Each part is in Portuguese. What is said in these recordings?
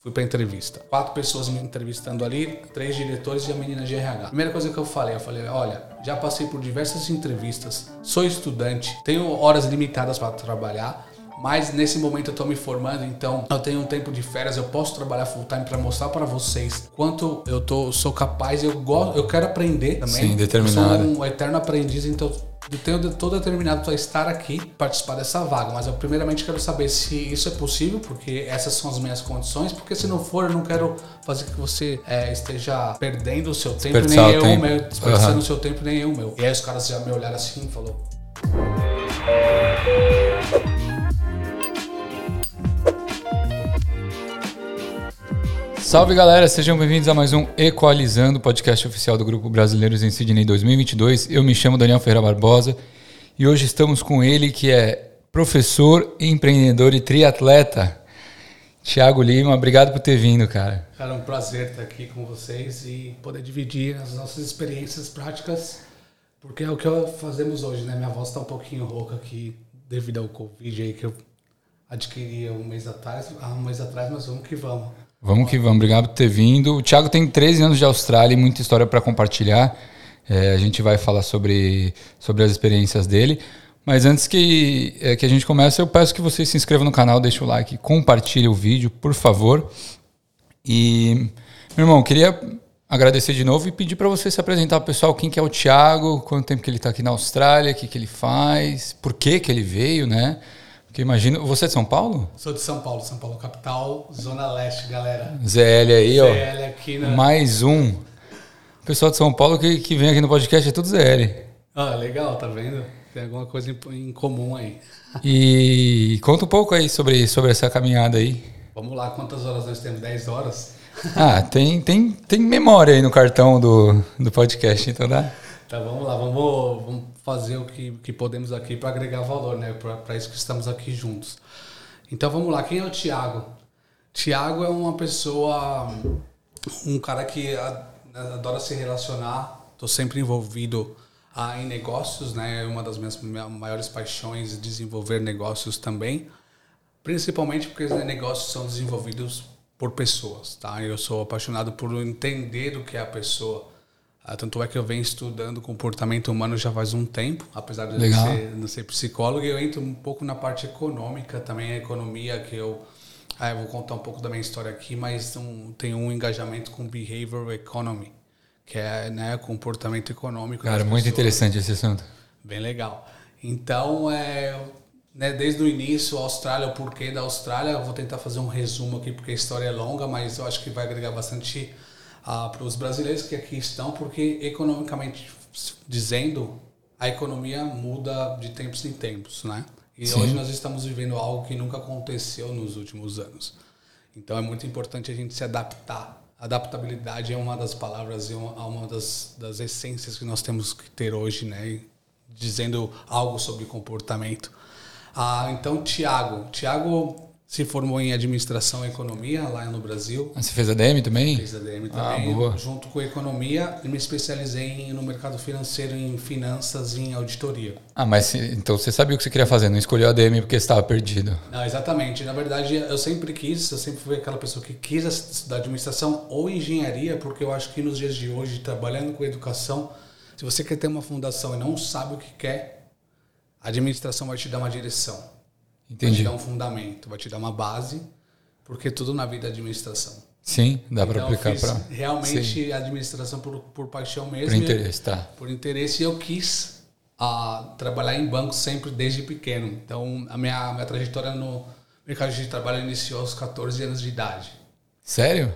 Fui pra entrevista. Quatro pessoas me entrevistando ali, três diretores e a menina de RH. Primeira coisa que eu falei, eu falei, olha, já passei por diversas entrevistas, sou estudante, tenho horas limitadas para trabalhar, mas nesse momento eu estou me formando, então eu tenho um tempo de férias, eu posso trabalhar full time para mostrar para vocês quanto eu tô, sou capaz, eu gosto, eu quero aprender também. Sim, determinado. Eu sou um eterno aprendiz, então eu tenho todo determinado para estar aqui, participar dessa vaga, mas eu primeiramente quero saber se isso é possível, porque essas são as minhas condições, porque se não for, eu não quero fazer que você é, esteja perdendo o seu tempo, nem eu o meu, desperdiçando uhum. o seu tempo, nem eu meu. E aí os caras já me olharam assim e falou. Salve galera, sejam bem-vindos a mais um Equalizando, podcast oficial do Grupo Brasileiros em Sydney 2022. Eu me chamo Daniel Ferreira Barbosa e hoje estamos com ele que é professor, empreendedor e triatleta, Tiago Lima. Obrigado por ter vindo, cara. Cara, é um prazer estar aqui com vocês e poder dividir as nossas experiências práticas, porque é o que fazemos hoje, né? Minha voz está um pouquinho rouca aqui devido ao Covid aí que eu adquiri um mês atrás, há um mês atrás, mas vamos que vamos. Vamos que vamos, obrigado por ter vindo. O Thiago tem 13 anos de Austrália e muita história para compartilhar. É, a gente vai falar sobre, sobre as experiências dele. Mas antes que, é, que a gente comece, eu peço que você se inscreva no canal, deixe o like, compartilhe o vídeo, por favor. E, meu irmão, queria agradecer de novo e pedir para você se apresentar pessoal quem que é o Thiago, quanto tempo que ele está aqui na Austrália, o que, que ele faz, por que, que ele veio, né? Porque imagino. Você é de São Paulo? Sou de São Paulo, São Paulo capital, Zona Leste, galera. ZL aí, ZL ó. ZL aqui na. Mais um. O pessoal de São Paulo que, que vem aqui no podcast é tudo ZL. Ah, legal, tá vendo? Tem alguma coisa em, em comum aí. E conta um pouco aí sobre, sobre essa caminhada aí. Vamos lá, quantas horas nós temos? 10 horas? Ah, tem, tem, tem memória aí no cartão do, do podcast, então dá. Tá, vamos lá, vamos, vamos fazer o que, que podemos aqui para agregar valor, né? Para isso que estamos aqui juntos. Então vamos lá, quem é o Tiago? Tiago é uma pessoa, um cara que adora se relacionar, estou sempre envolvido ah, em negócios, né? É uma das minhas maiores paixões desenvolver negócios também, principalmente porque os negócios são desenvolvidos por pessoas, tá? Eu sou apaixonado por entender o que é a pessoa tanto é que eu venho estudando comportamento humano já faz um tempo, apesar de não ser, não ser psicólogo, eu entro um pouco na parte econômica, também a economia, que eu, ah, eu vou contar um pouco da minha história aqui, mas um, tem um engajamento com behavioral economy, que é né, comportamento econômico. Cara, muito pessoas. interessante esse assunto. Bem legal. Então, é, né, desde o início, a Austrália, o porquê da Austrália, eu vou tentar fazer um resumo aqui, porque a história é longa, mas eu acho que vai agregar bastante ah, para os brasileiros que aqui estão, porque economicamente dizendo, a economia muda de tempos em tempos, né? E Sim. hoje nós estamos vivendo algo que nunca aconteceu nos últimos anos. Então é muito importante a gente se adaptar. Adaptabilidade é uma das palavras e uma, uma das, das essências que nós temos que ter hoje, né? Dizendo algo sobre comportamento. Ah, então, Tiago. Tiago se formou em administração e economia lá no Brasil. Ah, você fez ADM também? Fiz ADM ah, também. Ah, boa. Junto com economia, e me especializei no mercado financeiro, em finanças e em auditoria. Ah, mas então você sabia o que você queria fazer, não escolheu ADM porque estava perdido. Não, exatamente. Na verdade, eu sempre quis, eu sempre fui aquela pessoa que quis estudar administração ou engenharia, porque eu acho que nos dias de hoje, trabalhando com educação, se você quer ter uma fundação e não sabe o que quer, a administração vai te dar uma direção. Entendi. Vai te dar um fundamento, vai te dar uma base, porque tudo na vida é administração. Sim, dá para então, aplicar para. Realmente Sim. administração por, por paixão mesmo. Por interesse, tá. Por interesse, eu quis uh, trabalhar em banco sempre desde pequeno. Então, a minha, minha trajetória no mercado de trabalho iniciou aos 14 anos de idade. Sério?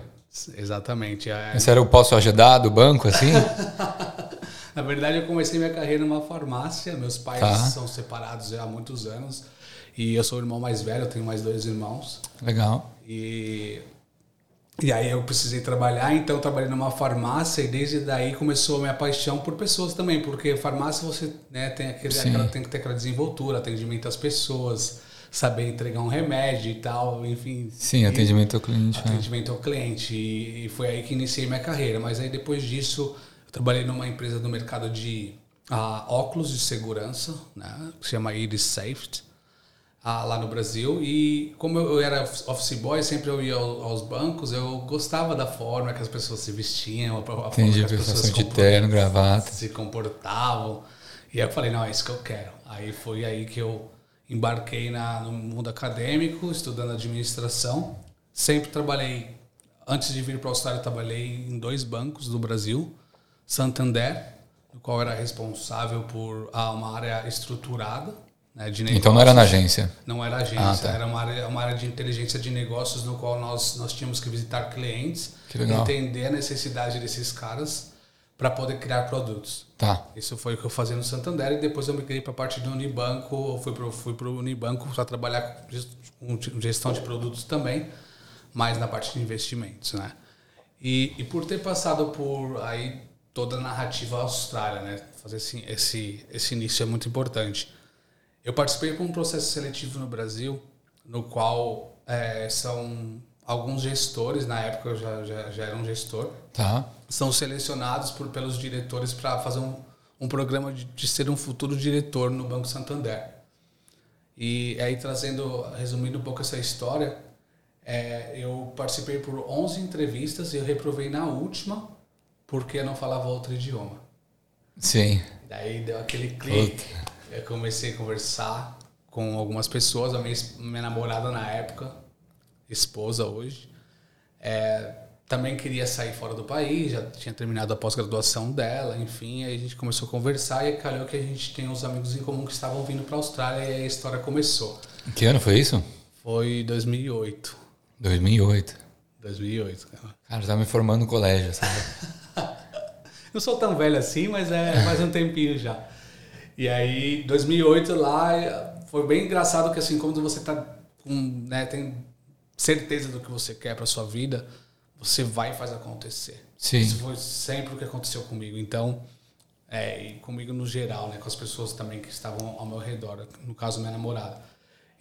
Exatamente. É... Esse era o posso ajudar do banco, assim? Na verdade, eu comecei minha carreira numa farmácia. Meus pais tá. são separados há muitos anos. E eu sou o irmão mais velho, eu tenho mais dois irmãos. Legal. E, e aí eu precisei trabalhar, então trabalhei numa farmácia e desde daí começou a minha paixão por pessoas também, porque farmácia você né, tem, aquele, aquela, tem que ter aquela desenvoltura, atendimento às pessoas, saber entregar um remédio e tal, enfim. Sim, atendimento ao cliente. Né? Atendimento é. ao cliente. E, e foi aí que iniciei minha carreira. Mas aí depois disso, eu trabalhei numa empresa do mercado de uh, óculos de segurança, né, que se chama Iris Safety. Ah, lá no Brasil. E como eu era office boy, sempre eu ia aos bancos, eu gostava da forma que as pessoas se vestiam, a forma Entendi, que as pessoas de terno, gravata. se comportavam. E aí eu falei, não, é isso que eu quero. Aí foi aí que eu embarquei na, no mundo acadêmico, estudando administração. Sempre trabalhei, antes de vir para a Austrália, trabalhei em dois bancos do Brasil. Santander, no qual era responsável por ah, uma área estruturada né, negócios. Então não era na agência? Não era agência, ah, tá. era uma área, uma área de inteligência de negócios no qual nós, nós tínhamos que visitar clientes, entender a necessidade desses caras para poder criar produtos. Tá. Isso foi o que eu fazia no Santander e depois eu migrei para a parte do Unibanco, fui para fui o Unibanco para trabalhar com gestão de produtos também, mais na parte de investimentos, né? E, e por ter passado por aí toda a narrativa Austrália, né? Fazer esse, esse, esse início é muito importante. Eu participei de um processo seletivo no Brasil, no qual é, são alguns gestores, na época eu já, já, já era um gestor, tá. são selecionados por, pelos diretores para fazer um, um programa de, de ser um futuro diretor no Banco Santander. E aí, trazendo, resumindo um pouco essa história, é, eu participei por 11 entrevistas e eu reprovei na última porque eu não falava outro idioma. Sim. Daí deu aquele clique. Puta. Eu comecei a conversar com algumas pessoas, a minha, minha namorada na época, esposa hoje. É, também queria sair fora do país, já tinha terminado a pós-graduação dela, enfim, aí a gente começou a conversar e calhou que a gente tem uns amigos em comum que estavam vindo para a Austrália e a história começou. Que ano foi isso? Foi 2008. 2008. 2008, cara. Cara, já me formando no colégio, sabe? Não sou tão velho assim, mas é mais um tempinho já. E aí, 2008 lá, foi bem engraçado que assim, quando você tá com, né, tem certeza do que você quer para sua vida, você vai e faz acontecer. Sim. Isso foi sempre o que aconteceu comigo. Então, é, e comigo no geral, né, com as pessoas também que estavam ao meu redor, no caso minha namorada.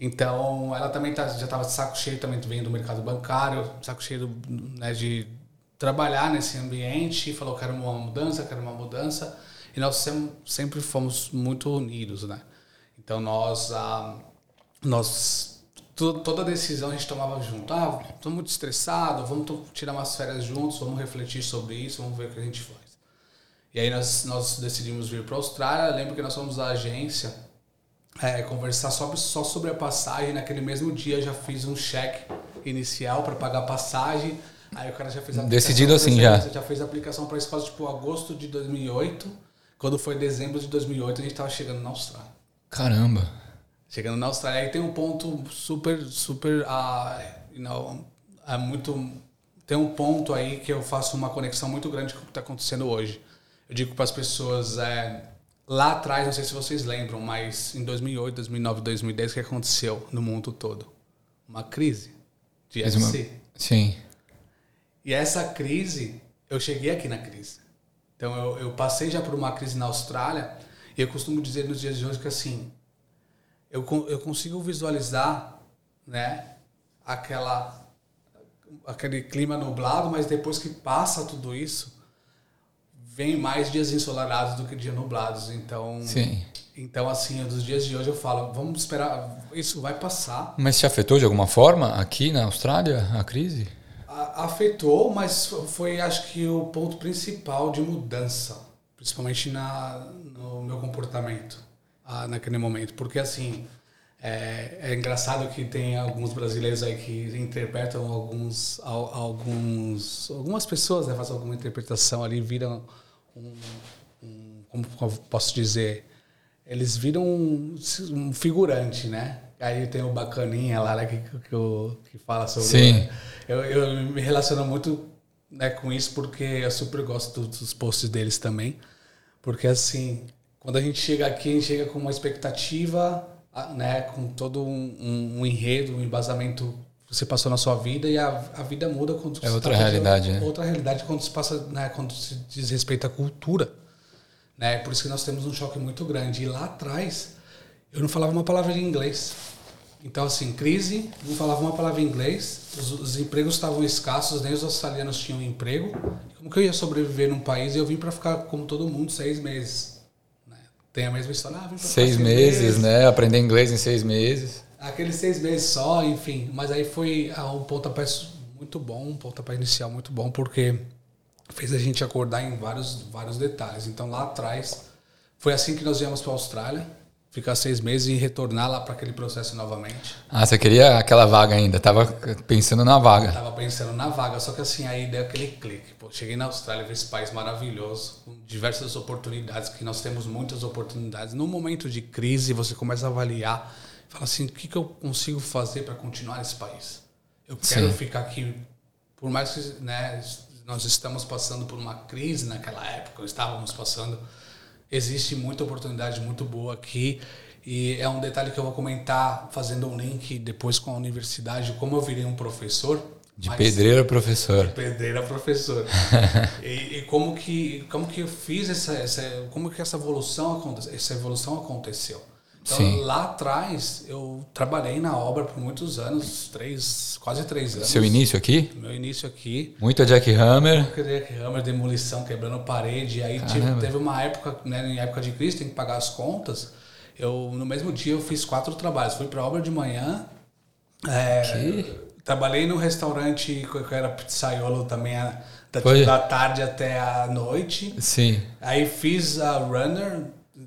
Então, ela também tá, já estava de saco cheio também vem do mercado bancário, saco cheio né, de trabalhar nesse ambiente falou: quero uma mudança, quero uma mudança. E nós sempre fomos muito unidos, né? Então nós, ah, nós toda decisão a gente tomava junto. Ah, estou muito estressado, vamos tirar umas férias juntos, vamos refletir sobre isso, vamos ver o que a gente faz. E aí nós, nós decidimos vir para a Austrália. Lembro que nós fomos à agência é, conversar só, só sobre a passagem. Naquele mesmo dia já fiz um cheque inicial para pagar a passagem Aí o cara já fez a Decidido assim já. Já fez a aplicação para escola tipo agosto de 2008. Quando foi dezembro de 2008, a gente tava chegando na Austrália. Caramba. Chegando na Austrália. Aí tem um ponto super, super. Uh, you know, é muito. Tem um ponto aí que eu faço uma conexão muito grande com o que está acontecendo hoje. Eu digo para as pessoas, é, lá atrás, não sei se vocês lembram, mas em 2008, 2009, 2010, o que aconteceu no mundo todo? Uma crise de FC. Sim. E essa crise, eu cheguei aqui na crise. Então eu, eu passei já por uma crise na Austrália e eu costumo dizer nos dias de hoje que assim, eu, eu consigo visualizar, né, aquela aquele clima nublado, mas depois que passa tudo isso, vem mais dias ensolarados do que dias nublados. Então, Sim. então assim, dos dias de hoje eu falo, vamos esperar, isso vai passar. Mas te afetou de alguma forma aqui na Austrália a crise? Afetou, mas foi acho que o ponto principal de mudança, principalmente na, no meu comportamento ah, naquele momento. Porque assim, é, é, engraçado que tem alguns brasileiros aí que interpretam alguns, alguns algumas pessoas né, fazem alguma interpretação ali, viram um, um como posso dizer, eles viram um, um figurante, né? Aí tem o Bacaninha lá, né, que, que, que fala sobre. Sim. Eu, eu me relaciono muito né, com isso porque eu super gosto dos posts deles também. Porque assim, quando a gente chega aqui, a gente chega com uma expectativa, né, com todo um, um, um enredo, um embasamento que você passou na sua vida e a, a vida muda quando é outra realidade, né? Outra realidade quando se passa, né, quando se diz respeito à cultura, né? Por isso que nós temos um choque muito grande. E lá atrás, eu não falava uma palavra de inglês. Então, assim, crise, não falava uma palavra em inglês, os, os, empregos estavam escassos, nem os australianos tinham emprego. Como que eu ia sobreviver num país e eu vim para ficar, como todo mundo, seis meses? Né? Tem a mesma história. Ah, seis, seis meses, meses, né? Aprender inglês em seis meses. Aqueles seis meses só, enfim. Mas aí foi ah, um pontapé muito bom, um pontapé inicial muito bom, porque fez a gente acordar em vários, vários detalhes. Então lá atrás, foi assim que nós viemos para a Austrália ficar seis meses e retornar lá para aquele processo novamente. Ah, você queria aquela vaga ainda? Tava pensando na vaga. Tava pensando na vaga, só que assim, aí deu aquele clique. Pô, cheguei na Austrália, vi esse país maravilhoso, com diversas oportunidades, que nós temos muitas oportunidades. No momento de crise, você começa a avaliar, fala assim, o que, que eu consigo fazer para continuar nesse país? Eu quero Sim. ficar aqui, por mais que né, nós estamos passando por uma crise naquela época, estávamos passando existe muita oportunidade muito boa aqui. E é um detalhe que eu vou comentar fazendo um link depois com a universidade, como eu virei um professor. De pedreiro a professor. De pedreiro a professor. e, e, como que como que eu fiz essa, essa como que essa evolução essa evolução aconteceu? Então, Sim. lá atrás, eu trabalhei na obra por muitos anos, três, quase três anos. Seu início aqui? Meu início aqui. Muita Jack Hammer. Muita Jack Hammer, demolição, quebrando parede. Aí tive, teve uma época, né, em época de crise, tem que pagar as contas. Eu, no mesmo dia, eu fiz quatro trabalhos. Fui para obra de manhã. É, que? Trabalhei no restaurante que era pizzaiolo também, da, da tarde até a noite. Sim. Aí fiz a runner,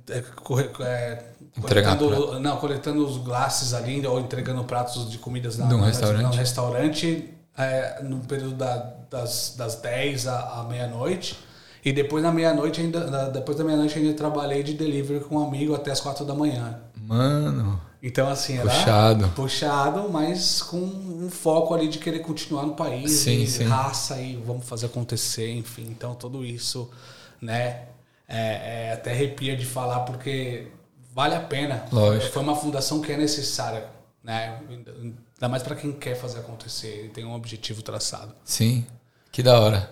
é, é Coletando, não, coletando os glasses ali, ou entregando pratos de comidas na, um restaurante, no restaurante é, no período da, das, das 10 à, à meia-noite. E depois da meia-noite ainda, depois da meia-noite ainda trabalhei de delivery com um amigo até as quatro da manhã. Mano. Então assim, era puxado. puxado, mas com um foco ali de querer continuar no país, sim, e sim. raça e vamos fazer acontecer, enfim. Então tudo isso, né, é, é até arrepia de falar porque vale a pena. Lógico. Foi uma fundação que é necessária, né? Ainda mais para quem quer fazer acontecer e tem um objetivo traçado. Sim, que da hora.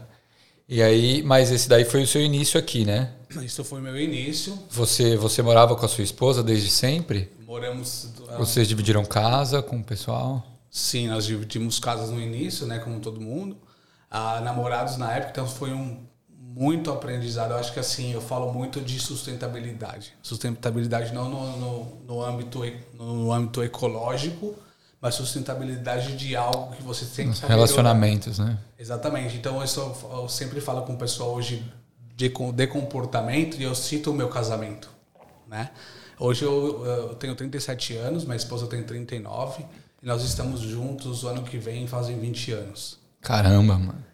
E aí, mas esse daí foi o seu início aqui, né? Isso foi meu início. Você, você morava com a sua esposa desde sempre? Moramos. Vocês dividiram casa com o pessoal? Sim, nós dividimos casas no início, né? Como todo mundo. Ah, namorados na época, então foi um muito aprendizado. Eu acho que assim, eu falo muito de sustentabilidade. Sustentabilidade não no, no, no âmbito, no âmbito ecológico, mas sustentabilidade de algo que você tem que Relacionamentos, né? Exatamente. Então eu, sou, eu, sempre falo com o pessoal hoje de, de comportamento e eu cito o meu casamento, né? Hoje eu, eu tenho 37 anos, minha esposa tem 39 e nós estamos juntos o ano que vem fazem 20 anos. Caramba, mano.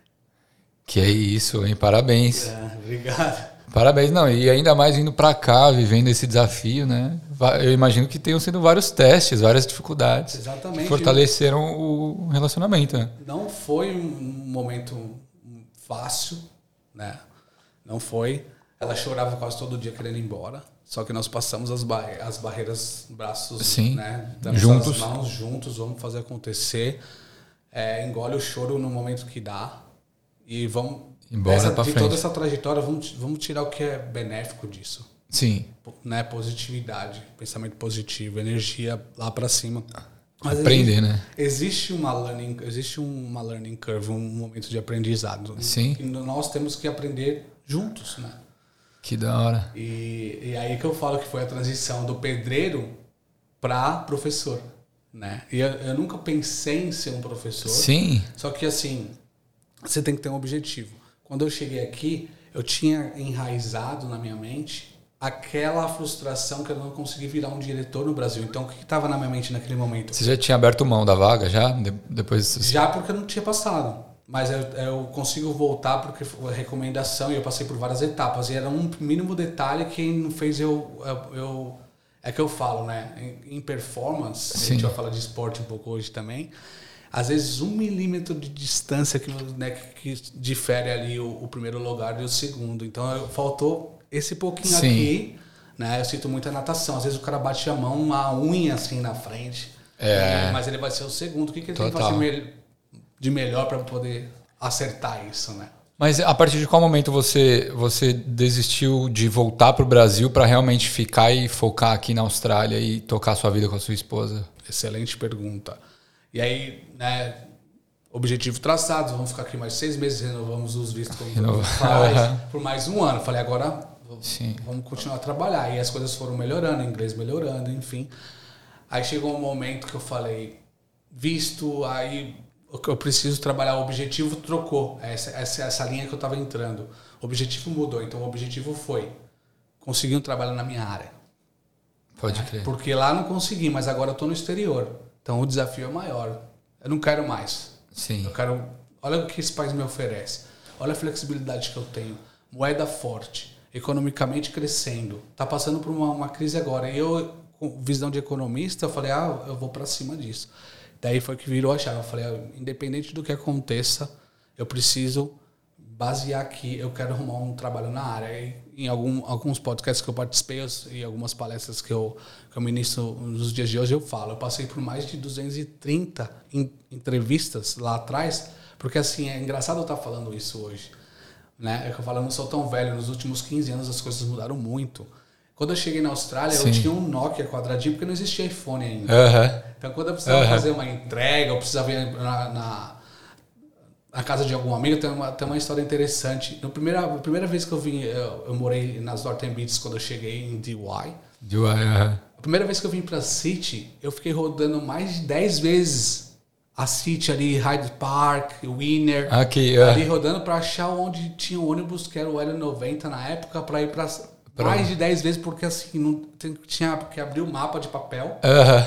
Que é isso, hein? Parabéns. É, obrigado. Parabéns, não. E ainda mais vindo para cá, vivendo esse desafio, né? Eu imagino que tenham sido vários testes, várias dificuldades. Exatamente. Que fortaleceram o relacionamento, né? Não foi um momento fácil, né? Não foi. Ela chorava quase todo dia querendo ir embora. Só que nós passamos as, barre as barreiras, braços, Sim. né? Damos juntos. As mãos juntos, vamos fazer acontecer. É, engole o choro no momento que dá e vamos. Embora essa, de frente. toda essa trajetória, vamos, vamos tirar o que é benéfico disso. Sim. Né? Positividade, pensamento positivo, energia lá para cima. Mas Aprender, existe, né? Existe uma learning, existe uma learning curve, um momento de aprendizado. Sim. E nós temos que aprender juntos, né? Que da hora. E, e aí que eu falo que foi a transição do pedreiro para professor, né? E eu, eu, nunca pensei em ser um professor. Sim. Só que assim, você tem que ter um objetivo. Quando eu cheguei aqui, eu tinha enraizado na minha mente aquela frustração que eu não consegui virar um diretor no Brasil. Então, o que estava na minha mente naquele momento? Você já tinha aberto mão da vaga já? Depois Já porque eu não tinha passado. Mas eu, eu consigo voltar porque foi recomendação e eu passei por várias etapas. E era um mínimo detalhe que fez eu, eu, eu é que eu falo, né? Em performance, Sim. a gente vai falar de esporte um pouco hoje também às vezes um milímetro de distância que, né, que difere ali o, o, primeiro lugar e o segundo. Então faltou esse pouquinho Sim. aqui. Né? Eu sinto muita natação. Às vezes o cara bate a mão, uma unha assim na frente. É. Né? Mas ele vai ser o segundo. O que, que ele Total. tem que fazer de melhor para poder acertar isso, né? Mas a partir de qual momento você, você desistiu de voltar para o Brasil para realmente ficar e focar aqui na Austrália e tocar sua vida com a sua esposa? Excelente pergunta. E aí, né, objetivo traçado, vamos ficar aqui mais seis meses, renovamos os vistos como Renova. faz, por mais um ano. Falei, agora Sim. vamos continuar a trabalhar. E as coisas foram melhorando, inglês melhorando, enfim. Aí chegou um momento que eu falei, visto, aí eu preciso trabalhar, o objetivo trocou, essa, essa, essa linha que eu estava entrando. O objetivo mudou, então o objetivo foi conseguir um trabalho na minha área. Pode crer. Porque lá não consegui, mas agora eu estou no exterior. Então o desafio é maior. Eu não quero mais. Sim. Eu quero. Olha o que esse país me oferece. Olha a flexibilidade que eu tenho. Moeda forte. Economicamente crescendo. Está passando por uma, uma, crise agora. E eu, com visão de economista, eu falei, ah, eu vou para cima disso. Daí foi que virou a chave. Eu falei, ah, independente do que aconteça, eu preciso basear aqui. Eu quero arrumar um trabalho na área. E em algum, alguns podcasts que eu participei e algumas palestras que eu, que eu ministro nos dias de hoje, eu falo. Eu passei por mais de 230 entrevistas lá atrás, porque assim, é engraçado eu estar falando isso hoje. Né? É que eu falo, eu não sou tão velho, nos últimos 15 anos as coisas mudaram muito. Quando eu cheguei na Austrália, Sim. eu tinha um Nokia quadradinho, porque não existia iPhone ainda. Uhum. Então, quando eu precisava uhum. fazer uma entrega, eu precisava ir na, na na casa de algum amigo tem uma, tem uma história interessante. Na primeira, a primeira vez que eu vim, eu, eu morei nas Northern Beaches quando eu cheguei em DY. DY, uh -huh. A primeira vez que eu vim pra City, eu fiquei rodando mais de 10 vezes a City ali, Hyde Park, Winner. Aqui, uh. Ali rodando pra achar onde tinha um ônibus que era o L90 na época pra ir pra mais de 10 vezes, porque assim, não tinha que abrir o mapa de papel.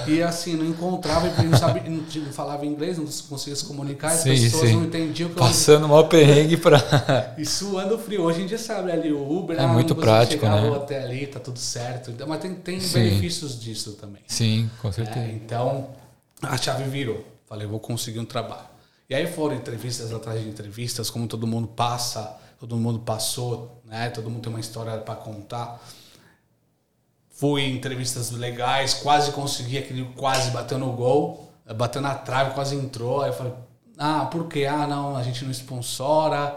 E assim, não encontrava, porque não, sabia, não, não falava inglês, não conseguia se comunicar, sim, as pessoas sim. não entendiam que Passando eu... mal perrengue para. e suando frio. Hoje em dia sabe ali o Uber, é ah, muito prático, né? até ali, tá tudo certo. Então, mas tem, tem benefícios disso também. Sim, com certeza. É, então, a chave virou. Falei, vou conseguir um trabalho. E aí foram entrevistas atrás de entrevistas, como todo mundo passa todo mundo passou, né? Todo mundo tem uma história para contar. Fui em entrevistas legais, quase consegui aquele quase bateu no gol, bateu na trave, quase entrou. Aí eu falei, ah, por quê? Ah, não, a gente não sponsora.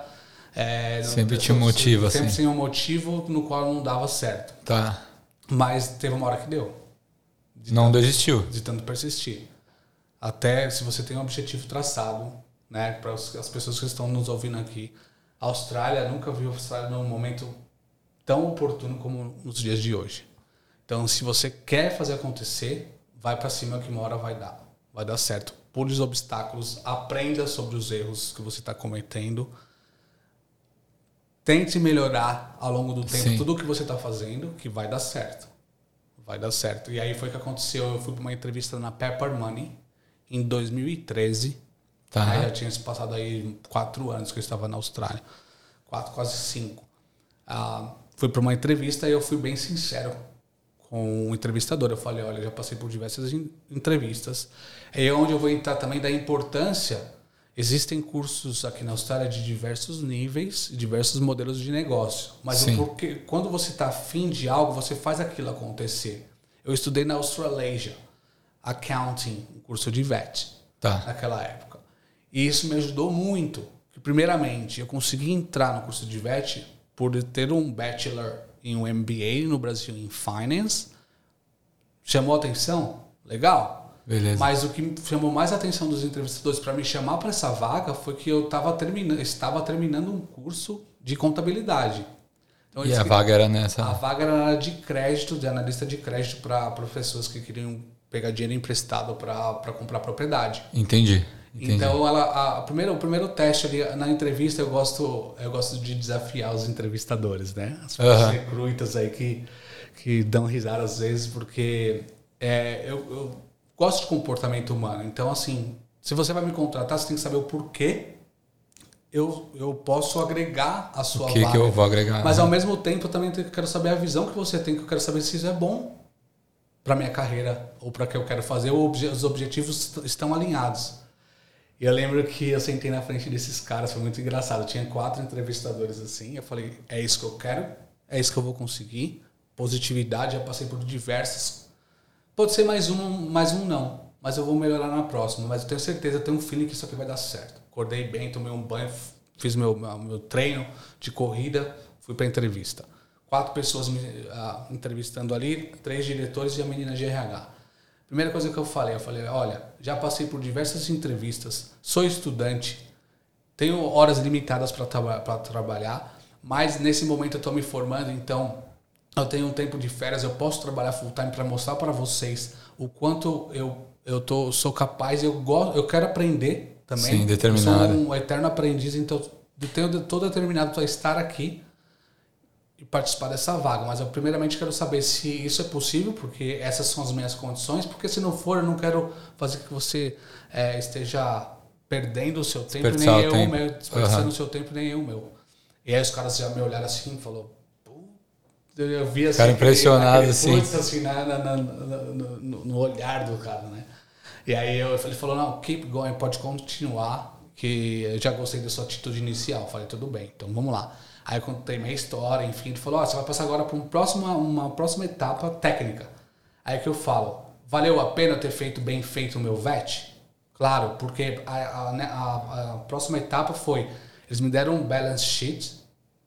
É, sempre tinha um motivo, sempre assim. tinha um motivo no qual não dava certo. Tá. Mas teve uma hora que deu. De não tanto, desistiu. De tanto persistir. Até se você tem um objetivo traçado, né, para as pessoas que estão nos ouvindo aqui, a Austrália, nunca vi a Austrália num momento tão oportuno como nos dias de hoje. Então, se você quer fazer acontecer, vai para cima que uma hora vai dar. Vai dar certo. Pule os obstáculos, aprenda sobre os erros que você está cometendo. Tente melhorar ao longo do tempo Sim. tudo o que você está fazendo, que vai dar certo. Vai dar certo. E aí foi o que aconteceu. Eu fui para uma entrevista na Pepper Money em 2013 Tá. Aí já tinha se passado aí quatro anos que eu estava na Austrália. Quatro, quase cinco. Ah, fui para uma entrevista e eu fui bem sincero com o entrevistador. Eu falei, olha, já passei por diversas entrevistas. É onde eu vou entrar também da importância. Existem cursos aqui na Austrália de diversos níveis, diversos modelos de negócio. Mas porque, quando você está afim de algo, você faz aquilo acontecer. Eu estudei na Australasia, Accounting, um curso de VET, tá. naquela época. E isso me ajudou muito. Primeiramente, eu consegui entrar no curso de VET por ter um bachelor em um MBA no Brasil em Finance. Chamou atenção? Legal. Beleza. Mas o que chamou mais a atenção dos entrevistadores para me chamar para essa vaga foi que eu terminando, estava terminando um curso de contabilidade. Então, e a vaga era nessa? A vaga era de crédito, de analista de crédito para pessoas que queriam pegar dinheiro emprestado para comprar propriedade. Entendi. Entendi. Então, ela, a, a primeiro, o primeiro teste ali na entrevista, eu gosto, eu gosto de desafiar os entrevistadores, né? As pessoas uhum. recrutas aí que, que dão risada às vezes, porque é, eu, eu gosto de comportamento humano. Então, assim, se você vai me contratar, você tem que saber o porquê eu, eu posso agregar a sua o que que eu vou agregar? Mas, ao mesmo tempo, eu também quero saber a visão que você tem, que eu quero saber se isso é bom para minha carreira ou para o que eu quero fazer, ou os objetivos estão alinhados. E eu lembro que eu sentei na frente desses caras, foi muito engraçado. Tinha quatro entrevistadores assim. Eu falei: é isso que eu quero, é isso que eu vou conseguir. Positividade, já passei por diversas. Pode ser mais um, mais um não, mas eu vou melhorar na próxima. Mas eu tenho certeza, eu tenho um feeling que isso aqui vai dar certo. Acordei bem, tomei um banho, fiz meu, meu treino de corrida, fui para entrevista. Quatro pessoas me uh, entrevistando ali, três diretores e a menina de RH. Primeira coisa que eu falei, eu falei, olha, já passei por diversas entrevistas, sou estudante, tenho horas limitadas para tra trabalhar, mas nesse momento eu estou me formando, então eu tenho um tempo de férias, eu posso trabalhar full time para mostrar para vocês o quanto eu, eu tô, sou capaz, eu, gosto, eu quero aprender também. Sim, determinado. Eu sou um eterno aprendiz, então eu tenho, tô determinado para estar aqui e participar dessa vaga. Mas eu primeiramente quero saber se isso é possível, porque essas são as minhas condições, porque se não for, eu não quero fazer que você é, esteja perdendo o seu tempo, nem eu o meu, desperdiçando uhum. o seu tempo, nem eu o meu. E aí os caras já me olharam assim e falou eu vi assim, cara impressionado assim, assim na, na, na, no, no, olhar do cara, né? E aí eu, ele falou não, keep going, pode continuar, que eu já gostei da sua atitude inicial. Eu falei tudo bem, então vamos lá. Aí eu contei minha história, enfim, ele falou, oh, você vai passar agora para uma próxima, uma próxima etapa técnica. Aí que eu falo, valeu a pena ter feito bem feito o meu VET? Claro, porque a, a, né, a, a próxima etapa foi, eles me deram um balance sheet.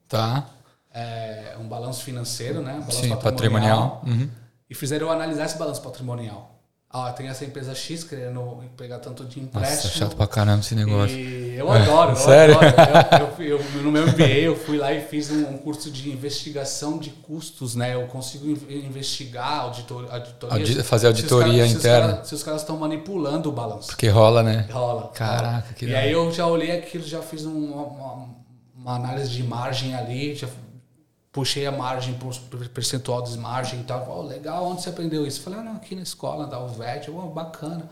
Tá é, um balanço financeiro, né? Um balanço Sim, patrimonial. patrimonial. Uhum. E fizeram eu analisar esse balanço patrimonial. Ah, tem essa empresa X querendo pegar tanto de empréstimo. Nossa, é chato pra caramba esse negócio. E eu adoro, eu Sério? adoro. Eu, eu, eu, no meu MBA eu fui lá e fiz um, um, curso de investigação de custos, né? Eu consigo investigar auditor, auditoria. fazer auditoria se interna. Se os caras estão manipulando o balanço. Porque rola, né? Rola. Caraca, que E aí eu já olhei aquilo, já fiz um, uma, uma análise de margem ali, já puxei a margem por percentual de margem e tal. Oh, legal, onde você aprendeu isso? Falei, ah, não, aqui na escola, da UVET, oh, bacana.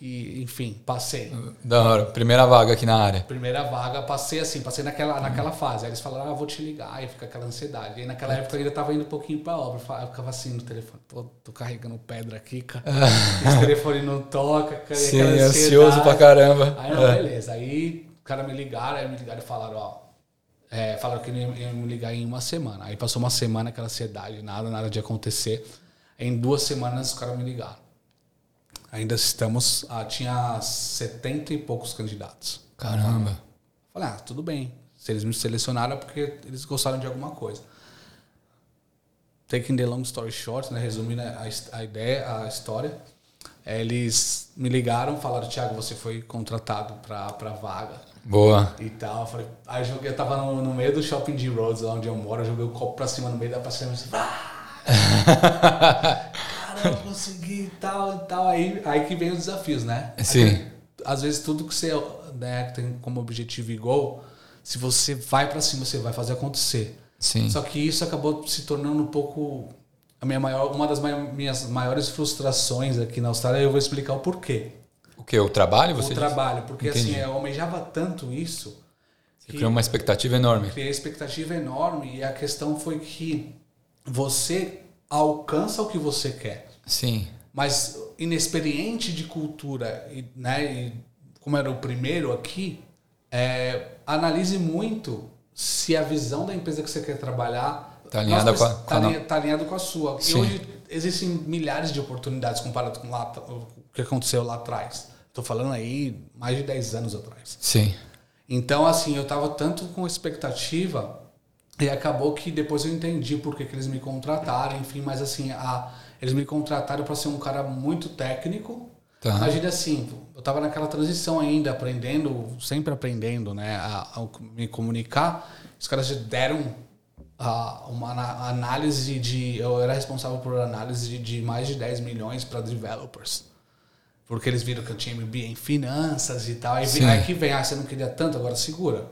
E, enfim, passei. Da hora. Primeira vaga aqui na área. Primeira vaga, passei assim, passei naquela, naquela fase. Aí eles falaram, ah, vou te ligar. Aí fica aquela ansiedade. E aí naquela época eu ainda tava indo um pouquinho pra obra. Eu ficava assim no telefone, pô, tô carregando pedra aqui, cara. Esse telefone não toca, cara. Sim, ansioso pra caramba. Aí não, é. beleza. Aí o cara me ligaram, aí me ligaram e falaram, ó, é, falaram que iam me ligar em uma semana. Aí passou uma semana, aquela ansiedade, nada, nada de acontecer. Em duas semanas os caras me ligaram. Ainda estamos. Ah, tinha setenta e poucos candidatos. Caramba. Falei, ah, tudo bem. Se eles me selecionaram é porque eles gostaram de alguma coisa. Taking the long story short, né, resumindo a, a ideia, a história, eles me ligaram, falaram, Thiago, você foi contratado para a vaga. Boa. E tal. Eu falei, aí eu joguei, eu tava no, no, meio do shopping de Rhodes, lá onde eu moro, eu joguei o copo pra cima no meio da e assim, Caramba, consegui e tal e tal. Aí, aí que vem os desafios, né? Sim. Aí, às vezes tudo que você né, tem como objetivo e gol, se você vai para cima, você vai fazer acontecer. Sim. Só que isso acabou se tornando um pouco a minha maior, uma das minhas maiores frustrações aqui na Austrália. Eu vou explicar o porquê. O que? O trabalho? Você o trabalho, porque Entendi. assim, eu almejava tanto isso. Você criou uma expectativa enorme. Criei expectativa enorme e a questão foi que você alcança o que você quer. Sim. Mas inexperiente de cultura, né, e como era o primeiro aqui, é, analise muito se a visão da empresa que você quer trabalhar está alinhada, com a, tá, tá alinhado com a sua. Sim. E hoje existem milhares de oportunidades comparado com lá, o que aconteceu lá atrás. Estou falando aí mais de 10 anos atrás. Sim. Então, assim, eu estava tanto com expectativa e acabou que depois eu entendi por que, eles me contrataram, enfim, mas assim, a, eles me contrataram para ser um cara muito técnico. Tá. Imagina assim, eu estava naquela transição ainda, aprendendo, sempre aprendendo, né, a, a me comunicar. Os caras deram uma análise de. Eu era responsável por análise de, de mais de 10 milhões para developers. Porque eles viram que eu tinha MBA em finanças e tal. Aí, aí que vem, ah, você não queria tanto, agora segura.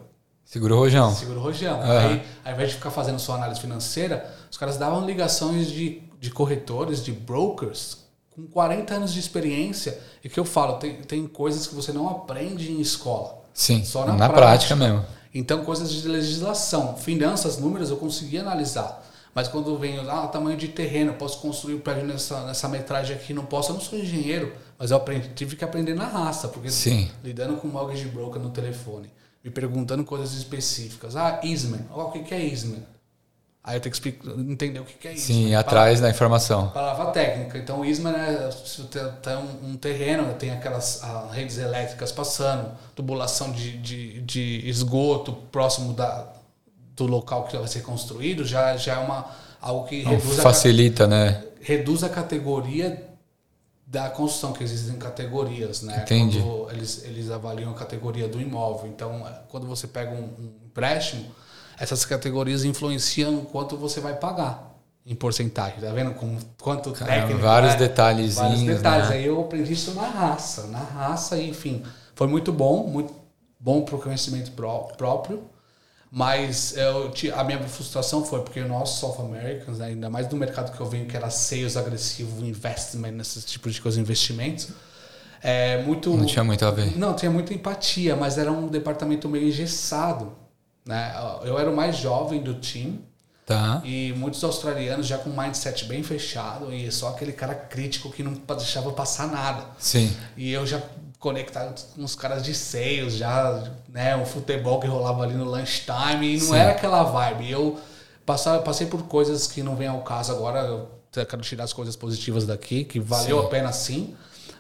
Segura o rojão. Segura o rojão. Uhum. Aí, ao invés de ficar fazendo sua análise financeira, os caras davam ligações de, de corretores, de brokers, com 40 anos de experiência. E que eu falo, tem, tem coisas que você não aprende em escola. Sim, só na, na prática. prática mesmo. Então, coisas de legislação, finanças, números, eu consegui analisar. Mas quando vem, ah, tamanho de terreno, posso construir o um prédio nessa, nessa metragem aqui, não posso, eu não sou engenheiro, mas eu aprendi, tive que aprender na raça, porque Sim. lidando com mortgage broker no telefone, me perguntando coisas específicas. Ah, oh, o que é Eastman? Aí eu tenho que explicar, entender o que é isso. Sim, né? atrás da informação. Palavra técnica. Então, o ISMA é se tem um, um terreno, tem aquelas ah, redes elétricas passando, tubulação de, de, de esgoto próximo da, do local que vai ser construído, já, já é uma, algo que reduz facilita, a, né? Reduz a categoria da construção, que existem categorias, né? Entendi. Quando eles, eles avaliam a categoria do imóvel. Então, quando você pega um, um empréstimo essas categorias influenciam o quanto você vai pagar. em porcentagem. Tá vendo como, quanto Caramba, técnico vários é? detalhezinhos, Vários detalhes. né? Aí eu aprendi isso na raça, na raça, e, enfim. Foi muito bom, muito bom para o conhecimento pró- próprio. Mas eu, ti- a minha frustração foi porque nós, South Americans, né, ainda mais do mercado que eu venho, que era sales agressivo, investment, nesses tipos de coisas, investimentos, é muito. Não tinha muito a ver. Não, tinha muita empatia, mas era um departamento meio engessado. Né? Eu era o mais jovem do time Tá. e muitos australianos já com um mindset bem fechado e só aquele cara crítico que não deixava passar nada. Sim. E eu já conectado com os caras de seios, já, né, um futebol que rolava ali no lunchtime, e não Sim. era aquela vibe. Eu passava, passei por coisas que não vem ao caso agora, eu quero tirar as coisas positivas daqui, que valeu Sim. a pena sim.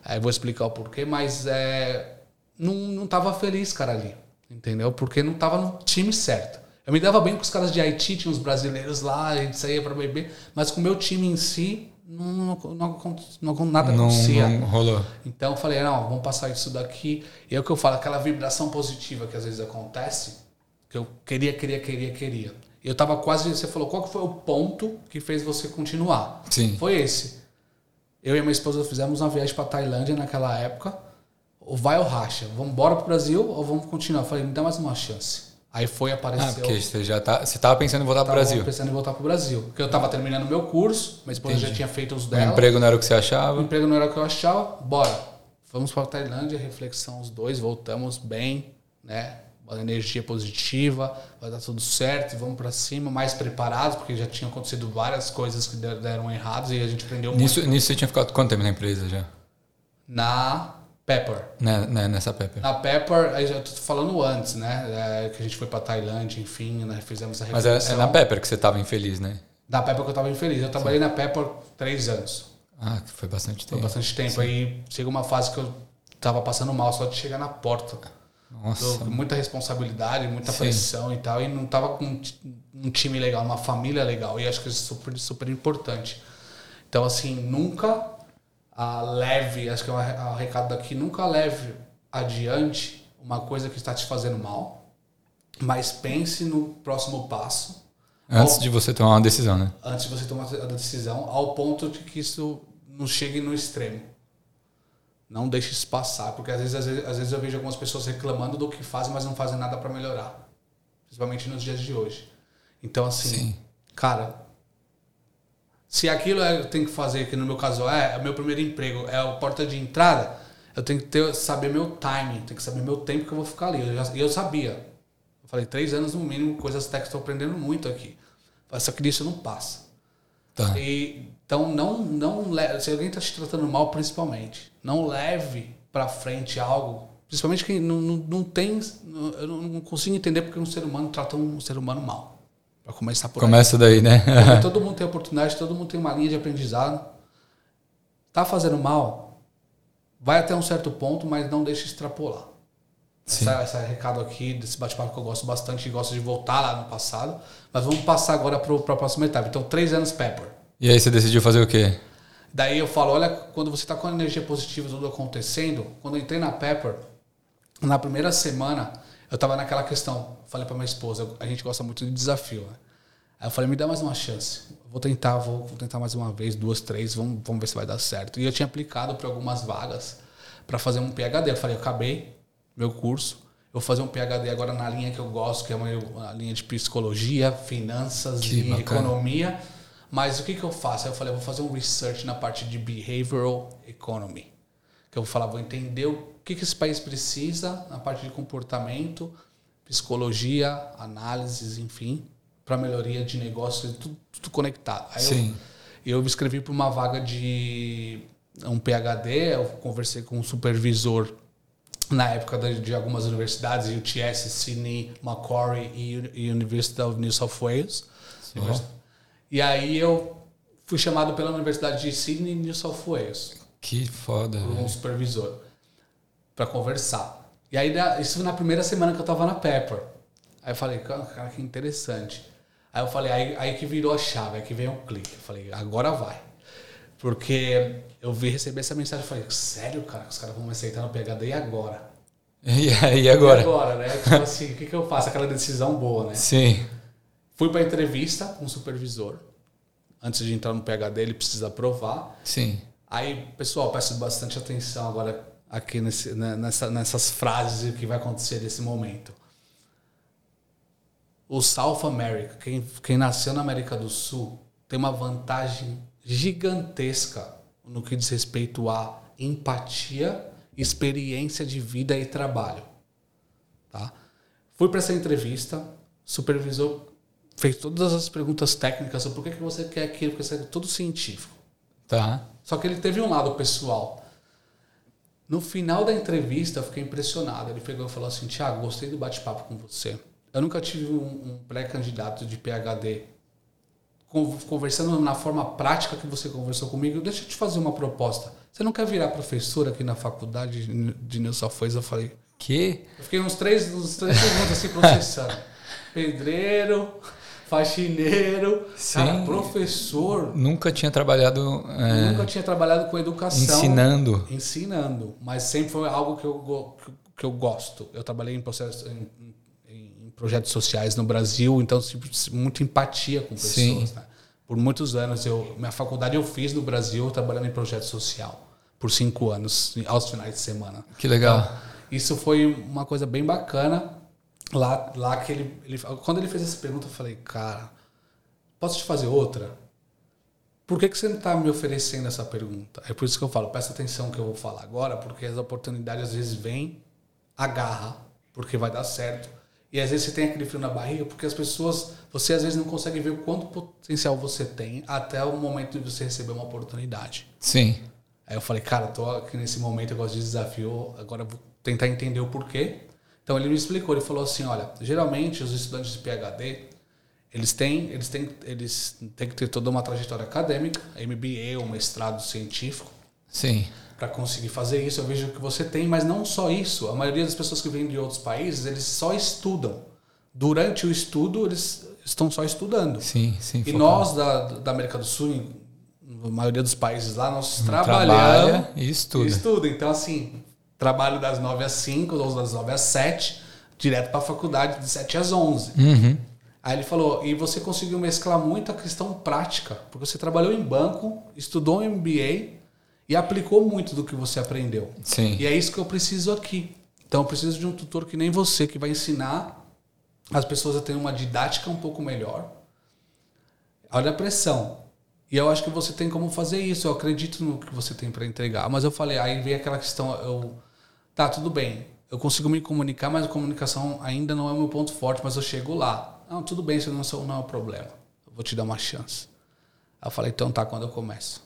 Aí vou explicar o porquê, mas é, não, não tava feliz, cara, ali. Entendeu? Porque não tava no time certo. Eu me dava bem com os caras de Haiti, tinha uns brasileiros lá, a gente saía pra beber, mas com o meu time em si, não, não, não, não- nada Não, acontecia. não rolou. Então eu falei, não, vamos passar isso daqui. E é o que eu falo, aquela vibração positiva que às vezes acontece, que eu queria, queria, queria, queria. Eu tava quase, você falou, qual que foi o ponto que fez você continuar? Sim. Foi esse. Eu e minha esposa fizemos uma viagem para Tailândia naquela época. Ou vai ou racha? Vamos embora pro Brasil ou vamos continuar? Eu falei, me dá mais uma chance. Aí foi, Ah, apareceu. porque você já tá. Você tava pensando em voltar pro tava Brasil. pensando em voltar pro Brasil. Porque eu tava terminando meu curso, esposa já Entendi. tinha feito os O dela. emprego não era o que você O achava. emprego não era o que eu achava, bora. Vamos para a Tailândia, reflexão os dois, voltamos bem, né? Uma energia positiva, vai dar tudo certo, vamos para cima, mais preparados, porque já tinham acontecido várias coisas que der- deram errados e a gente aprendeu Nisso, muito nisso você tinha ficado quanto tempo na empresa já? na Pepper. Né, né, nessa Pepper. Na Pepper, aí já tô falando antes, né? É, que a gente foi para Tailândia, enfim, né? fizemos a Mas é, reflexão. é na Pepper que você tava infeliz, né? Da Pepper que eu tava infeliz. Eu trabalhei na Pepper três anos. Ah, que foi bastante Foi tempo. bastante tempo. Aí chega uma fase que eu tava passando mal só de chegar na porta. Nossa. Muita responsabilidade, muita Sim. pressão e tal. E não tava com um time legal, uma família legal. E acho que isso é super, super importante. Então, assim, nunca a leve, acho que é o recado daqui, nunca leve adiante uma coisa que está te fazendo mal, mas pense no próximo passo Antes de você tomar uma decisão, né? antes de você tomar a decisão, ao ponto de que isso não chegue no extremo. Não deixe isso passar, porque às vezes, às vezes, às vezes eu vejo algumas pessoas reclamando do que fazem, mas não fazem nada para melhorar. Principalmente nos dias de hoje. Então, assim, Sim. cara, se aquilo é, eu tenho que fazer, que no meu caso é, é o meu primeiro emprego, é a porta de entrada, eu tenho que ter, saber meu timing, tenho que saber meu tempo que eu vou ficar ali. Eu E eu, sabia. Eu falei, três anos no mínimo, coisas técnicas, estou aprendendo muito aqui. Só que disso não passa. Tá. E, então não não leve, se alguém está te tratando mal principalmente, não leve para frente algo, principalmente quem não, não, não tem, eu não consigo entender porque um ser humano trata um ser humano mal. Para começar por aí. Começa daí, né? Porque todo mundo tem oportunidade, todo mundo tem uma linha de aprendizado. Tá fazendo mal, vai até um certo ponto, mas não deixe extrapolar. Essa, esse recado aqui desse bate-papo que eu gosto bastante e gosto de voltar lá no passado. Mas vamos passar agora para a próxima etapa. Então, três anos Pepper. E aí você decidiu fazer o quê? Daí eu falo, olha, quando você está com a energia positiva, tudo acontecendo, quando eu entrei na Pepper, na primeira semana, eu tava naquela questão. Falei para minha esposa, a gente gosta muito de desafio, né? Aí eu falei, me dá mais uma chance. Vou tentar, vou, vou tentar mais uma vez, duas, três, vamos, vamos ver se vai dar certo. E eu tinha aplicado para algumas vagas para fazer um PhD. Eu falei, eu acabei meu curso, eu vou fazer um PhD agora na linha que eu gosto, que é uma, uma linha de psicologia, finanças Que e bacana. economia. Mas o que, que eu faço? Aí eu falei, eu vou fazer um research na parte de behavioral economy. Que eu vou falar, vou entender o que, que esse país precisa na parte de comportamento, psicologia, análises, enfim, para melhoria de negócio, tudo, tudo conectado. Aí Sim. Eu, eu me inscrevi para uma vaga de um PhD, eu conversei com um supervisor na época de, de algumas universidades, UTS, Sydney, Macquarie e, Uni- e University of New South Wales. E aí eu fui chamado pela Universidade de Sydney, New South Wales Que foda, por um velho. supervisor para conversar. E aí isso na primeira semana que eu tava na Pepper. Aí eu falei, cara, que interessante. Aí eu falei, aí, aí que virou a chave, aí que veio um clique. Eu falei, agora vai. Porque eu vi receber essa mensagem e falei, sério, cara, que os caras vão me aceitar no PHD e agora? E aí agora? E agora, né? Tipo assim, o que, que eu faço? Aquela decisão boa, né? Sim. Fui pra entrevista com o supervisor. antes de entrar no PhD, ele precisa aprovar. Sim. Aí, pessoal, peço bastante atenção agora aqui nesse, né, nessa, nessas frases que vai acontecer nesse momento. O South America, quem, quem nasceu na América do Sul, tem uma vantagem gigantesca no que diz respeito a empatia, experiência de vida e trabalho. Tá? Fui para essa entrevista, supervisor fez todas as perguntas técnicas sobre por que, que você quer aquilo, porque é tudo científico. Tá. Só que ele teve um lado pessoal. No final da entrevista, eu fiquei impressionado. Ele pegou e falou assim: Tiago, gostei do bate-papo com você. Eu nunca tive um, um pré-candidato de PhD conversando na forma prática que você conversou comigo. Deixa eu te fazer uma proposta. Você não quer virar professor aqui na faculdade de South Wales? Eu falei: Que? Eu fiquei uns três, uns três segundos assim processando. Pedreiro, faxineiro, Sim. cara, professor. Nunca tinha trabalhado é, Nunca tinha trabalhado com educação. ensinando. Ensinando. Mas sempre foi algo que eu, que eu gosto. Eu trabalhei em, processo, em, projetos sociais no Brasil, então sempre muita empatia com pessoas. Né? Por muitos anos, eu, minha faculdade eu fiz no Brasil trabalhando em projeto social. Por cinco anos, aos finais de semana. Que legal. Então, isso foi uma coisa bem bacana. Lá, lá que ele, ele. Quando ele fez essa pergunta, eu falei, cara, posso te fazer outra? Por que, que você não está me oferecendo essa pergunta? É por isso que eu falo, presta atenção que eu vou falar agora, porque as oportunidades às vezes vêm, agarra, porque vai dar certo. E às vezes você tem aquele frio na barriga, porque as pessoas, você às vezes não consegue ver o quanto potencial você tem até o momento de você receber uma oportunidade. Sim. Aí eu falei, cara, tô aqui nesse momento, eu gosto de desafio, agora eu vou tentar entender o porquê. Então ele me explicou, ele falou assim, olha, geralmente os estudantes de PhD, eles têm, eles têm, eles têm que ter toda uma trajetória acadêmica, MBA, um mestrado científico, Sim. para conseguir fazer isso. Eu vejo que você tem, mas não só isso. A maioria das pessoas que vêm de outros países, eles só estudam. Durante o estudo, eles estão só estudando. Sim, sim. E focado. nós da, da América do Sul, na maioria dos países lá, nós Trabalha trabalhamos e estuda. e estuda. Então, assim, trabalho das 9 às 5 ou das 9 às 7, direto para a faculdade de 7 às 11. Uhum. Aí ele falou, e você conseguiu mesclar muito a questão prática, porque você trabalhou em banco, estudou um MBA e aplicou muito do que você aprendeu. Sim. E é isso que eu preciso aqui. Então eu preciso de um tutor que nem você, que vai ensinar as pessoas a terem uma didática um pouco melhor. Olha a pressão. E eu acho que você tem como fazer isso. Eu acredito no que você tem para entregar. Mas eu falei, aí veio aquela questão, eu tá, tudo bem. Eu consigo me comunicar, mas a comunicação ainda não é o meu ponto forte, mas eu chego lá. Não, tudo bem, isso não é não é um problema. Eu vou te dar uma chance. Aí eu falei, então tá, quando eu começo.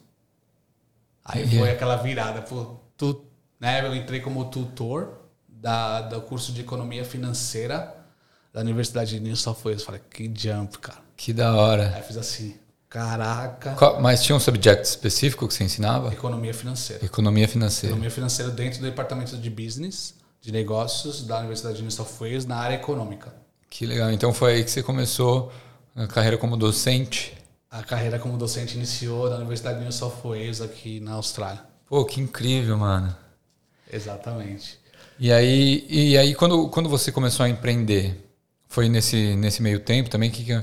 Aí Yeah. foi aquela virada. Pô, tu, né, eu entrei como tutor da, do curso de economia financeira da Universidade de New South Wales. Falei, que jump, cara. Que da hora. Aí eu fiz assim, caraca, mas tinha um subject específico que você ensinava? economia financeira. Economia financeira. Economia financeira dentro do departamento de business, de negócios da Universidade de New South Wales na área econômica. Que legal. Então foi aí que você começou a carreira como docente. A carreira como docente iniciou na Universidade de New South Wales aqui na Austrália. Pô, que incrível, mano. Exatamente. E aí, e aí quando, quando você começou a empreender, foi nesse, nesse meio tempo também que, que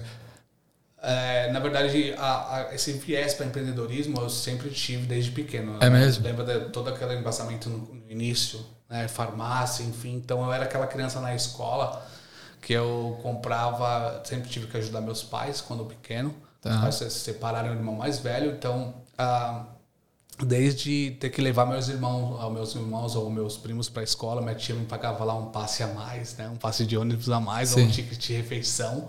É, na verdade, a- a- esse viés para empreendedorismo eu sempre tive desde pequeno. É mesmo? Lembra de todo aquele embasamento no, no início, né? farmácia, enfim. Então eu era aquela criança na escola que eu comprava, sempre tive que ajudar meus pais quando pequeno. Tá. Meus pais se separaram, o irmão mais velho, então ah, desde ter que levar meus irmãos, aos meus irmãos ou meus primos para a escola, minha tia me pagava lá um passe a mais, né? Um passe de ônibus a mais, ou um Sim. ticket de refeição.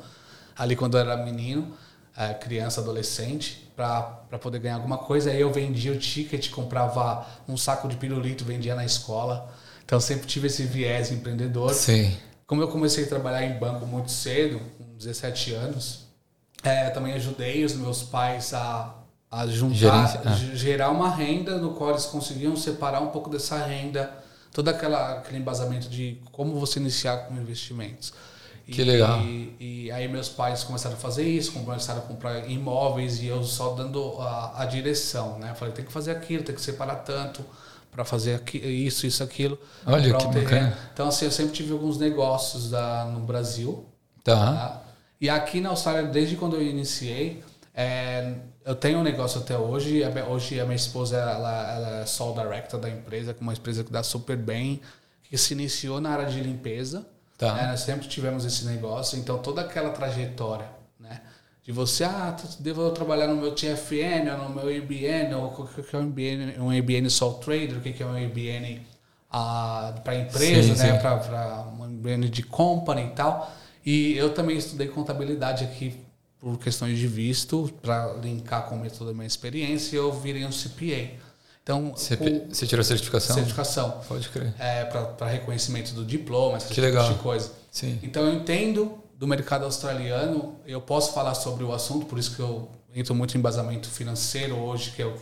Ali quando eu era menino, eh, criança, adolescente, para poder ganhar alguma coisa. Aí eu vendia o ticket, comprava um saco de pirulito, vendia na escola. Então sempre tive esse viés empreendedor. Sim. Como eu comecei a trabalhar em banco muito cedo, com 17 anos, eh, também ajudei os meus pais a, a juntar, Gerência- ah. ge- gerar uma renda no qual eles conseguiam separar um pouco dessa renda, todo aquela, aquele embasamento de como você iniciar com investimentos. Que E- legal. E, e aí meus pais começaram a fazer isso, começaram a comprar imóveis e eu só dando a, a direção, né? Falei, tem que fazer aquilo, tem que separar tanto para fazer aqui, isso, isso, aquilo. Olha, que um bacana. Então, assim, eu sempre tive alguns negócios da, no Brasil. Tá. tá? E aqui na Austrália, desde quando eu iniciei, É, eu tenho um negócio até hoje. Hoje a minha esposa ela, ela é sole director da empresa, com uma empresa que dá super bem, que se iniciou na área de limpeza. Tá. Né? Nós sempre tivemos esse negócio, então toda aquela trajetória, né? De você, ah, devo trabalhar no meu TFN, ou no meu ABN, ou o que é um ABN, um ABN Sole Trader, o que é um ABN ah, para empresa, sim, né? Para um ABN de company e tal. E eu também estudei contabilidade aqui por questões de visto, para linkar com o método da minha experiência, e eu virei um CPA. Então, você, o, você tirou a certificação? Certificação. Pode crer. É, para reconhecimento do diploma, essa que legal. Tipo de coisa. Sim. Então, eu entendo do mercado australiano, eu posso falar sobre o assunto, por isso que eu entro muito em embasamento financeiro hoje, que eu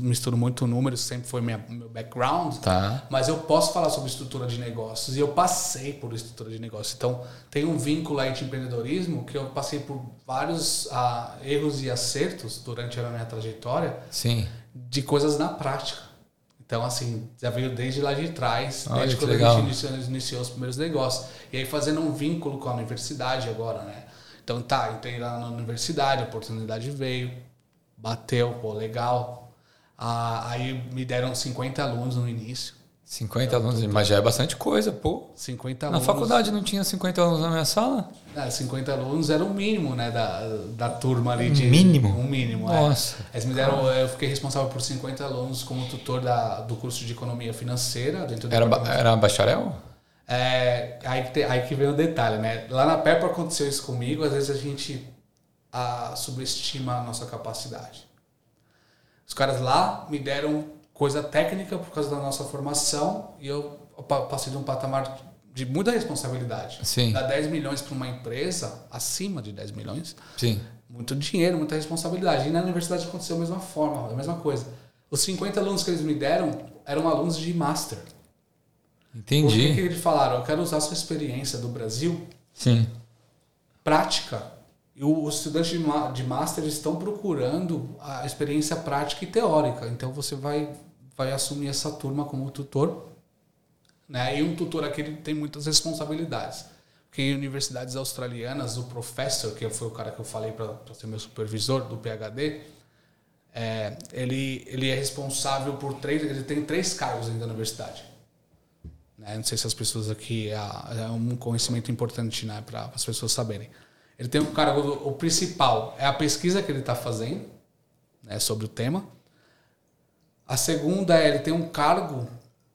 misturo muito números, sempre foi minha, meu background. Tá. Mas eu posso falar sobre estrutura de negócios e eu passei por estrutura de negócios. Então, tem um vínculo aí de empreendedorismo que eu passei por vários ah, erros e acertos durante a minha trajetória. Sim. De coisas na prática. Então, assim, já veio desde lá de trás, Olha, desde quando legal. a gente iniciou, iniciou, os primeiros negócios. E aí fazendo um vínculo com a universidade agora, né? Então tá, entrei lá na universidade, a oportunidade veio, bateu, pô, legal, ah, aí me deram 50 alunos no início. 50 alunos, mas já é bastante coisa, pô. 50 alunos. Na faculdade não tinha 50 alunos na minha sala? É, 50 alunos era o mínimo, né, da, da turma ali. De, mínimo? Um mínimo, é. Nossa. É. Eles me deram, eu fiquei responsável por 50 alunos como tutor da, do curso de Economia Financeira. dentro do Era, ba era bacharel? É, aí, que aí que vem o detalhe, né? Lá na PEP aconteceu isso comigo, às vezes a gente a, subestima a nossa capacidade. Os caras lá me deram coisa técnica por causa da nossa formação e eu passei de um patamar de muita responsabilidade. Sim. Dar 10 milhões para uma empresa, acima de 10 milhões, Sim. muito dinheiro, muita responsabilidade. E na universidade aconteceu a mesma forma, a mesma coisa. Os 50 alunos que eles me deram eram alunos de master. Entendi. O que, eles falaram? Eu quero usar a sua experiência do Brasil, Sim. prática, e os estudantes de master estão procurando a experiência prática e teórica. Então você vai, vai assumir essa turma como tutor. Né? E um tutor aqui tem muitas responsabilidades. Porque em universidades australianas, o professor, que foi o cara que eu falei para ser meu supervisor do PhD, é, ele, ele é responsável por três. Ele tem três cargos dentro da universidade. Né? Não sei se as pessoas aqui. É, é um conhecimento importante né, para as pessoas saberem. Ele tem um cargo, o principal é a pesquisa que ele está fazendo né, sobre o tema. A segunda é ele tem um cargo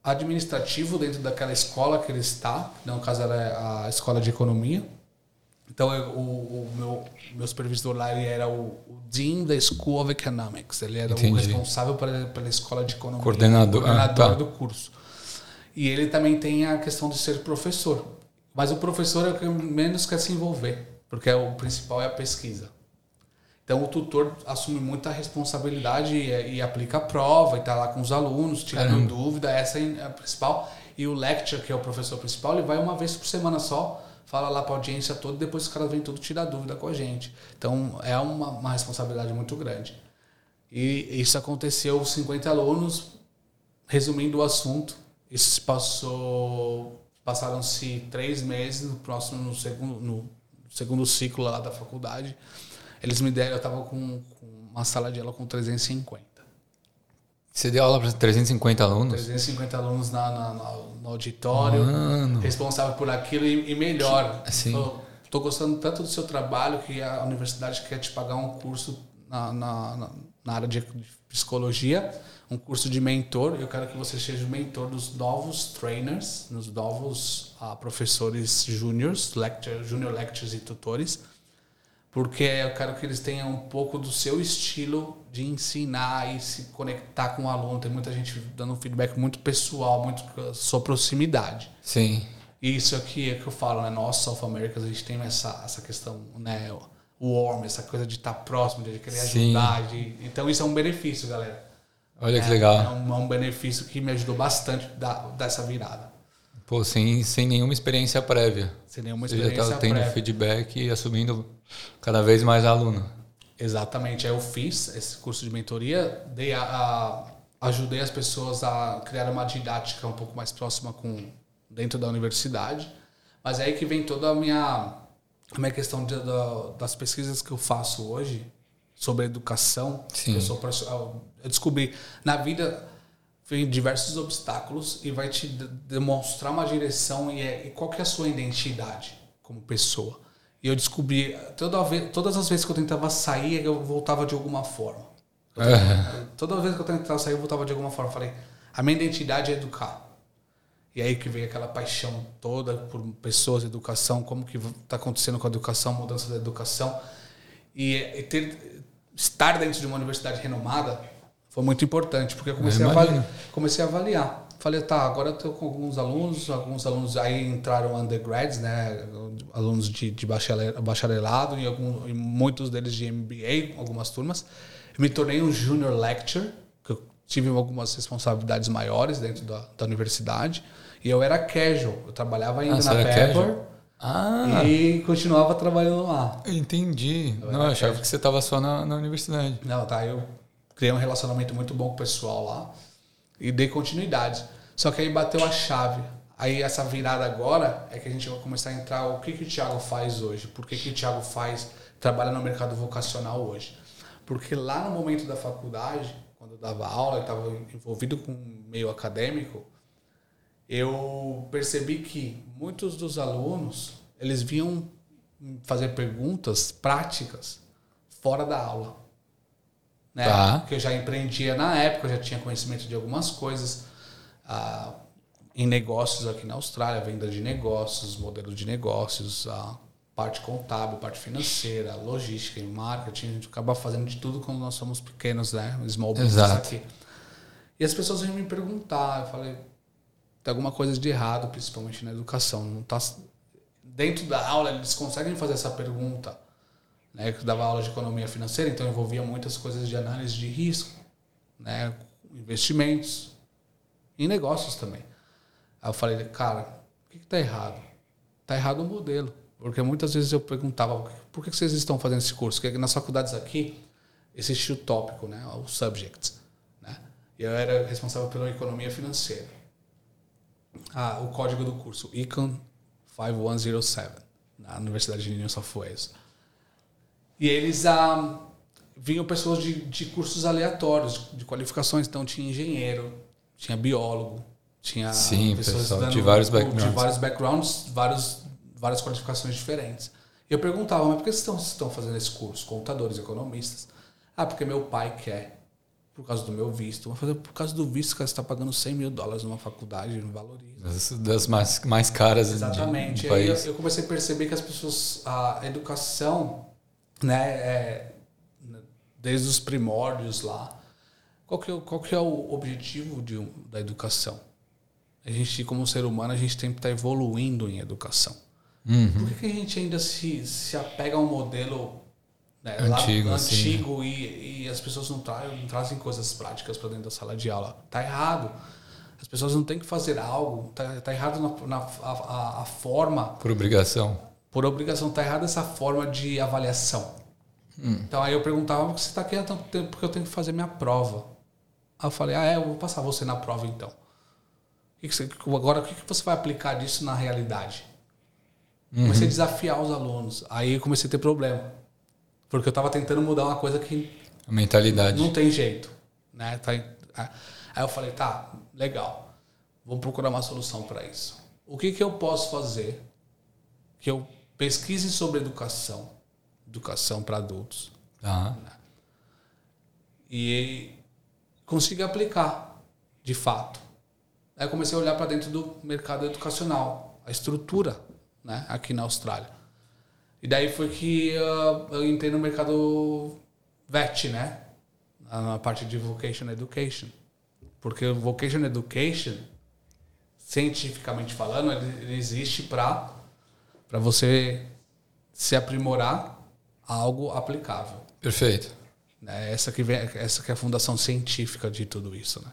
administrativo dentro daquela escola que ele está, no caso era a escola de economia. Então eu, o, o, meu, meu supervisor lá ele era o, o, Dean da School of Economics. Ele era Entendi. o responsável pela, pela escola de economia. Coordenador, coordenador ah, tá. do curso. E ele também tem a questão de ser professor. Mas o professor é o que menos quer se envolver porque é o principal é a pesquisa. Então o tutor assume muita responsabilidade e, e aplica a prova e está lá com os alunos, tirando dúvida, essa é a principal. E o lecture, que é o professor principal, ele vai uma vez por semana só, fala lá para a audiência toda, depois os caras vêm tudo tirar dúvida com a gente. Então é uma, uma responsabilidade muito grande. E isso aconteceu 50 alunos, resumindo o assunto, isso passou passaram-se três meses no próximo no segundo no segundo ciclo lá da faculdade, eles me deram, eu estava com, com, uma sala de aula com 350. Você deu aula para 350 alunos? 350 alunos na, na, na no auditório, Mano. responsável por aquilo e, e melhor. Assim. Estou gostando tanto do seu trabalho que a universidade quer te pagar um curso na, na, na área de psicologia um curso de mentor. Eu quero que você seja o mentor dos novos trainers, dos novos uh, professores júniores, lecture, junior lectures e tutores, porque eu quero que eles tenham um pouco do seu estilo de ensinar e se conectar com o aluno. Tem muita gente dando um feedback muito pessoal, muito sua proximidade. Sim. E isso aqui é que eu falo, né? Nós, South Americans, a gente tem essa, essa questão, né? O warm, essa coisa de estar próximo, de querer Sim. ajudar. De... Então isso é um benefício, galera. Olha que legal. É um, é um, benefício que me ajudou bastante da, dessa virada. Pô, sem, sem nenhuma experiência prévia. Sem nenhuma experiência Você já está tendo prévia. feedback e assumindo cada vez mais aluno. Exatamente. Aí eu fiz esse curso de mentoria, dei a, a, ajudei as pessoas a criar uma didática um pouco mais próxima com dentro da universidade. Mas é aí que vem toda a minha, a minha questão de, das pesquisas que eu faço hoje sobre educação. Sim. Eu, sou, eu descobri na vida diversos obstáculos e vai te demonstrar uma direção e, é, e qual que é a sua identidade como pessoa. E eu descobri, toda vez, todas as vezes que eu tentava sair, eu voltava de alguma forma. Tentava, toda vez que eu tentava sair, eu voltava de alguma forma. Eu falei, a minha identidade é educar. E aí que vem aquela paixão toda por pessoas, educação, como que está acontecendo com a educação, mudança da educação. E, e ter, estar dentro de uma universidade renomada foi muito importante, porque eu comecei, eu a, avaliar, comecei a avaliar. Falei, tá, agora eu estou com alguns alunos, alguns alunos aí entraram undergrads, né, alunos de, de bacharelado e, algum, e muitos deles de MBA, algumas turmas. Eu me tornei um junior lecturer, que eu tive algumas responsabilidades maiores dentro da, da universidade. E eu era casual, eu trabalhava ainda ah, na Pepper. Ah. E continuava trabalhando lá. Entendi. Eu não, eu achava que você estava só na, na universidade. Não, tá. Eu criei um relacionamento muito bom com o pessoal lá e dei continuidade. Só que aí bateu a chave. Aí essa virada agora é que a gente vai começar a entrar o que, que o Thiago faz hoje, por que, que o Thiago faz, trabalha no mercado vocacional hoje. Porque lá no momento da faculdade, quando eu dava aula, e estava envolvido com meio acadêmico, eu percebi que muitos dos alunos, eles vinham fazer perguntas práticas fora da aula. Né? Tá. Porque eu já empreendia na época, eu já tinha conhecimento de algumas coisas ah, em negócios aqui na Austrália, venda de negócios, modelo de negócios, a parte contábil, parte financeira, logística e marketing. A gente acaba fazendo de tudo quando nós somos pequenos, né? Small business Exato. aqui. E as pessoas vinham me perguntar, eu falei, tem alguma coisa de errado, principalmente na educação. Não tá dentro da aula eles conseguem fazer essa pergunta, né? Eu dava aula de economia financeira, então envolvia muitas coisas de análise de risco, né? Investimentos e negócios também. Aí eu falei, cara, o que está errado? Está errado o modelo, porque muitas vezes eu perguntava por que vocês estão fazendo esse curso? Porque nas faculdades aqui existe o tópico, né? O subject, né? E eu era responsável pela economia financeira ah, o código do curso, Econ 5107, na Universidade de New South Wales. E eles ah, vinham pessoas de, de cursos aleatórios, de qualificações. Então tinha engenheiro, tinha biólogo, tinha Sim, pessoas pessoal, de vários backgrounds. De vários backgrounds, vários, várias qualificações diferentes. E eu perguntava, mas por que vocês estão, estão fazendo esse curso? Contadores, economistas. Ah, porque meu pai quer por causa do meu visto. Vou fazer por causa do visto, que você está pagando 100 mil dólares numa faculdade, não valoriza. Das, das mais, mais caras Exatamente. De, país. Aí eu, eu, comecei a perceber que as pessoas, a educação, né, é, desde os primórdios lá, qual que é, qual que é o objetivo de, da educação? A gente, como ser humano, a gente tem que estar tá evoluindo em educação. Uhum. Por que, que a gente ainda se, se apega a um modelo né, antigo, lá, antigo e, e, as pessoas não, tra não trazem coisas práticas para dentro da sala de aula. Tá errado. As pessoas não têm que fazer algo. Tá, tá errado na, na a, a, forma. Por obrigação. Por obrigação. Tá errada essa forma de avaliação. Hum. Então aí eu perguntava, por que você está aqui há tanto tempo? Porque eu tenho que fazer minha prova. Aí eu falei, ah, é, eu vou passar você na prova então. Que que você, agora, o que, que você vai aplicar disso na realidade? Uhum. Comecei a desafiar os alunos. Aí eu comecei a ter problema. Porque eu estava tentando mudar uma coisa que. A mentalidade. Não tem jeito. Né? Tá, aí eu falei, tá, legal. Vou procurar uma solução para isso. O que, que eu posso fazer que eu pesquise sobre educação, educação para adultos, né? e consiga aplicar de fato. Aí comecei a olhar para dentro do mercado educacional, a estrutura né, aqui na Austrália. E daí foi que uh, eu entrei no mercado VET, né? Na parte de Vocation Education. Porque Vocation Education, cientificamente falando, ele, existe para você se aprimorar a algo aplicável. Perfeito. Né? Essa, que vem, essa que é a fundação científica de tudo isso, né?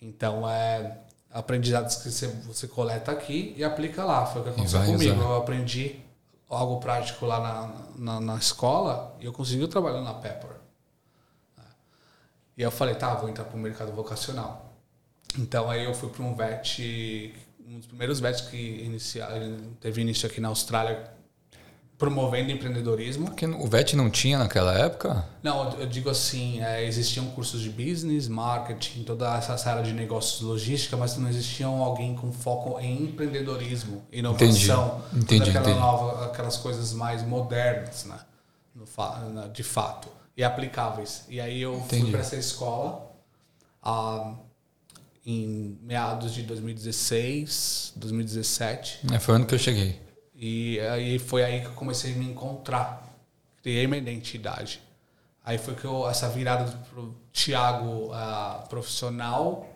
Então, é aprendizados que você, você coleta aqui e aplica lá. Foi o que aconteceu comigo. Usar. Eu aprendi algo prático lá na, na, na escola e eu consegui trabalhar na Pepper. E eu falei, tá, vou entrar para o mercado vocacional. Então aí eu fui para um VET, um dos primeiros VETs que inicia, teve início aqui na Austrália, promovendo empreendedorismo. Porque o VET não tinha naquela época? Não, eu digo assim, é, existiam cursos de business, marketing, toda essa área de negócios logística, mas não existiam alguém com foco em empreendedorismo, inovação, entendi, entendi, aquela entendi. Nova, aquelas coisas mais modernas, né? De fato, e aplicáveis. E aí eu entendi. fui para essa escola ah, em meados de 2016, 2017. É, foi o ano que eu cheguei. E aí foi aí que eu comecei a me encontrar. Criei minha identidade. Aí foi que eu, essa virada pro Tiago uh, profissional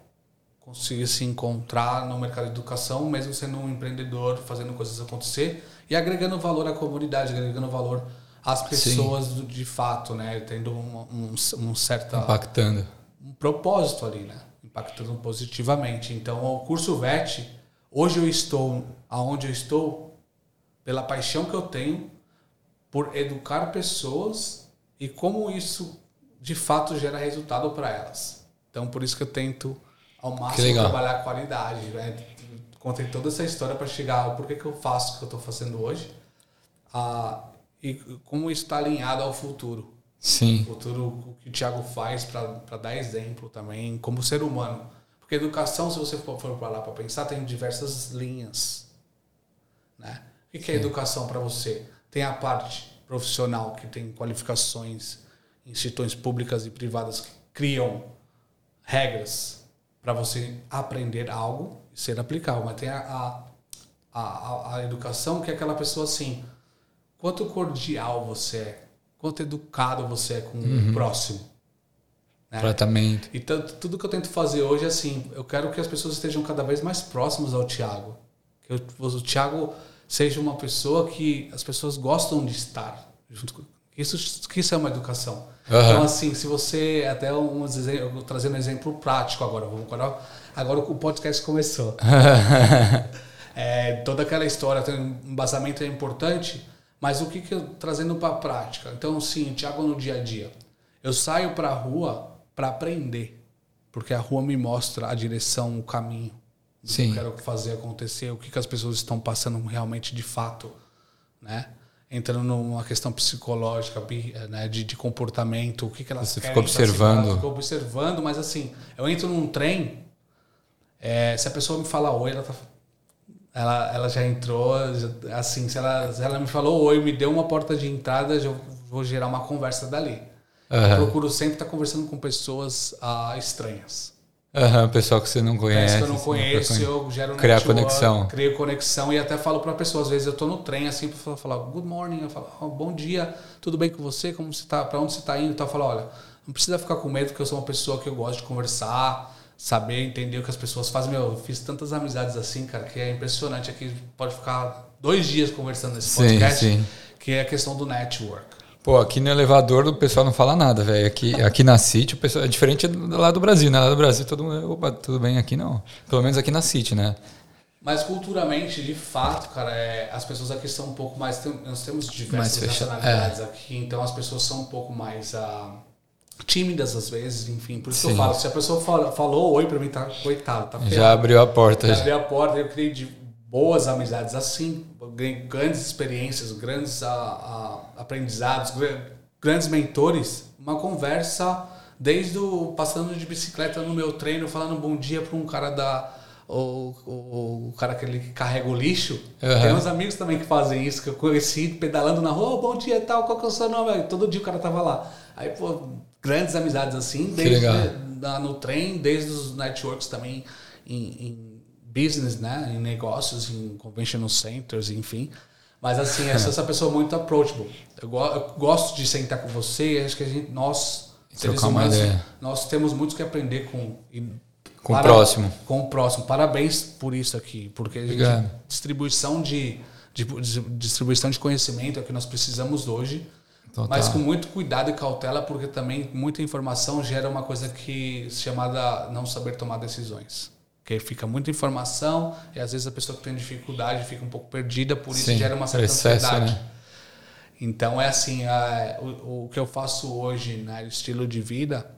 consegui se encontrar no mercado de educação, mesmo sendo um empreendedor, fazendo coisas acontecer e agregando valor à comunidade, agregando valor às pessoas do, de fato, né? Tendo um, um, um certo... Impactando. Um propósito ali, né? Impactando positivamente. Então, o curso VET, hoje eu estou aonde eu estou pela paixão que eu tenho por educar pessoas e como isso de fato gera resultado para elas. Então, por isso que eu tento ao máximo trabalhar a qualidade. Né? Contei toda essa história para chegar ao porquê que eu faço o que eu estou fazendo hoje ah, e como isso está alinhado ao futuro. Sim. O futuro, o que o Thiago faz para dar exemplo também, como ser humano. Porque educação, se você for, for para lá para pensar, tem diversas linhas. Né? O que é educação para você? Tem a parte profissional, que tem qualificações, instituições públicas e privadas que criam regras para você aprender algo e ser aplicável. Mas tem a, a, a, a, educação que é aquela pessoa assim, quanto cordial você é, quanto educado você é com uhum. o próximo. Né? Tratamento. E tudo que eu tento fazer hoje é assim, eu quero que as pessoas estejam cada vez mais próximas ao Tiago. Que eu, o Tiago seja uma pessoa que as pessoas gostam de estar junto com isso que isso é uma educação. Uhum. Então assim, se você até um exemplo, trazendo um exemplo prático agora, vamos agora, agora o podcast começou. é, toda aquela história um embasamento é importante, mas o que que eu trazendo para a prática? Então sim, Tiago no dia a dia, eu saio para a rua para aprender, porque a rua me mostra a direção, o caminho. Sim. eu quero fazer acontecer, o que, que as pessoas estão passando realmente de fato, né? Entrando numa questão psicológica, né? de, de comportamento, o que, que elas Você ficou observando. Ficou observando, mas assim, eu entro num trem, é, se a pessoa me fala oi, ela tá, ela, ela já entrou, assim, se ela, se ela me falou oi, me deu uma porta de entrada, eu vou gerar uma conversa dali. Uhum. Eu procuro sempre estar conversando com pessoas ah, estranhas. Uhum, pessoal que você não conhece. que eu não conheço, eu gero Criar network, conexão. Crio conexão e até falo para a pessoa, às vezes eu estou no trem assim, para falar good morning, eu falo, oh, bom dia, tudo bem com você? Como você tá? Para onde você está indo? Então eu falo, olha, não precisa ficar com medo, porque eu sou uma pessoa que eu gosto de conversar, saber, entender o que as pessoas fazem. Meu, eu fiz tantas amizades assim, cara, que é impressionante. Aqui pode ficar dois dias conversando nesse podcast, sim, sim. que é a questão do network. Pô, aqui no elevador o pessoal não fala nada, velho. Aqui, aqui na City o pessoal é diferente lá do Brasil, né? Lá do Brasil todo mundo, opa, tudo bem aqui não. Pelo menos aqui na City, né? Mas culturalmente, de fato, cara, é, as pessoas aqui são um pouco mais. Tem, nós temos diversas nacionalidades é. aqui, então as pessoas são um pouco mais ah, tímidas às vezes, enfim. Por isso Sim. que eu falo, se a pessoa fala, falou oi pra mim, tá coitado, tá Já abriu a porta. Já, já. abriu a porta, eu criei de boas amizades assim, grandes experiências, grandes a, a, aprendizados, grandes mentores, uma conversa desde o passando de bicicleta no meu treino, falando bom dia para um cara da o, cara aquele que carrega o lixo. Uhum. Tem uns amigos também que fazem isso, que eu conheci pedalando na rua, oh, bom dia tal, qual que é o seu nome? Todo dia o cara tava lá. Aí, pô, grandes amizades assim, desde no trem, desde os networks também em, em business, né? Em negócios, em convention centers, enfim. Mas assim, eu sou essa pessoa muito approachable. Eu, go eu, gosto de sentar com você acho que a gente, nós, seres humanos, nós temos muito que aprender com... Com para, o próximo. Com o próximo. Parabéns por isso aqui, porque distribuição de, de, de, distribuição de conhecimento é o que nós precisamos hoje. Total. Mas com muito cuidado e cautela, porque também muita informação gera uma coisa que chamada não saber tomar decisões. Porque fica muita informação e às vezes a pessoa que tem dificuldade fica um pouco perdida, por isso Sim, gera uma certa excesso, ansiedade. Né? Então é assim, a, o, o, que eu faço hoje, né, estilo de vida,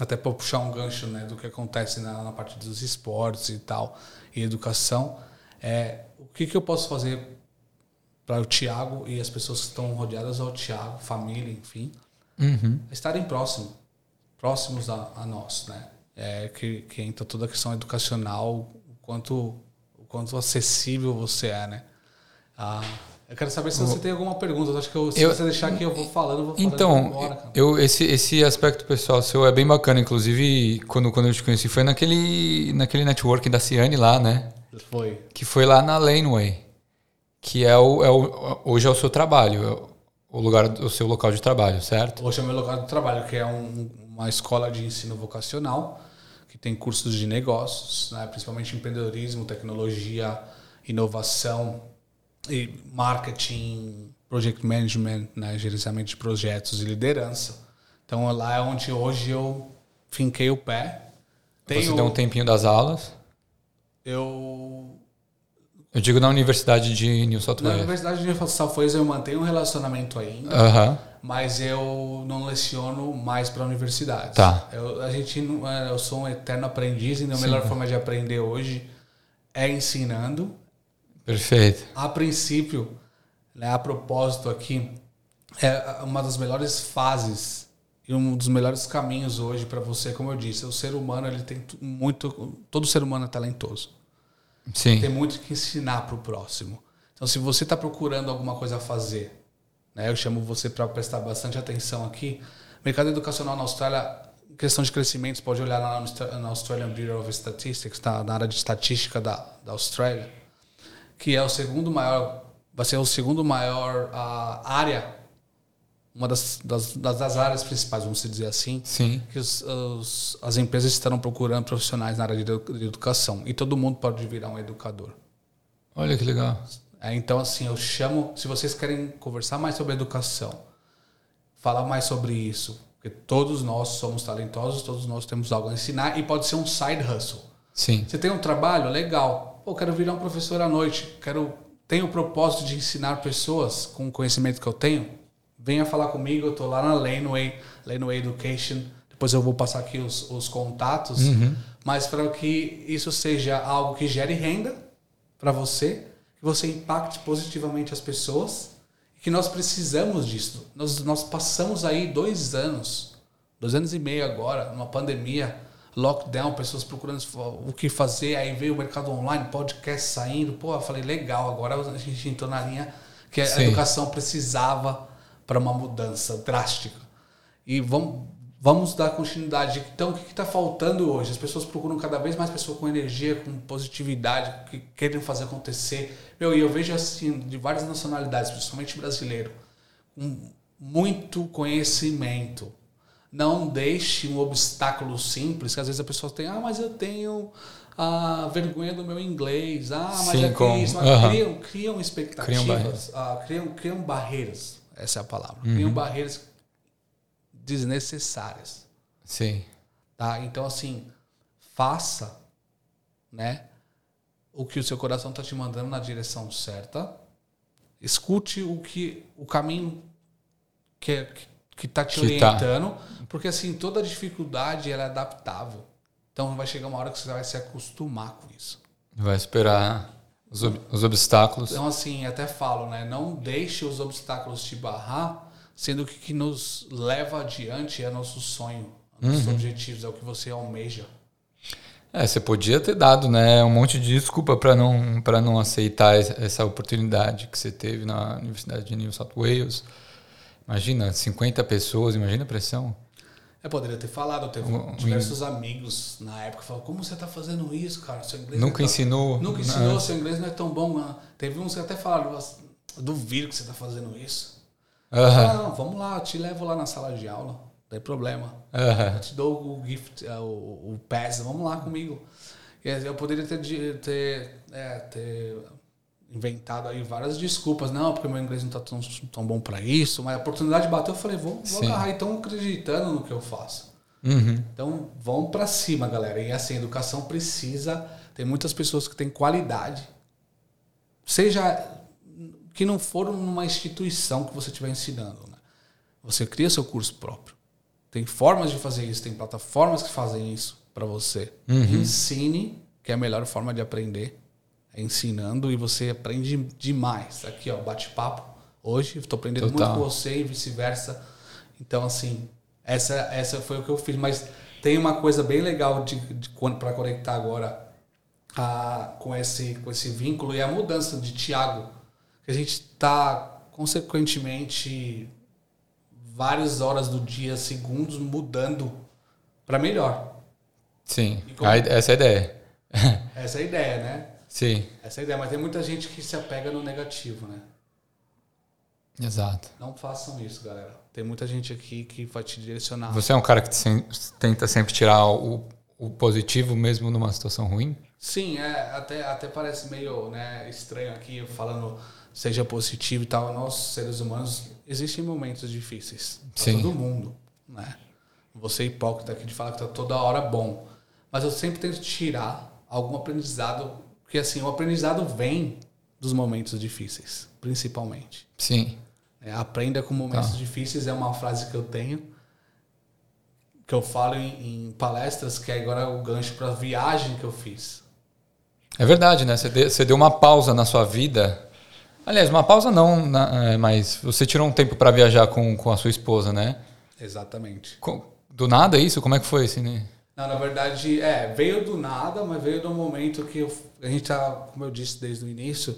até para puxar um gancho né, do que acontece na, na, parte dos esportes e tal, e educação, é o que, que eu posso fazer para o Tiago e as pessoas que estão rodeadas ao Tiago, família, enfim, Uhum. estarem próximos, próximos a, a nós, né? É que, que entra toda a questão educacional, o quanto, o quanto acessível você é, né? Ah, eu quero saber se você tem alguma pergunta. Eu acho que eu, se Eu- você deixar aqui, eu vou falando, eu vou falando Então, eu, esse, esse aspecto pessoal seu é bem bacana. Inclusive, quando, quando eu te conheci, foi naquele, naquele network da Ciane lá, né? Foi. Que foi lá na Laneway. Que é o, é o, hoje é o seu trabalho, é o, lugar, o seu local de trabalho, certo? Hoje é o meu lugar de trabalho, que é um- uma escola de ensino vocacional, que tem cursos de negócios, né, principalmente empreendedorismo, tecnologia, inovação e marketing, project management, né, gerenciamento de projetos e liderança. Então lá é onde hoje eu finquei o pé. Você deu um tempinho das aulas. eu Eu digo na Universidade de New South na Wales. Universidade de Salfoz eu mantenho um relacionamento ainda. Aham. mas eu não leciono mais para universidades. Tá. Eu, a gente é, eu sou um eterno aprendiz e a melhor forma de aprender hoje é ensinando. Perfeito. A princípio, né, a propósito aqui, é uma das melhores fases e um dos melhores caminhos hoje para você, como eu disse, o ser humano ele tem muito, todo ser humano é talentoso Sim. tem muito que ensinar para o próximo. Então, se você está procurando alguma coisa a fazer, né, eu chamo você para prestar bastante atenção aqui. Mercado educacional na Austrália, questão de crescimento, pode olhar lá na Australian Bureau of Statistics, tá, na área de estatística da, da Austrália, que é o segundo maior, vai ser o segundo maior ah, área, uma das, das, das, áreas principais, vamos dizer assim, Sim. que os, os- as empresas estarão procurando profissionais na área de educação. E todo mundo pode virar um educador. Olha que legal. É, então, assim, eu chamo. Se vocês querem conversar mais sobre educação, falar mais sobre isso, porque todos nós somos talentosos, todos nós temos algo a ensinar e pode ser um side hustle. Sim. Você tem um trabalho legal, pô, quero virar um professor à noite, quero tenho o propósito de ensinar pessoas com o conhecimento que eu tenho. Venha falar comigo, eu tô lá na Laneway, Laneway Education. Depois eu vou passar aqui os, os contatos, mas para que isso seja algo que gere renda para você, que você impacte positivamente as pessoas, que nós precisamos disso. Nós, nós passamos aí dois anos, dois anos e meio agora, numa pandemia, lockdown, pessoas procurando o que fazer, aí veio o mercado online, podcast saindo, pô, eu falei, legal, agora a gente entrou na linha que a Sim. educação precisava para uma mudança drástica. E vamos, vamos dar continuidade. Então, o que está faltando hoje? As pessoas procuram cada vez mais pessoas com energia, com positividade, que querem fazer acontecer. Meu, e eu vejo assim, de várias nacionalidades, principalmente brasileiro, com muito conhecimento. Não deixe um obstáculo simples, que às vezes a pessoa tem, ah, mas eu tenho a vergonha do meu inglês, ah, mas Sim, é com- isso, aham. criam, criam expectativas, Criam barreiras. ah, criam, criam barreiras, essa é a palavra, Uhum. criam barreiras desnecessárias. Sim. Tá? Então, assim, faça né, o que o seu coração está te mandando na direção certa. Escute o que o caminho que é- que está te Que tá. orientando, porque assim toda dificuldade ela é adaptável. Então vai chegar uma hora que você vai se acostumar com isso. Vai esperar os, ob- os obstáculos. Então assim até falo, né, não deixe os obstáculos te barrar, sendo que o que nos leva adiante é nosso sonho, nossos objetivos, é o que você almeja. É, você podia ter dado, né, um monte de desculpa para não para não aceitar essa- essa oportunidade que você teve na Universidade de New South Wales. Imagina, 50 pessoas, imagina a pressão. Eu poderia ter falado, eu teve Um- diversos amigos na época que falaram, como você está fazendo isso, cara? Seu inglês Nunca é ensinou. Nunca né? ensinou, seu inglês não é tão bom. Não. Teve uns que até falaram, "Nossa, eu duvido que você está fazendo isso. Aham, Ah, não, vamos lá, eu te levo lá na sala de aula, não tem problema. aham. Eu te dou o gift, eh, o, o pass, vamos lá comigo. Eu poderia ter, ter, é, ter inventado aí várias desculpas. Não, porque meu inglês não está tão, tão bom para isso. Mas a oportunidade bateu, eu falei, vou, vou Sim. agarrar. Então, acreditando no que eu faço. Uhum. Então, vamos para cima, galera. E assim, a educação precisa. Tem muitas pessoas que têm qualidade. Seja que não for numa instituição que você estiver ensinando. Né? Você cria seu curso próprio. Tem formas de fazer isso, tem plataformas que fazem isso para você. Ensine, que é a melhor forma de aprender. Ensinando e você aprende demais. Aqui, ó, bate-papo. Hoje, estou aprendendo Total. muito com você e vice-versa. Então, assim, essa, essa foi o que eu fiz. Mas tem uma coisa bem legal de, de para conectar agora a, com, esse, com esse vínculo e a mudança de Tiago. Que a gente está, consequentemente, várias horas do dia, segundos, mudando para melhor. Sim, como- essa é a ideia. Essa é a ideia, né? Sim, Essa é a ideia. Mas tem muita gente que se apega no negativo, né? exato. Não façam isso, galera. Tem muita gente aqui que vai te direcionar. Você é um cara que tenta sempre tirar o, o positivo mesmo numa situação ruim? Sim, é, até, até parece meio né, estranho aqui falando seja positivo e tal. Nós, seres humanos, existem momentos difíceis. Pra Sim. todo mundo, né? Você é hipócrita aqui de falar que tá toda hora bom. Mas eu sempre tento tirar algum aprendizado, porque assim, o aprendizado vem dos momentos difíceis, principalmente. Sim. É, aprenda com momentos Tá. difíceis é uma frase que eu tenho que eu falo em, em palestras que agora é o gancho para a viagem que eu fiz. É verdade, né? Você de- você deu uma pausa na sua vida. Aliás, uma pausa não, na- é, mas você tirou um tempo para viajar com, com a sua esposa, né? Exatamente. Co- Do nada isso? Como é que foi assim, né? Não, na verdade, é, veio do nada, mas veio do momento que eu- a gente tá, como eu disse desde o início,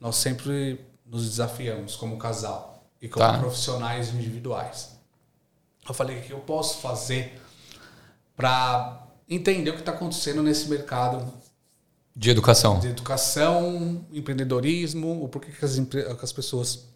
nós sempre nos desafiamos como casal e como Tá. profissionais individuais. Eu falei o que eu posso fazer para entender o que está acontecendo nesse mercado De educação. de educação, empreendedorismo, o porquê que as, que as pessoas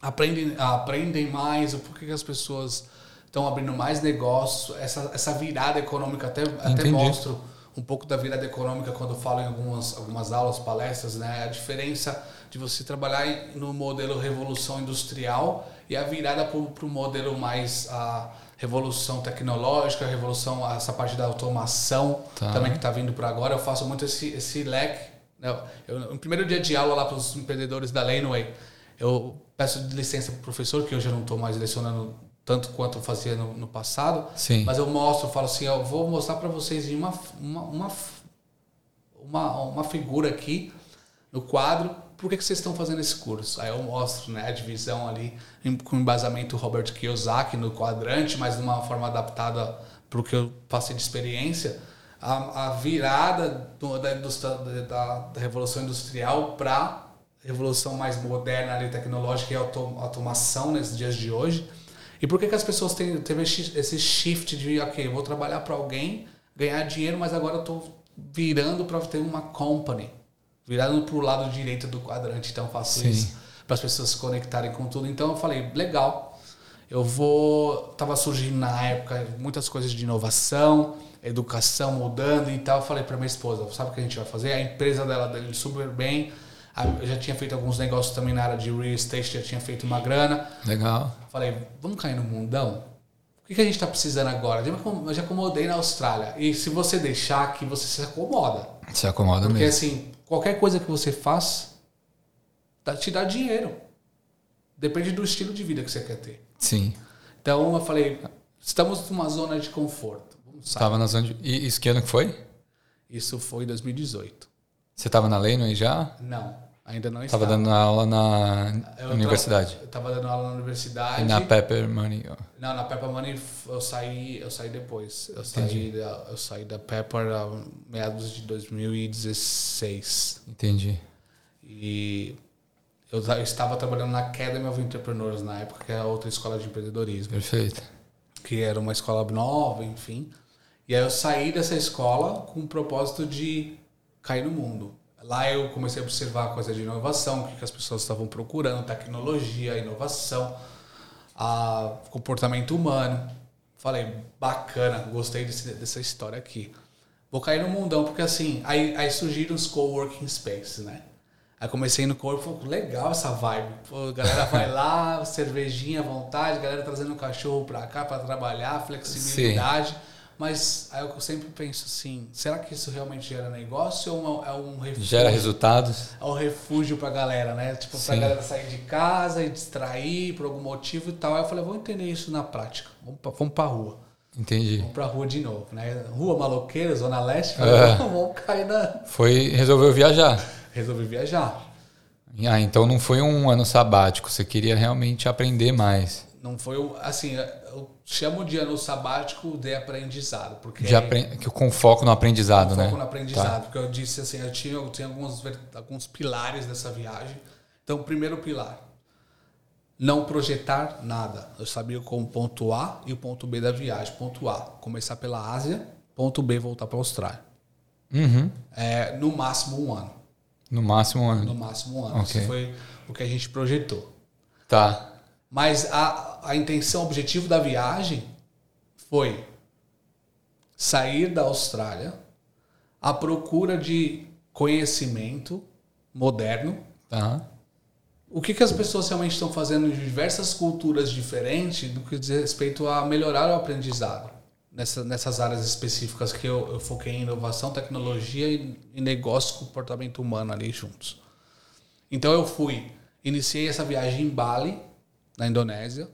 aprendem, aprendem mais, o porquê que as pessoas estão abrindo mais negócios, essa, essa virada econômica, até, até mostro um pouco da virada econômica quando falo em algumas, algumas aulas, palestras, né? a diferença de você trabalhar no modelo revolução industrial e a virada para o modelo mais a revolução tecnológica, a revolução, essa parte da automação Tá. também que está vindo para agora. Eu faço muito esse, esse leque. né? Eu, no primeiro dia de aula lá para os empreendedores da Laneway, eu peço licença para o professor, que hoje eu não estou mais lecionando tanto quanto eu fazia no, no passado, Sim. mas eu mostro, eu falo assim, eu vou mostrar para vocês uma, uma, uma, uma, uma figura aqui no quadro, por que, que vocês estão fazendo esse curso? Aí eu mostro né, a divisão ali em- com embasamento Robert Kiyosaki no quadrante, mas de uma forma adaptada para o que eu passei de experiência. A, a virada do- da, da, da Revolução Industrial para revolução mais moderna ali, tecnológica e auto, automação nesses dias de hoje. E por que, que as pessoas têm teve esse shift de, ok, vou trabalhar para alguém, ganhar dinheiro, mas agora eu estou virando para ter uma company, virando para o lado direito do quadrante, então eu faço Sim. isso para as pessoas se conectarem com tudo. Então eu falei, legal, eu vou. Tava surgindo na época muitas coisas de inovação, educação mudando e tal. Eu falei para minha esposa, sabe o que a gente vai fazer? A empresa dela deu indo super bem. A- Eu já tinha feito alguns negócios também na área de real estate, já tinha feito uma grana. Legal. Falei, vamos cair no mundão? O que, que a gente está precisando agora? Eu já acomodei na Austrália. E se você deixar aqui, você se acomoda. Se acomoda Porque mesmo. assim, qualquer coisa que você faz, dá- te dá dinheiro. Depende do estilo de vida que você quer ter. Sim. Então eu falei, estamos numa zona de conforto. Vamos sair. Tava na zona de... E isso que ano que foi? Isso foi em 2018. Você tava na Leno aí já? Não, ainda não Tava estava. dando aula na Eu universidade. tra- Eu estava dando aula na universidade. E na Pepper Money. Não, na Pepper Money eu saí, eu saí depois. Eu saí, da, eu saí da Pepper a meados de 2016. Entendi. E eu eu estava trabalhando na Academy of Entrepreneurs na época, que era outra escola de empreendedorismo, Perfeito. que era uma escola nova, enfim. E aí eu saí dessa escola com o propósito de cair no mundo. Lá eu comecei a observar coisa de inovação, o que, que as pessoas estavam procurando, tecnologia, inovação, a comportamento humano. Falei, bacana, gostei desse- dessa história aqui. Vou cair no mundão, porque assim, aí, aí surgiram os coworking spaces, né? Aí comecei no corpo, legal essa vibe. Pô, a galera vai lá, cervejinha à vontade, galera trazendo o cachorro pra cá pra trabalhar, flexibilidade. Mas aí eu sempre penso assim, será que isso realmente gera negócio ou é um refúgio? Gera resultados? É um refúgio pra galera, né? Tipo, pra Sim. galera sair de casa e distrair por algum motivo e tal. Aí eu falei, vou entender isso na prática. Vamos pra, vamos pra rua. Entendi. Vamos pra rua de novo, né? Rua Maloqueira, Zona Leste. É. Vamos cair na... Foi, resolveu viajar. resolvi viajar. Ah, então não foi um ano sabático, você queria realmente aprender mais. Não foi assim, eu chamo de ano sabático de aprendizado, porque De que Com foco no aprendizado, foco né? no aprendizado, porque eu disse assim, eu tinha, eu tinha alguns, alguns pilares dessa viagem. Então, o primeiro pilar, não projetar nada. Eu sabia como ponto A e o ponto B da viagem. Ponto A, começar pela Ásia, ponto B, voltar para a Austrália. Uhum. É, no máximo um ano. No máximo um ano. No máximo um ano. Ok. Isso foi o que a gente projetou. Tá. Mas a, a intenção, o objetivo da viagem foi sair da Austrália à procura de conhecimento moderno. Tá. O que, que as pessoas realmente estão fazendo em diversas culturas diferentes no que diz respeito a melhorar o aprendizado nessa, nessas áreas específicas que eu, eu foquei em inovação, tecnologia e, e negócio, comportamento humano ali juntos. Então eu fui, iniciei essa viagem em Bali, na Indonésia.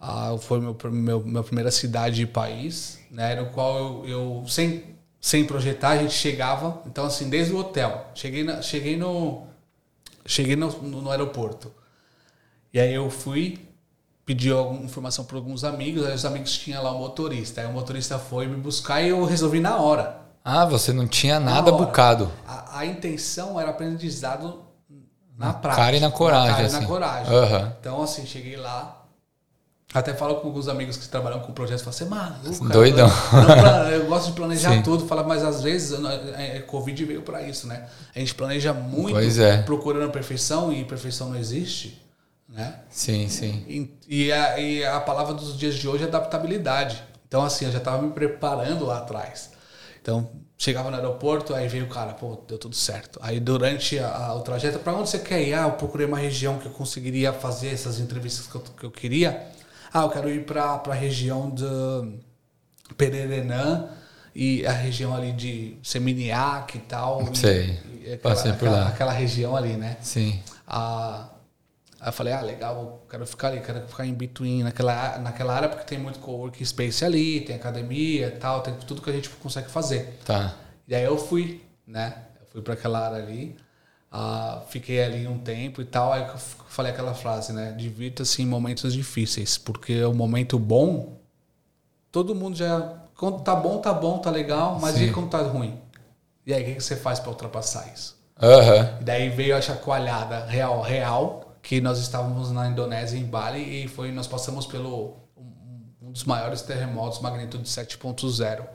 Ah, foi meu, meu minha primeira cidade e país, né, no qual eu, eu sem sem projetar a gente chegava, então assim desde o hotel, cheguei na, cheguei no cheguei no, no, no aeroporto e aí eu fui pedir alguma informação para alguns amigos, aí os amigos tinham lá o motorista, aí o motorista foi me buscar e eu resolvi na hora. Ah, você não tinha nada bucado. A, a intenção era aprendizado na, prática. cara e na coragem, Na cara e assim. na coragem. Aham. Então, assim, cheguei lá. Até falo com alguns amigos que trabalham com projetos, falo assim, maluco, Doidão. Eu, eu gosto de planejar Sim. tudo, fala, mas às vezes não- é, é, Covid veio para isso, né? A gente planeja muito é. procurando a perfeição e perfeição não existe, né? Sim, sim. E, e a, e a palavra dos dias de hoje é adaptabilidade. Então, assim, eu já estava me preparando lá atrás. Então, chegava no aeroporto, aí veio o cara, pô, deu tudo certo. Aí, durante a- a- o trajeto, para onde você quer ir? Ah, eu procurei uma região que eu conseguiria fazer essas entrevistas que eu, que eu queria. Ah, eu quero ir para a região de Pererenã e a região ali de Seminiac e tal. E- Sei. e aquela, Passei por aquela- lá. aquela região ali, né? Sim. Ah, aí eu falei, ah, legal, quero ficar ali, quero ficar em between, naquela, naquela área, porque tem muito coworking space ali, tem academia e tal, tem tudo que a gente consegue fazer. Tá. E aí eu fui, né? Eu fui para aquela área ali, ah, fiquei ali um tempo e tal, aí eu falei aquela frase, né? Divirta-se em momentos difíceis, porque o momento bom, todo mundo já. Quando tá bom, tá bom, tá legal, mas Sim. e quando tá ruim? E aí, o que, que você faz para ultrapassar isso? Aham. E daí veio a chacoalhada real, real, que nós estávamos na Indonésia, em Bali, e foi nós passamos pelo um, dos maiores terremotos, magnitude 7.0,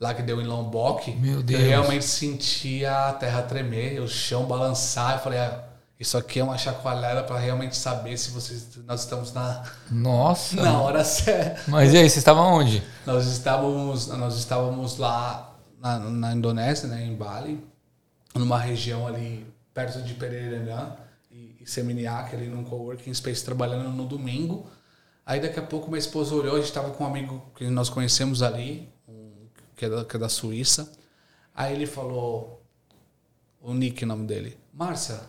lá que deu em Lombok. Meu Deus. Eu realmente sentia a terra tremer, o chão balançar, eu falei, ah, isso aqui é uma chacoalhada para realmente saber se vocês, nós estamos na, Nossa. na hora certa. Mas e aí, você estava onde? Nós estávamos, nós estávamos lá na, na Indonésia, né, em Bali, numa região ali perto de Pereira e Seminyak, ali num coworking space, trabalhando no domingo. Aí daqui a pouco minha esposa olhou, a gente estava com um amigo que nós conhecemos ali, que, é da, que é da Suíça. Aí ele falou, o Nick, o nome dele, Márcia,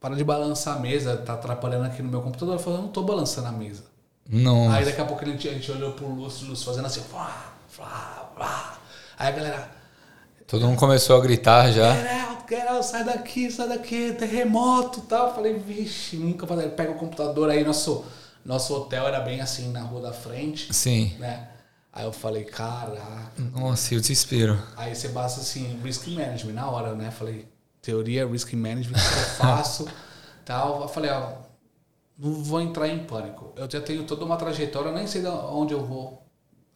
para de balançar a mesa, tá atrapalhando aqui no meu computador. Eu falei, eu não tô balançando a mesa. Nossa. Aí daqui a pouco a gente, a gente olhou pro Lúcio, Lúcio fazendo assim, flá, flá, flá. Aí a galera, Todo mundo começou a gritar já. get get out, sai daqui, sai daqui, terremoto e tal. Eu falei, vixe, nunca fazer. Pega o computador aí, nosso, nosso hotel era bem assim na rua da frente, Sim. né? Aí eu falei, caraca. Nossa, e o desespero. Aí você basta assim, risk management na hora, né? Falei, teoria, risk management, o que eu faço, tal. Eu falei, ó, não vou entrar em pânico. Eu já tenho toda uma trajetória, eu nem sei de onde eu vou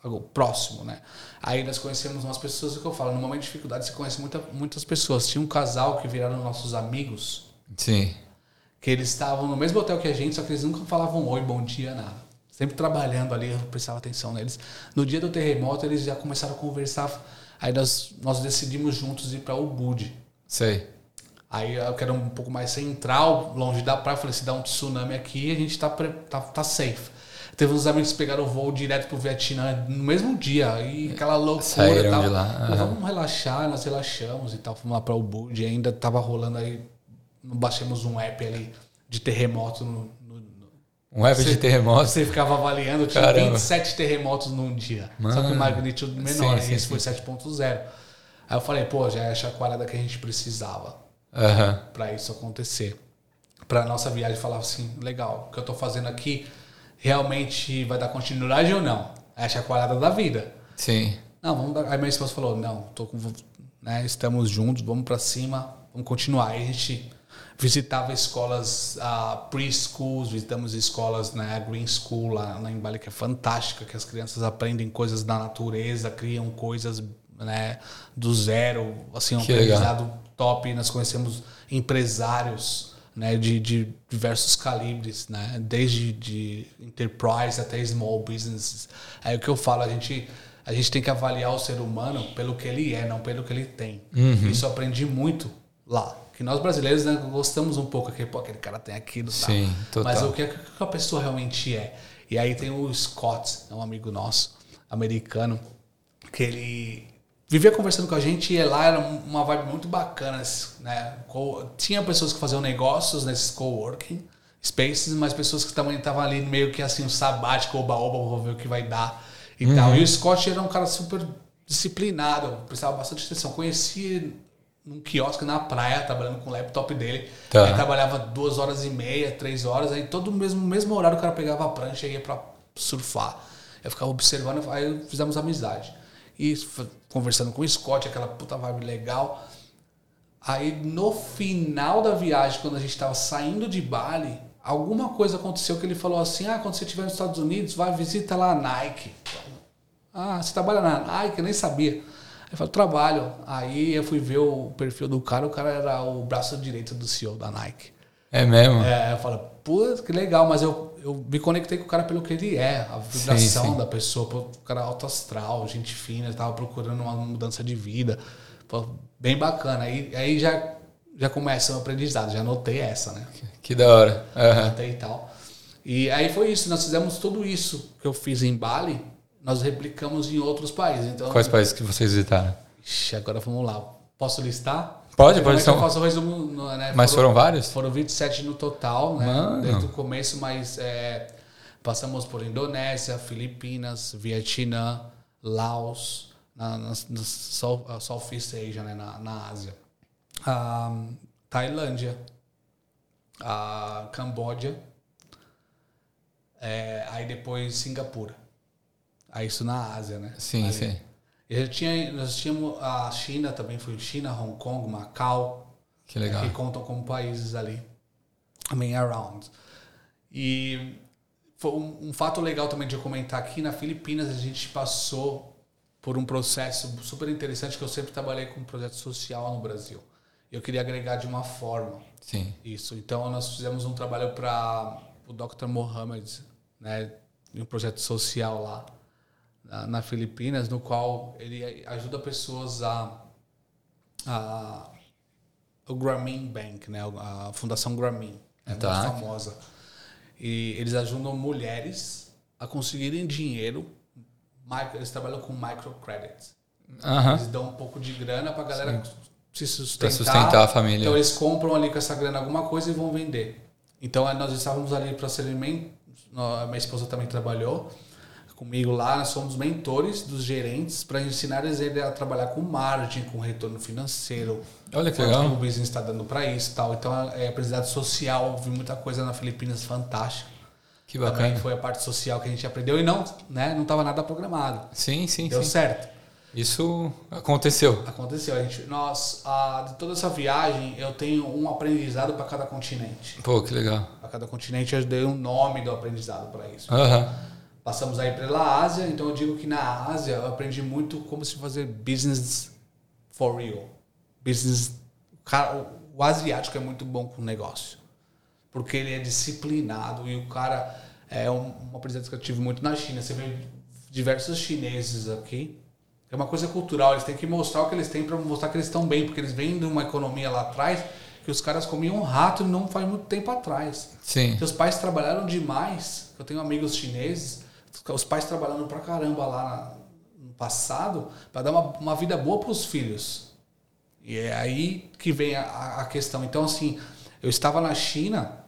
agora, próximo, né? Aí nós conhecemos umas pessoas, o que eu falo, no momento de dificuldade você conhece muita, muitas pessoas. Tinha um casal que viraram nossos amigos, Sim. que eles estavam no mesmo hotel que a gente, só que eles nunca falavam oi, bom dia, nada. Sempre trabalhando ali, eu prestava atenção neles. No dia do terremoto, eles já começaram a conversar. Aí nós, nós decidimos juntos ir para Ubud. Sei. Aí eu quero um pouco mais central, longe da praia. Falei, se dá um tsunami aqui, a gente tá, tá, tá safe. Teve uns amigos que pegaram o voo direto pro Vietnã no mesmo dia. E aquela loucura Saíram e tal. de lá, aham. Vamos relaxar, nós relaxamos e tal. Fomos lá pra Ubud. Ainda tava rolando aí. Baixamos um app ali de terremoto no, Um app de terremoto. você ficava avaliando, tinha Caramba. 27 terremotos num dia. Só que Mano. o magnitude menor, Sim, e esse sim, foi 7.0. Aí eu falei, pô, já é a chacoalhada que a gente precisava. Uhum. para isso acontecer. Para nossa viagem falar assim, legal, o que eu tô fazendo aqui realmente vai dar continuidade ou não? É a chacoalhada da vida. Sim. Não, vamos dar. Aí minha esposa falou, não, tô com, né, estamos juntos, vamos para cima, vamos continuar. Aí a gente visitava escolas uh, preschools, visitamos escolas, né, Green School lá, lá em Bali, que é fantástica, que as crianças aprendem coisas da natureza, criam coisas né, do zero, assim, um Que aprendizado legal. top. Nós conhecemos empresários né, de, de diversos calibres, né, desde de enterprise até small businesses. Aí o que eu falo, a gente a gente tem que avaliar o ser humano pelo que ele é, não pelo que ele tem. Uhum. Isso eu aprendi muito lá. Que nós brasileiros né, gostamos um pouco aquele, pô, aquele cara tem aquilo, tal. Sim, total. Mas o que, o que a pessoa realmente é? E aí tem o Scott, é um amigo nosso, americano, que ele vivia conversando com a gente e lá era uma vibe muito bacana, né? Tinha pessoas que faziam negócios nesses coworking spaces, mas pessoas que também estavam ali meio que assim, um sabático, oba-oba, vou ver o que vai dar e tal. E o Scott era um cara super disciplinado, prestava bastante atenção. Conheci num quiosque na praia, trabalhando com o laptop dele. Tá. Aí trabalhava duas horas e meia, três horas, aí todo mesmo mesmo horário o cara pegava a prancha e ia pra surfar. Eu ficava observando, aí fizemos amizade. E conversando com o Scott, aquela puta vibe legal. Aí no final da viagem, quando a gente estava saindo de Bali, alguma coisa aconteceu que ele falou assim: Ah, quando você estiver nos Estados Unidos, vai visita lá a Nike. Ah, você trabalha na Nike? Eu nem sabia. Aí eu falei, trabalho. Aí eu fui ver o perfil do cara, o cara era o braço direito do CEO da Nike. É mesmo? É, eu falo, putz, que legal, mas eu, eu me conectei com o cara pelo que ele é, a vibração sim. da pessoa, o cara alto astral, gente fina, ele tava procurando uma mudança de vida. Bem bacana. Aí, aí já, já começa o aprendizado, já anotei essa, né? Que da hora. Aham. Anotei e tal. E aí foi isso, nós fizemos tudo isso que eu fiz em Bali, nós replicamos em outros países. Então, Quais países que vocês visitaram? Ixi, agora vamos lá. Posso listar? Pode, pode é eu ser. faço resumo, né? Mas foram vários? Foram 27 no total, né? Mano. Desde o começo, mas é, passamos por Indonésia, Filipinas, Vietnã, Laos, na, na, na South, Southeast Asia, né? na, na Ásia. Ah, Tailândia, a Camboja, é, aí depois Singapura. Aí isso na Ásia, né? Sim, Ali. sim. E tinha, nós tínhamos a China também, foi China, Hong Kong, Macau, Que legal. que contam como países ali, também around. E foi um, um fato legal também de eu comentar aqui, na Filipinas a gente passou por um processo super interessante que eu sempre trabalhei com um projeto social no Brasil. Eu queria agregar de uma forma Sim. isso. Então nós fizemos um trabalho para o Dr. Mohammed, né, em um projeto social lá na, na Filipinas, no qual ele ajuda pessoas a, a o Grameen Bank, né, a Fundação Grameen, é Tá. muito famosa. E eles ajudam mulheres a conseguirem dinheiro. Eles trabalham com microcredit. Aham. Eles dão um pouco de grana pra galera se sustentar. Pra sustentar a família. Então eles compram ali com essa grana alguma coisa e vão vender. Então eh, nós estávamos ali para ser minha esposa também trabalhou comigo lá, nós somos mentores dos gerentes para ensinar eles a trabalhar com margem, com retorno financeiro. Olha que legal. o business está dando para isso e tal. Então é aprendizado social, vi muita coisa na Filipinas fantástica. Que Também bacana. foi a parte social que a gente aprendeu e não, né, não estava nada programado. Sim, sim, Deu sim. certo. Isso aconteceu. Aconteceu. A gente, nós, a, de toda essa viagem, eu tenho um aprendizado para cada continente. Pô, que legal. Para cada continente eu dei um nome do aprendizado para isso. Aham. Passamos aí pela Ásia, então eu digo que na Ásia eu aprendi muito como se fazer business for real. Business. O, asiático é muito bom com negócio. Porque ele é disciplinado e o cara é um, um aprendizado que eu tive muito na China. Você vê diversos chineses aqui. É uma coisa cultural, eles têm que mostrar o que eles têm para mostrar que eles estão bem, porque eles vêm de uma economia lá atrás que os caras comiam rato não faz muito tempo atrás. Sim. Seus pais trabalharam demais. Eu tenho amigos chineses, os pais trabalhando pra caramba lá no passado para dar uma, uma vida boa para os filhos. E é aí que vem a, a questão. Então, assim, eu estava na China,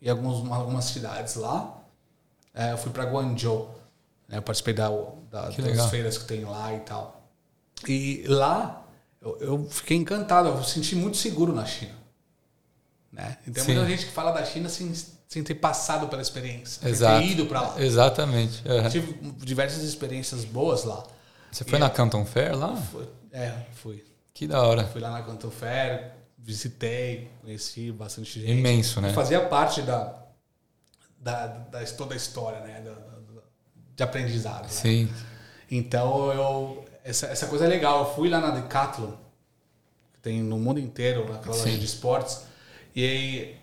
em alguns, algumas cidades lá. É, eu fui para Guangzhou. Né, eu participei da, da, das legal. feiras que tem lá e tal. E lá eu, eu fiquei encantado, eu senti muito seguro na China. Né? E tem muita gente que fala da China sem, sem ter passado pela experiência, Exato. ter ido para lá. Exatamente. Uhum. Tive diversas experiências boas lá. Você foi e na é, Canton Fair lá? Foi, é, fui. Que da hora. Fui lá na Canton Fair, visitei, conheci bastante gente. Imenso, né? fazia parte da, da, da, toda a história, né? Da, da, de aprendizado. Né? Sim. Né? Então, eu, essa, essa coisa é legal. Eu fui lá na Decathlon, que tem no mundo inteiro, naquela Sim. loja de esportes. E aí,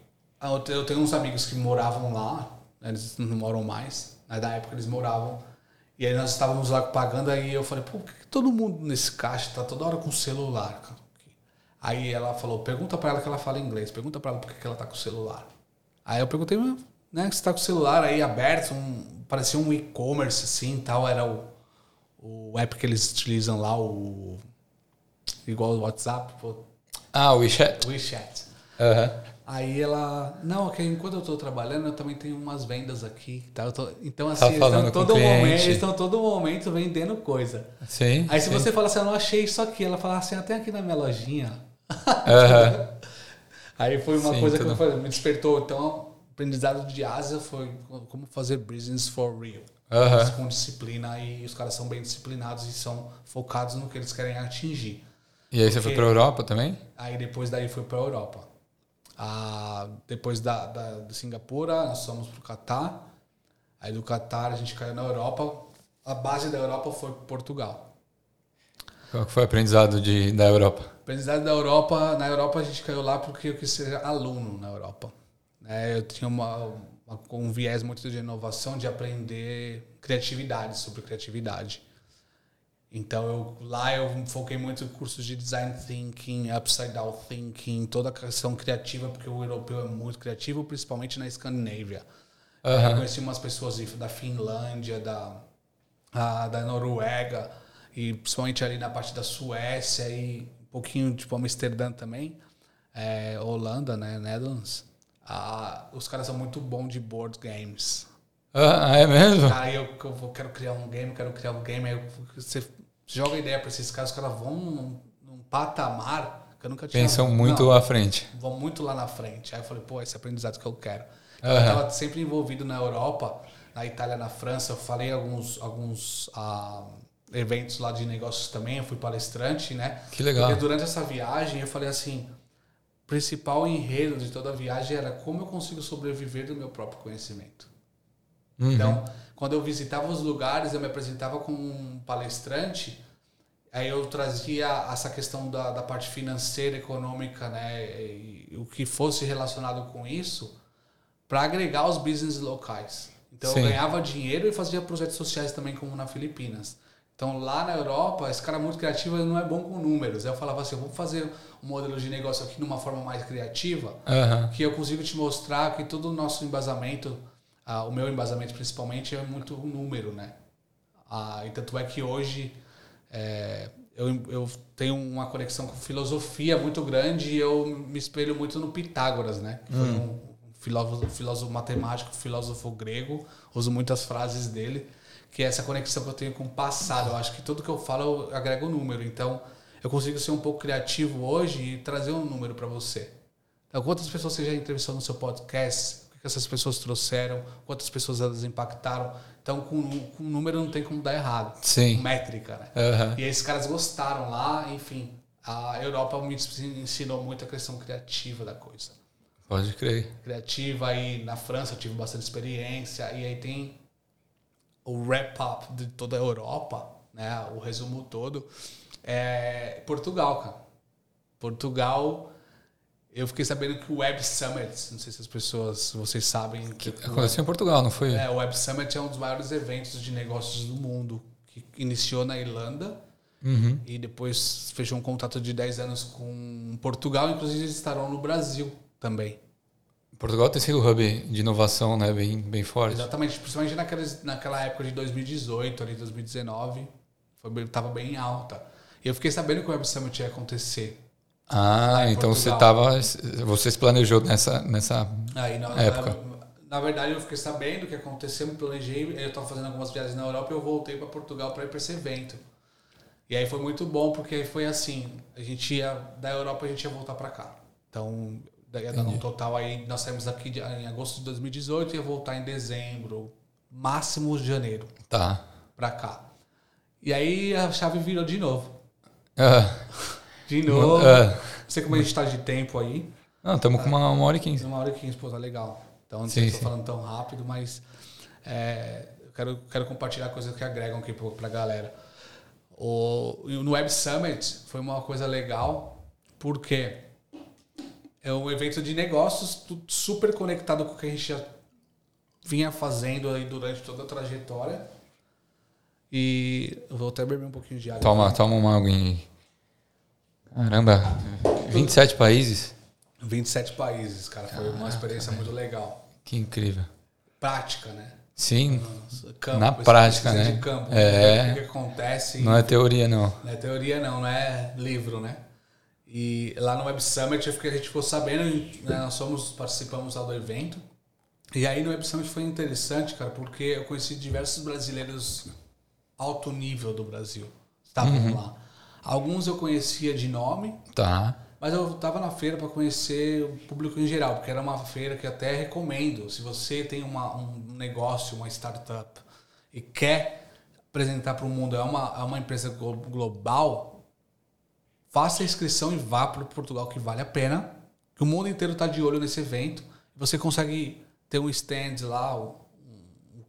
eu tenho uns amigos que moravam lá, né? eles não moram mais. Na época eles moravam. E aí nós estávamos lá pagando, aí eu falei, pô, por que todo mundo nesse caixa tá toda hora com celular, cara? Aí ela falou, pergunta para ela que ela fala inglês, pergunta para ela por que ela tá com o celular. Aí eu perguntei, né, você tá com o celular aí aberto, um, parecia um e-commerce assim tal, era o, o app que eles utilizam lá, o igual o WhatsApp. Pô. Ah, o WeChat. WeChat. Uhum. Aí ela, não, que enquanto eu estou trabalhando, eu também tenho umas vendas aqui. Tá? Tô, então, assim, tá estão todo, momento, eles estão todo momento vendendo coisa. Sim. Aí se sim. você fala assim, eu não achei isso aqui, ela fala assim, até aqui na minha lojinha. Uhum. Aí foi uma sim, coisa que tudo... me despertou. Então, aprendizado de Ásia foi como fazer business for real. Uhum. Com disciplina e os caras são bem disciplinados e são focados no que eles querem atingir. E aí Porque, você foi para a Europa também? Aí depois daí foi para a Europa. Ah, depois da, da, de Singapura, nós fomos para o Catar. Aí do Catar a gente caiu na Europa. A base da Europa foi Portugal. Qual foi o aprendizado de, da Europa? aprendizado da Europa, na Europa a gente caiu lá porque eu quis ser aluno na Europa. É, eu tinha uma, uma, um viés muito de inovação, de aprender criatividade, sobre criatividade. Então eu, lá eu foquei muito em cursos de design thinking, upside down thinking, toda a questão criativa, porque o europeu é muito criativo, principalmente na Escandinávia. Uhum. Eu conheci umas pessoas da Finlândia, da, a, da Noruega, e principalmente ali na parte da Suécia e um pouquinho tipo Amsterdã também, é, Holanda, né, Netherlands. Ah, os caras são muito bons de board games. Ah, é mesmo? Aí eu, eu, quero criar um game, quero criar um game, aí você joga ideia para esses caras, os caras vão num, num, patamar que eu nunca tinha Pensam muito não, à frente. Vão muito lá na frente. Aí eu falei, pô, esse é aprendizado que eu quero. Uhum. Eu estava sempre envolvido na Europa, na Itália, na França. Eu falei alguns, alguns ah, eventos lá de negócios também. Eu fui palestrante, né? Que legal. Porque durante essa viagem eu falei assim: o principal enredo de toda a viagem era como eu consigo sobreviver do meu próprio conhecimento. Uhum. Então quando eu visitava os lugares, eu me apresentava como um palestrante, aí eu trazia essa questão da, da parte financeira, econômica, né, e, o que fosse relacionado com isso, para agregar os business locais. Então Sim. eu ganhava dinheiro e fazia projetos sociais também, como na Filipinas. Então lá na Europa, esse cara muito criativo não é bom com números. Eu falava assim, vamos fazer um modelo de negócio aqui de uma forma mais criativa, uhum. que eu consigo te mostrar que todo o nosso embasamento ah, o meu embasamento principalmente é muito número, né? Ah, e tanto é que hoje é, eu, eu tenho uma conexão com filosofia muito grande e eu me espelho muito no Pitágoras, né? Que foi hum. um filósofo, filósofo matemático, filósofo grego, uso muitas frases dele, que é essa conexão que eu tenho com o passado. Eu acho que tudo que eu falo eu agrego número, então eu consigo ser um pouco criativo hoje e trazer um número para você. Então, quantas pessoas você já entrevistou no seu podcast? Que essas pessoas trouxeram, quantas pessoas elas impactaram. Então, com, com número não tem como dar errado. Sim. Métrica, né? Uhum. E esses caras gostaram lá, enfim. A Europa me ensinou muito a questão criativa da coisa. Pode crer. Criativa, aí na França eu tive bastante experiência, e aí tem o wrap-up de toda a Europa, né? O resumo todo. É Portugal, cara. Portugal eu fiquei sabendo que o Web Summit, não sei se as pessoas, vocês sabem. Que aconteceu em Portugal, não foi? É, o Web Summit é um dos maiores eventos de negócios do mundo, que iniciou na Irlanda uhum. e depois fechou um contrato de 10 anos com Portugal, inclusive eles estarão no Brasil também. Portugal tem sido um hub de inovação né, bem, bem forte. Exatamente, principalmente naqueles, naquela época de 2018, ali 2019, estava bem alta. E eu fiquei sabendo que o Web Summit ia acontecer. Ah, então você tava, você planejou nessa nessa Aí, na, época. Na, na, verdade, eu fiquei sabendo o que aconteceu, me planejei. Eu estava fazendo algumas viagens na Europa e eu voltei para Portugal para ir para esse evento. E aí foi muito bom, porque foi assim, a gente ia, da Europa a gente ia voltar para cá. Então, daí no total aí, nós saímos daqui de, em agosto de 2018 e ia voltar em dezembro, máximo janeiro. Tá. Pra cá. E aí a chave virou de novo. Ah. De novo. Não sei como a gente tá de tempo aí. Não, estamos com uma, uma hora e quinze. Uma hora e quinze, pô, tá legal. Então não sei se tô falando tão rápido, mas é, eu quero, quero compartilhar coisas que agregam aqui pra, pra galera. O, no Web Summit foi uma coisa legal, porque é um evento de negócios super conectado com o que a gente já vinha fazendo aí durante toda a trajetória. E eu vou até beber um pouquinho de água. Toma, toma uma água aí. Caramba, 27 países? 27 países, cara. Foi uma experiência muito legal. Que incrível. Prática, né? Sim, Campo, Na prática, né? campo, É. O que, que acontece. não é teoria não. Não é teoria, não, não é livro, né? E lá no Web Summit, eu fiquei- a gente ficou sabendo, né, nós somos, participamos lá do evento. E aí no Web Summit foi interessante, cara, porque eu conheci diversos brasileiros alto nível do Brasil. Estavam Uhum. lá. Alguns eu conhecia de nome, Tá. mas eu tava na feira para conhecer o público em geral, porque era uma feira que até recomendo. Se você tem uma, um negócio, uma startup e quer apresentar para o mundo, é uma, é uma empresa glo- global, faça a inscrição e vá para Portugal, que vale a pena. Que o mundo inteiro está de olho nesse evento. Você consegue ter um stand lá,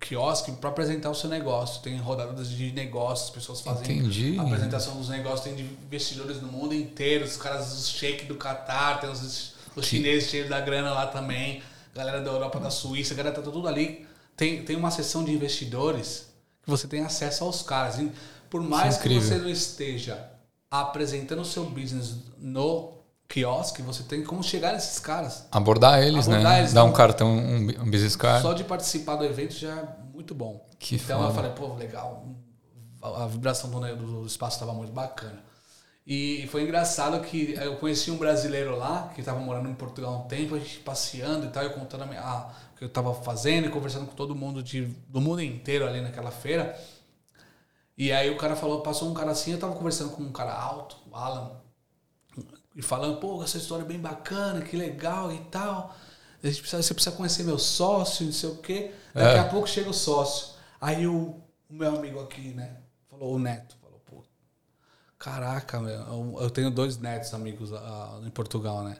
quiosque para apresentar o seu negócio. Tem rodadas de negócios, as pessoas fazem Entendi. apresentação dos negócios, tem investidores no mundo inteiro, os caras, os shake do Qatar, tem os, os chineses cheios da grana lá também, galera da Europa, da Suíça, a galera tá tudo ali. Tem, tem uma sessão de investidores que você tem acesso aos caras. E Por mais que incrível. você não esteja apresentando o seu business no quiosque, você tem como chegar nesses caras. Abordar eles, Abordar né? eles, Dar um não. cartão, um, um business card. Só de participar do evento já é muito bom. Que então eu foda. falei, pô, legal. A a vibração do, do espaço estava muito bacana. E foi engraçado que eu conheci um brasileiro lá, que estava morando em Portugal há um tempo, a gente passeando e tal, eu contando a minha, ah, o que eu estava fazendo e conversando com todo mundo de, do mundo inteiro ali naquela feira. E aí o cara falou, passou um cara assim, eu tava conversando com um cara alto, o Alan, e falando, pô, essa história é bem bacana, que legal e tal. A gente precisa, você precisa conhecer meu sócio, não sei o quê. Daqui É. a pouco chega o sócio. Aí o, o meu amigo aqui, né? Falou, o Neto, falou, pô, caraca, meu, eu, eu tenho dois netos amigos ah, em Portugal, né?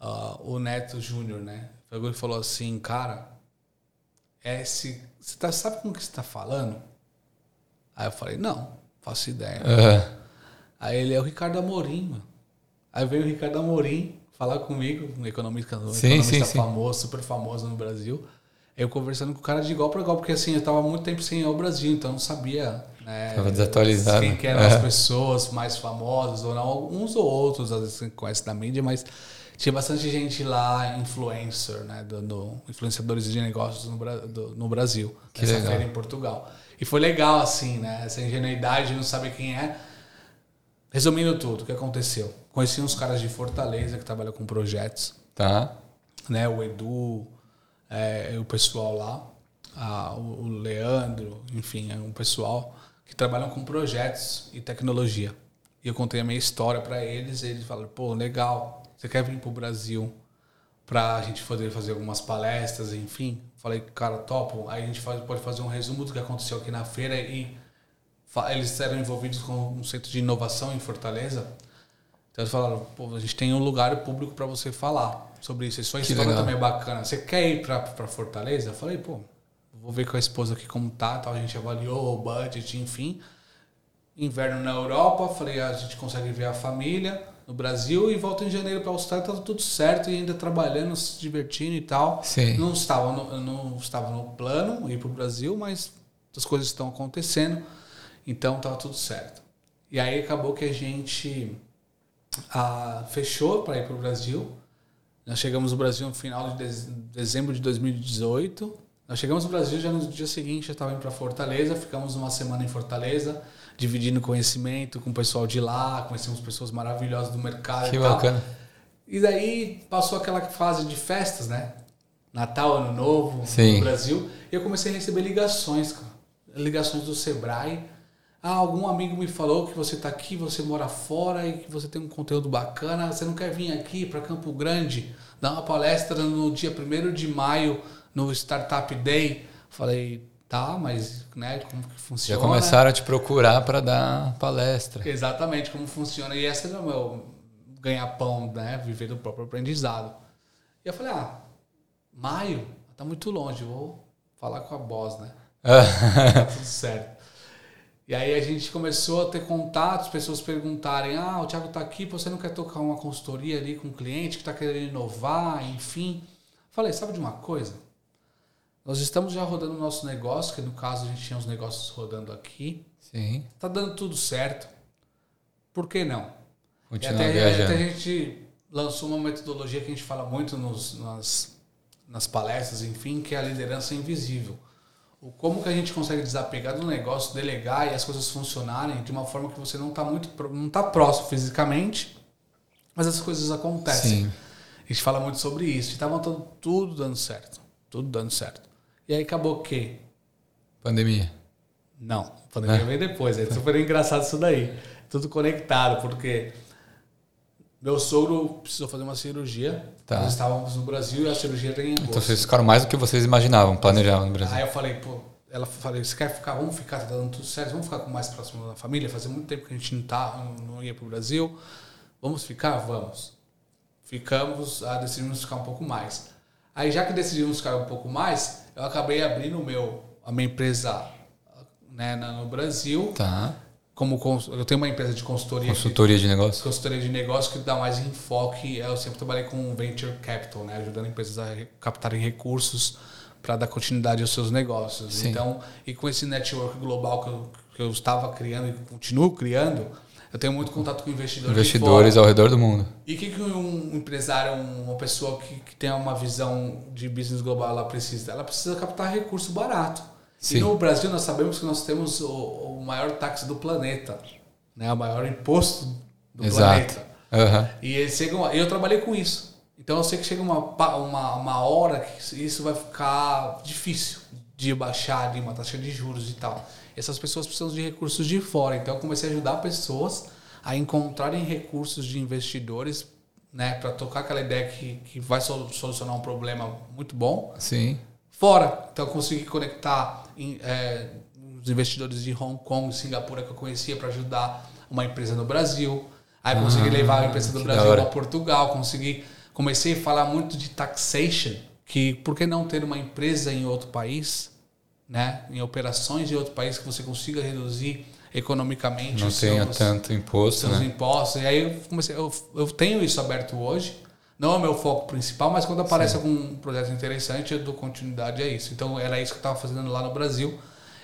Ah, o Neto Júnior, né? Pegou e falou assim, cara, esse, você tá, sabe com o que você tá falando? Aí eu falei, não, faço ideia. Ah, Aí ele é o Ricardo Amorim, mano. Aí veio o Ricardo Amorim falar comigo, um economista, um Sim, economista sim, sim. famoso, super famoso no Brasil. Eu conversando com o cara de igual para igual, porque assim, eu tava há muito tempo sem ir ao Brasil, então eu não sabia, né? Desatualizado. Quem que eram É. as pessoas mais famosas ou não. Uns ou outros, às vezes você conhece da mídia, mas tinha bastante gente lá, influencer, né? Do, do- influenciadores de negócios no, do- no Brasil. Que nessa legal. feira em Portugal. E foi legal, assim, né? Essa ingenuidade de não saber quem é. Resumindo tudo, o que aconteceu? Conheci uns caras de Fortaleza que trabalham com projetos, tá. né? O Edu, é, o pessoal lá, a- o Leandro, enfim, é um pessoal que trabalham com projetos e tecnologia. E eu contei a minha história para eles, e eles falaram: pô, legal, você quer vir pro Brasil para a gente poder fazer algumas palestras, enfim? Falei, cara, topo. Aí a gente pode fazer um resumo do que aconteceu aqui na feira e eles eram envolvidos com um centro de inovação em Fortaleza. Então eles falaram, pô, a gente tem um lugar público para você falar sobre isso. E sua história legal. também é bacana. Você quer ir para Fortaleza? Eu falei, pô, vou ver com a esposa aqui como tá, tal. A gente avaliou o budget, enfim. Inverno na Europa, falei, a gente consegue ver a família no Brasil e volta em janeiro para a Austrália, tá tudo certo e ainda trabalhando, se divertindo e tal. Sim. Não estava no, não estava no plano ir para o Brasil, mas as coisas estão acontecendo, então estava tudo certo. E aí acabou que a gente ah, fechou para ir para o Brasil. Nós chegamos no Brasil no final de dez- dezembro de 2018. Nós chegamos no Brasil já no dia seguinte, já estava indo para Fortaleza. Ficamos uma semana em Fortaleza, dividindo conhecimento com o pessoal de lá. Conhecemos pessoas maravilhosas do mercado Que e tal. bacana. E daí passou aquela fase de festas, né? Natal, Ano Novo Sim. no Brasil. E eu comecei a receber ligações, cara. Ligações do Sebrae. Ah, algum amigo me falou que você está aqui, você mora fora e que você tem um conteúdo bacana. Você não quer vir aqui para Campo Grande dar uma palestra no dia 1 de maio no Startup Day? Falei, tá, mas né, como que funciona? Já começaram a te procurar para dar palestra. Exatamente, como funciona. E esse é o meu ganha-pão, né? Viver do próprio aprendizado. E eu falei, ah, maio? Tá muito longe, vou falar com a boss, né? tá tudo certo. E aí a gente começou a ter contatos, pessoas perguntarem: ah, o Thiago está aqui, você não quer tocar uma consultoria ali com um cliente que está querendo inovar, enfim. Falei: sabe de uma coisa? Nós estamos já rodando o nosso negócio, que no caso a gente tinha os negócios rodando aqui. Sim. Está dando tudo certo. Por que não? Continuar até, viajando. até a gente lançou uma metodologia que a gente fala muito nos, nas, nas palestras, enfim, que é a liderança invisível o como que a gente consegue desapegar do negócio, delegar e as coisas funcionarem de uma forma que você não está muito não tá próximo fisicamente, mas as coisas acontecem. Sim. A gente fala muito sobre isso. Estava tudo, tudo dando certo, tudo dando certo. E aí acabou o quê? Pandemia. Não, pandemia é. veio depois. É super engraçado isso daí. Tudo conectado, porque meu sogro precisou fazer uma cirurgia. Tá. Nós estávamos no Brasil e a cirurgia tem em Então vocês ficaram mais do que vocês imaginavam, planejavam no Brasil. Aí eu falei, pô, ela falei, você quer ficar? Vamos ficar, tá dando tudo certo, vamos ficar com mais próximo da família. Fazia muito tempo que a gente não, tá, não, ia para o Brasil. Vamos ficar? Vamos. Ficamos, ah, decidimos ficar um pouco mais. Aí já que decidimos ficar um pouco mais, eu acabei abrindo o meu, a minha empresa né, no Brasil. Tá como eu tenho uma empresa de consultoria consultoria de, de negócio? Consultoria de negócio que dá mais enfoque eu sempre trabalhei com venture capital né? Ajudando empresas a captarem recursos para dar continuidade aos seus negócios. Sim. então e com esse network global que eu, que eu estava criando e continuo criando eu tenho muito contato com investidores investidores ao redor do mundo. E o que, que um empresário uma pessoa que, que tem uma visão de business global ela precisa? Ela precisa captar recurso barato Sim. E no Brasil nós sabemos que nós temos o, o maior táxi do planeta, né? o maior imposto do Exato. planeta. Uhum. E eles chegam, eu trabalhei com isso. Então eu sei que chega uma, uma, uma hora que isso vai ficar difícil de baixar de uma taxa de juros e tal. Essas pessoas precisam de recursos de fora. Então eu comecei a ajudar pessoas a encontrarem recursos de investidores né, para tocar aquela ideia que, que vai solucionar um problema muito bom. Sim fora. Então eu consegui conectar é, os investidores de Hong Kong, Singapura que eu conhecia para ajudar uma empresa no Brasil. Aí consegui ah, levar a empresa do Brasil para Portugal, consegui comecei a falar muito de taxation, que por que não ter uma empresa em outro país, né, em operações em outro país que você consiga reduzir economicamente não tenha seus, tanto imposto, seus né? impostos. E aí eu comecei, eu, eu tenho isso aberto hoje não é o meu foco principal, mas quando aparece Sim. algum projeto interessante, eu dou continuidade a isso. Então era isso que eu estava fazendo lá no Brasil.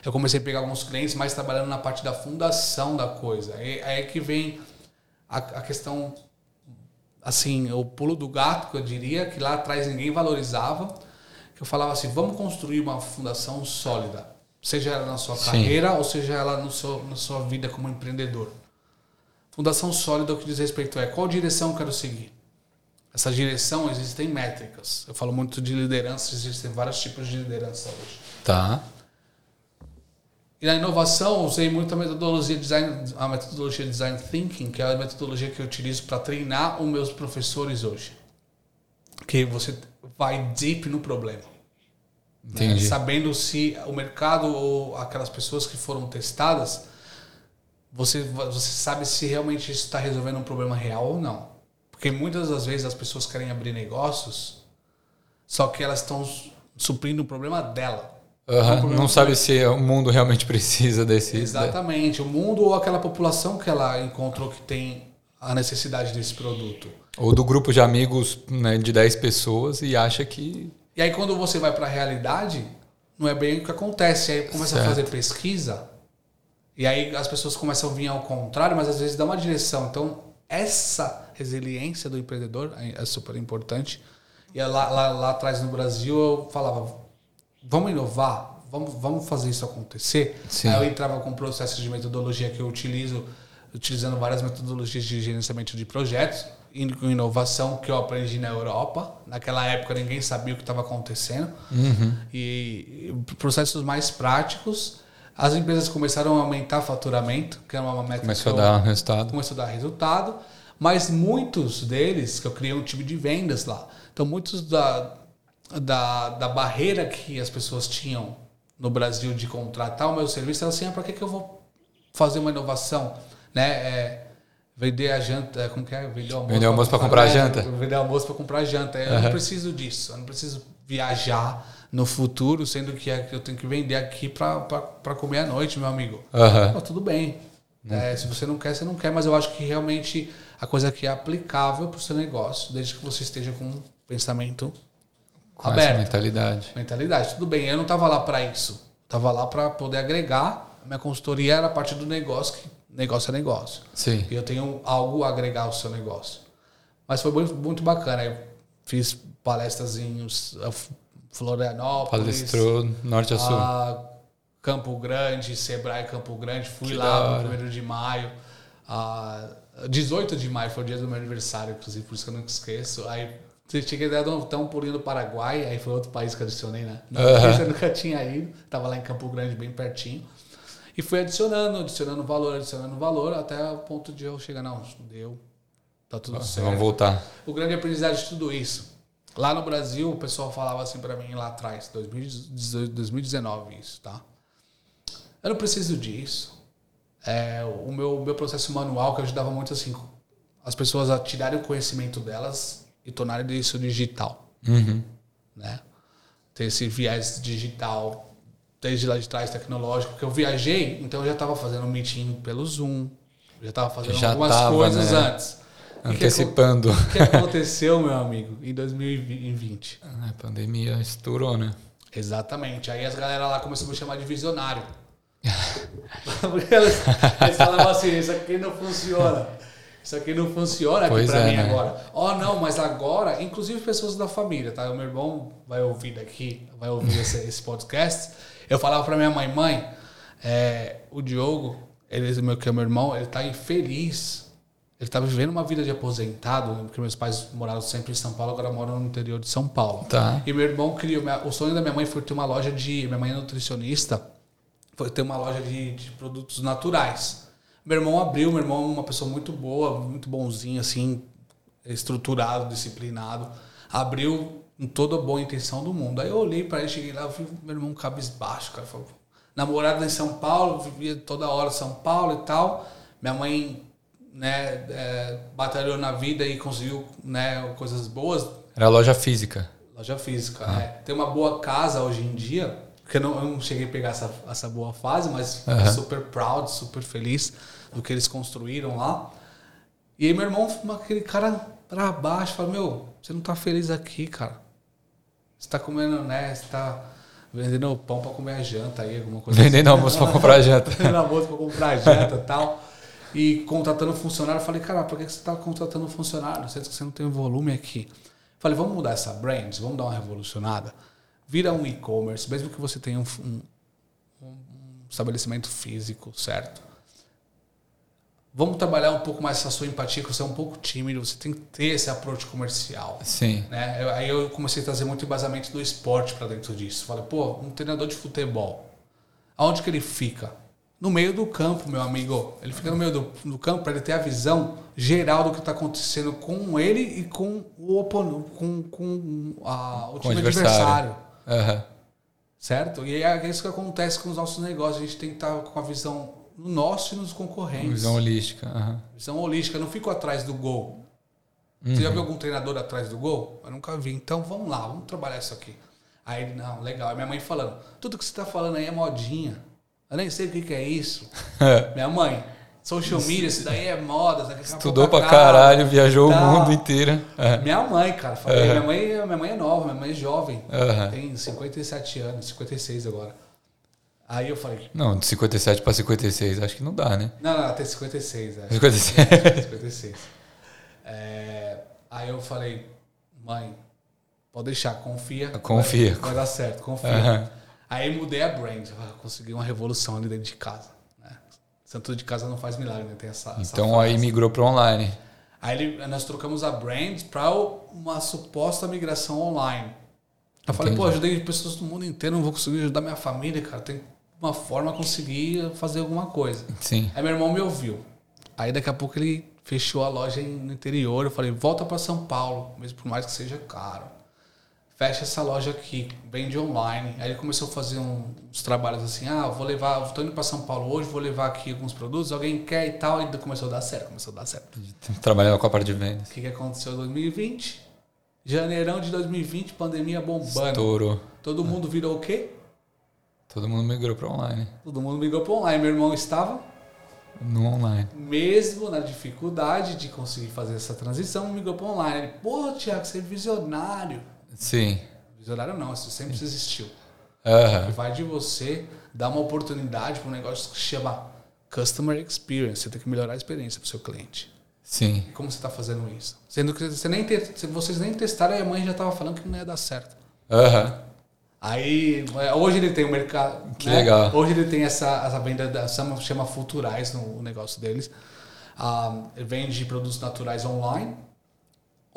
Eu comecei a pegar alguns clientes, mas trabalhando na parte da fundação da coisa. Aí é que vem a, a questão, assim, o pulo do gato, que eu diria, que lá atrás ninguém valorizava. Que eu falava assim: vamos construir uma fundação sólida, seja ela na sua Sim. carreira ou seja ela no seu, na sua vida como empreendedor. Fundação sólida, o que diz respeito é qual direção eu quero seguir essa direção existem métricas. Eu falo muito de liderança, existem vários tipos de liderança hoje. Tá. E na inovação, usei muito a metodologia design, a metodologia design thinking, que é a metodologia que eu utilizo para treinar os meus professores hoje. Que você vai deep no problema. Né? Entendi. Sabendo se o mercado ou aquelas pessoas que foram testadas, você, você sabe se realmente isso está resolvendo um problema real ou não. Porque muitas das vezes as pessoas querem abrir negócios, só que elas estão suprindo o problema dela. Uhum. Não, sabe se o mundo realmente precisa desse. Exatamente. O mundo ou aquela população que ela encontrou que tem a necessidade desse produto. Ou do grupo de amigos né, de 10 pessoas e acha que. E aí, quando você vai para a realidade, não é bem o que acontece. Aí começa certo. a fazer pesquisa, e aí as pessoas começam a vir ao contrário, mas às vezes dá uma direção. Então, essa resiliência do empreendedor é super importante. E lá, lá, lá atrás no Brasil eu falava, vamos inovar, vamos, vamos fazer isso acontecer. Sim. Aí eu entrava com processos de metodologia que eu utilizo, utilizando várias metodologias de gerenciamento de projetos, com inovação que eu aprendi na Europa. Naquela época ninguém sabia o que estava acontecendo. Uhum. E processos mais práticos As empresas começaram a aumentar faturamento, que era uma meta Começou a eu- dar resultado. começou a dar resultado, mas muitos deles, que eu criei um time de vendas lá, então muitos da, da, da barreira que as pessoas tinham no Brasil de contratar o meu serviço, era assim, ah, para que, que eu vou fazer uma inovação? Né? É, vender a janta, como que é? Vender almoço, Vender almoço pra comprar é, janta. Vender almoço para comprar janta. Eu não preciso disso, eu não preciso viajar no futuro, sendo que é eu tenho que vender aqui para comer à noite, meu amigo. Pô, tudo bem. É, se você não quer, você não quer, mas eu acho que realmente a coisa aqui é aplicável para o seu negócio, desde que você esteja com um pensamento Com aberto. mentalidade. Mentalidade, tudo bem. Eu não estava lá para isso. Estava lá para poder agregar. A minha consultoria era a parte do negócio, que negócio é negócio. Sim. E eu tenho algo a agregar ao seu negócio. Mas foi muito, muito bacana. Eu fiz palestras em uh, Florianópolis, Palestrou norte a sul. a Campo Grande, Sebrae Campo Grande. Fui Que lá no primeiro de maio. A 18 de maio foi o dia do meu aniversário, inclusive, por isso que eu não esqueço. Aí cheguei a dar um, pulinho no Paraguai, aí foi outro país que adicionei, né? Não, Aham. Eu nunca tinha ido, tava lá em Campo Grande, bem pertinho. E fui adicionando, adicionando valor, adicionando valor, até o ponto de eu chegar, não, deu, tá tudo certo. Vamos voltar. O grande aprendizado de tudo isso. Lá no Brasil, o pessoal falava assim pra mim lá atrás, 2018, 2019 isso, tá? Eu não preciso disso. É, o meu, meu processo manual que ajudava muito assim, as pessoas a tirarem o conhecimento delas e tornarem isso digital, Uhum. né? Ter esse viés digital desde lá de trás tecnológico, que eu viajei, então eu já estava fazendo meeting pelo Zoom, já estava fazendo Já algumas tava, coisas né? antes. Antecipando. o que aconteceu, meu amigo, em 2020? A pandemia estourou, né? Exatamente. Aí as galera lá começaram a me chamar de visionário. Porque falavam assim, isso aqui não funciona. Isso aqui não funciona aqui Pois pra é, mim né? agora. Oh, não, mas agora, inclusive pessoas da família, tá? O meu irmão vai ouvir daqui, vai ouvir esse, esse podcast. Eu falava pra minha mãe, mãe, é, o Diogo, ele, meu, que é meu irmão, ele tá infeliz. Ele tá vivendo uma vida de aposentado, porque meus pais moraram sempre em São Paulo, agora moram no interior de São Paulo. Tá. E meu irmão criou. O sonho da minha mãe foi ter uma loja de. Minha mãe é nutricionista. Foi ter uma loja de, de produtos naturais. Meu irmão abriu, meu irmão é uma pessoa muito boa, muito bonzinho, assim, estruturado, disciplinado. Abriu com toda a boa intenção do mundo. Aí eu olhei pra ele, cheguei lá, eu vi meu irmão cabisbaixo, cara. Falou, namorado em São Paulo, vivia toda hora São Paulo e tal. Minha mãe, né, é, batalhou na vida e conseguiu, né, coisas boas. Era loja física. Loja física, né? Tem uma boa casa hoje em dia, porque eu não, eu não cheguei a pegar essa, essa boa fase, mas Aham. super proud, super feliz do que eles construíram lá. E aí meu irmão, aquele cara pra baixo, fala, meu, você não tá feliz aqui, cara. Você tá comendo, né? Você tá vendendo pão pra comer a janta aí, alguma coisa Vendendo almoço pra comprar janta. vendendo almoço pra comprar janta e tal. E contratando funcionário. Eu falei, cara, por que você tá contratando funcionário? Sendo que você não tem volume aqui. Eu falei, vamos mudar essa brand, vamos dar uma revolucionada. Vira um e-commerce, mesmo que você tenha um, um- um estabelecimento físico, certo? Vamos trabalhar um pouco mais essa sua empatia, que você é um pouco tímido, você tem que ter esse approach comercial. Sim. Né? Eu- aí eu comecei a trazer muito embasamento do esporte para dentro disso. Falei, pô, um treinador de futebol, aonde que ele fica? No meio do campo, meu amigo. Ele fica no meio do, do campo para ele ter a visão geral do que está acontecendo com ele e com o oponente, com, com a, o Com time adversário. adversário. Aham. Certo? E é isso que acontece com os nossos negócios. A gente tem que estar com a visão no nosso e nos concorrentes. Visão holística. aham. Visão holística. Eu não fico atrás do gol. Você Uhum. já viu algum treinador atrás do gol? Eu nunca vi. Então vamos lá, vamos trabalhar isso aqui. Aí ele, não, legal. Minha mãe falando, tudo que você está falando aí é modinha. Eu nem sei o que, que é isso. minha mãe, social media, isso daí é moda. daqui a Estudou pra acaba, caralho, viajou tal. o mundo inteiro. É. Minha mãe, cara, falei, Uhum. minha, mãe, minha mãe é nova, minha mãe é jovem. Aham. Tem 57 anos, 56 agora. Aí eu falei, Não, de 57 pra 56, acho que não dá, né? não, não, tem 56, é. 56. 56. É, aí eu falei, mãe, pode deixar, confia. Confia. Vai, vai dar certo, confia. Aham. Aí mudei a brand, consegui uma revolução ali dentro de casa. Santo de casa não faz milagre, né? Tem essa, essa Então aí frase. migrou pro online. Aí ele- nós trocamos a brand para uma suposta migração online. Eu falei, Entendi. pô, ajudei pessoas do mundo inteiro, não vou conseguir ajudar minha família, cara. Tem uma forma conseguir fazer alguma coisa. Sim. Aí meu irmão me ouviu. Aí daqui a pouco ele fechou a loja no interior. Eu falei, volta para São Paulo, mesmo por mais que seja caro. Fecha essa loja aqui, vende online. Aí ele começou a fazer uns trabalhos assim, ah, vou levar, estou indo para São Paulo hoje, vou levar aqui alguns produtos, alguém quer e tal. E começou a dar certo, começou a dar certo. Trabalhando com a parte de vendas. O que, que aconteceu em 2020? Janeirão de 2020, pandemia bombando. Estourou. Todo mundo virou o quê? Todo mundo migrou para online. Todo mundo migrou para online. Meu irmão estava no online. Mesmo na dificuldade de conseguir fazer essa transição, migrou para online. Pô, Tiago, você é visionário. Sim. Visionário não, isso sempre existiu. Uhum. Vai de você dar uma oportunidade para um negócio que se chama Customer Experience. Você tem que melhorar a experiência para o seu cliente. Sim. E como você está fazendo isso? Sendo que você nem te, vocês nem testaram e a mãe já estava falando que não ia dar certo. Aham. Uhum. Aí, hoje ele tem o um mercado. Que né? legal. Hoje ele tem essa, essa venda, da, chama, chama Futurais no negócio deles. Ah, ele vende produtos naturais online.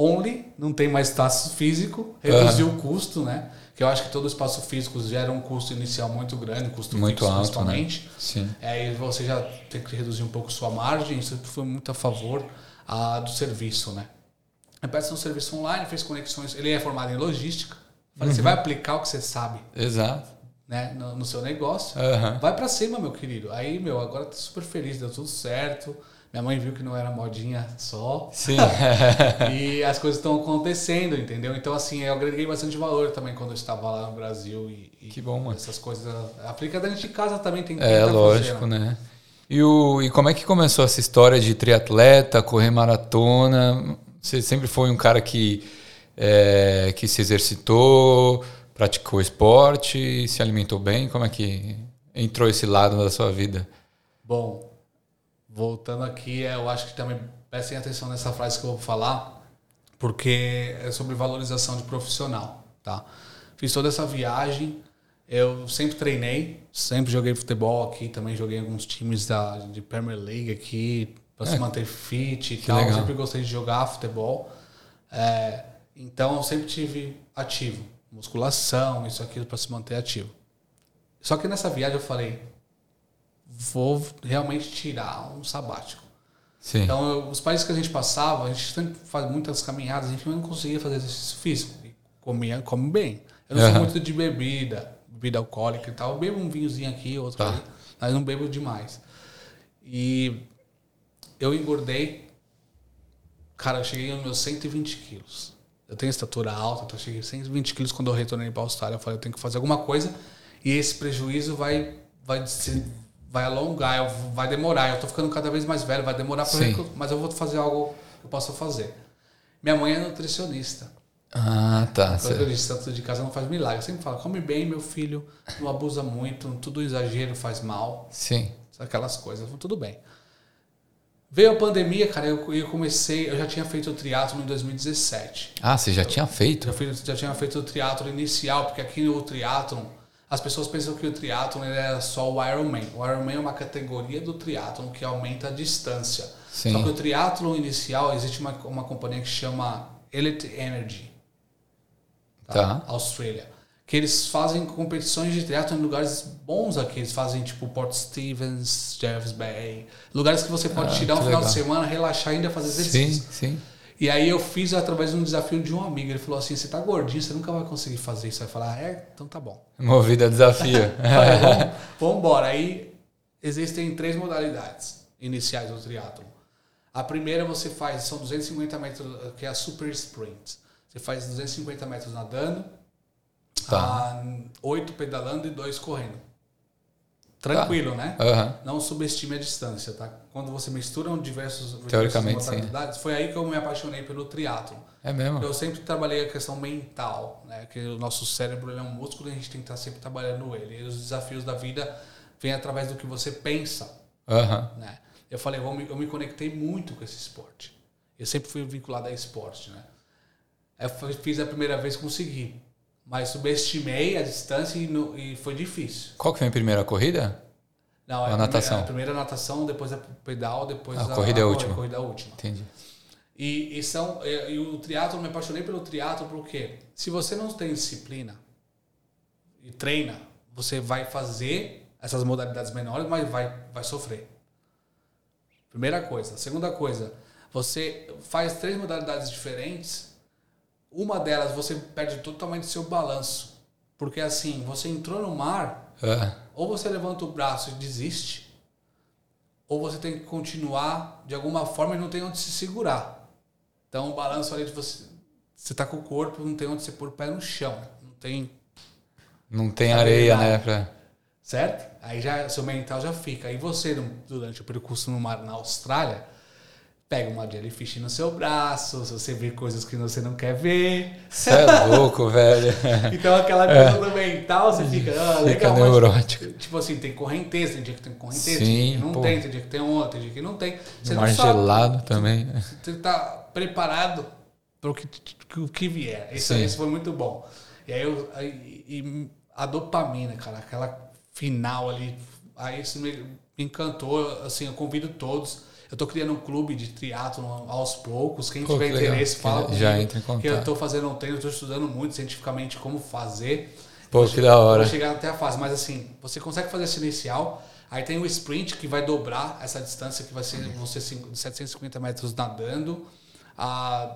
Only, não tem mais espaço físico, reduziu uhum. o custo, né? Que eu acho que todo espaço físico gera um custo inicial muito grande, custo muito fixo, alto, principalmente. Né? Sim. É, e você já tem que reduzir um pouco sua margem, isso foi muito a favor ah, do serviço, né? Ele presta um serviço online, fez conexões, ele é formado em logística. Falei, uhum. você vai aplicar o que você sabe. Exato. Né, no, no seu negócio. Uhum. Vai para cima, meu querido. Aí, meu, agora tá super feliz, deu tudo certo. Minha mãe viu que não era modinha só. Sim. e as coisas estão acontecendo, entendeu? Então, assim, eu agreguei bastante valor também quando eu estava lá no Brasil. E, que bom, mano. Essas coisas. Aplica dentro de casa também tem que É, lógico, fazer, né? né? E, o, e como é que começou essa história de triatleta, correr maratona? Você sempre foi um cara que é, que se exercitou, praticou esporte, se alimentou bem? Como é que entrou esse lado da sua vida? Bom, voltando aqui, eu acho que também prestem atenção nessa frase que eu vou falar, porque é sobre valorização de profissional, tá? Fiz toda essa viagem, eu sempre treinei, sempre joguei futebol aqui, também joguei alguns times da, de Premier League aqui, para é, se manter fit e tal. Legal. Sempre gostei de jogar futebol. É, então eu sempre tive ativo, musculação, isso aquilo para se manter ativo. Só que nessa viagem eu falei, vou realmente tirar um sabático. Sim. Então eu, os países que a gente passava, a gente sempre faz muitas caminhadas, enfim, eu não conseguia fazer exercício físico. Comia, come bem. Eu não uhum. sou muito de bebida, bebida alcoólica e tal. Eu bebo um vinhozinho aqui, outro tá. ali, mas não bebo demais. E eu engordei, cara, eu cheguei aos meus 120 quilos. Eu tenho estatura alta, então eu cheguei 120 quilos quando eu retornei para a Austrália. Eu falei, eu tenho que fazer alguma coisa e esse prejuízo vai, vai, vai alongar, vai demorar. Eu estou ficando cada vez mais velho, vai demorar para mas eu vou fazer algo que eu possa fazer. Minha mãe é nutricionista. Ah, tá. Disse, tanto de casa não faz milagre. Eu sempre falo, come bem, meu filho, não abusa muito, tudo exagero faz mal. Sim. Aquelas coisas, tudo bem. Veio a pandemia, cara, eu, eu comecei, eu já tinha feito o triatlo em 2017. Ah, você já eu, tinha feito? Já, fiz, já tinha feito o triatlo inicial, porque aqui no triatlo as pessoas pensam que o triatlo era só o Ironman. O Ironman é uma categoria do triatlo que aumenta a distância. Sim. Só que o triatlo inicial existe uma, uma companhia que chama Elite Energy, tá? tá. Austrália que eles fazem competições de triatlo em lugares bons aqui. Eles fazem tipo Port Stevens, Jeffs Bay, lugares que você pode ah, tirar um final legal. de semana, relaxar e ainda fazer exercício. Sim, sim. E aí eu fiz através de um desafio de um amigo. Ele falou assim: você tá gordinho, você nunca vai conseguir fazer isso. Vai falar, ah, é, então tá bom. Movido a desafio. vamos, vamos embora. Aí existem três modalidades iniciais do triatlo. A primeira você faz, são 250 metros, que é a super sprint. Você faz 250 metros nadando, Tá. oito pedalando e dois correndo. Tranquilo, tá. né? Uhum. Não subestime a distância, tá? Quando você mistura diversos Teoricamente, sim. foi aí que eu me apaixonei pelo triatlo. É mesmo? Eu sempre trabalhei a questão mental, né? Que o nosso cérebro é um músculo e a gente tem que estar sempre trabalhando ele. E os desafios da vida vêm através do que você pensa, uhum. né? Eu falei, eu me, eu me conectei muito com esse esporte. Eu sempre fui vinculado a esporte, né? Eu fiz a primeira vez, consegui. Mas subestimei a distância e, no, e foi difícil. Qual que foi a primeira corrida? Não, a, a natação. A primeira natação, depois a pedal, depois a, a corrida a, última. A corrida última. Entendi. E, e são e, e o triatlo me apaixonei pelo triatlo porque se você não tem disciplina e treina, você vai fazer essas modalidades menores, mas vai, vai sofrer. Primeira coisa. Segunda coisa, você faz três modalidades diferentes, uma delas você perde totalmente seu balanço. Porque assim, você entrou no mar, é. ou você levanta o braço e desiste, ou você tem que continuar de alguma forma e não tem onde se segurar. Então o balanço ali de você. Você tá com o corpo, não tem onde você pôr o pé no chão. Não tem. Não tem areia, né? Pra... Certo? Aí já seu mental já fica. Aí você, durante o percurso no mar na Austrália, pega uma jellyfish no seu braço, se você vê coisas que você não quer ver. Você é louco, velho. então aquela coisa é. do mental, você fica, ah, legal, fica neurótico. Mas, tipo assim, tem correnteza, tem dia que tem correnteza, Sim, tem dia que não pô. tem, tem dia que tem outra, tem dia que não tem. Você Mar não gelado sabe, também. Você tá preparado para o que, que, que vier. Isso, isso foi muito bom. E aí eu, aí, e a dopamina, cara, aquela final ali, aí isso me encantou, assim, eu convido todos eu tô criando um clube de triatlo aos poucos. Quem Pô, tiver que interesse, fala comigo. Já entra em contato. Que eu tô fazendo um treino, eu tô estudando muito cientificamente como fazer. Pô, que da hora. Vou chegar até a fase, mas assim, você consegue fazer esse inicial. Aí tem o sprint que vai dobrar essa distância, que vai ser você 750 metros nadando, a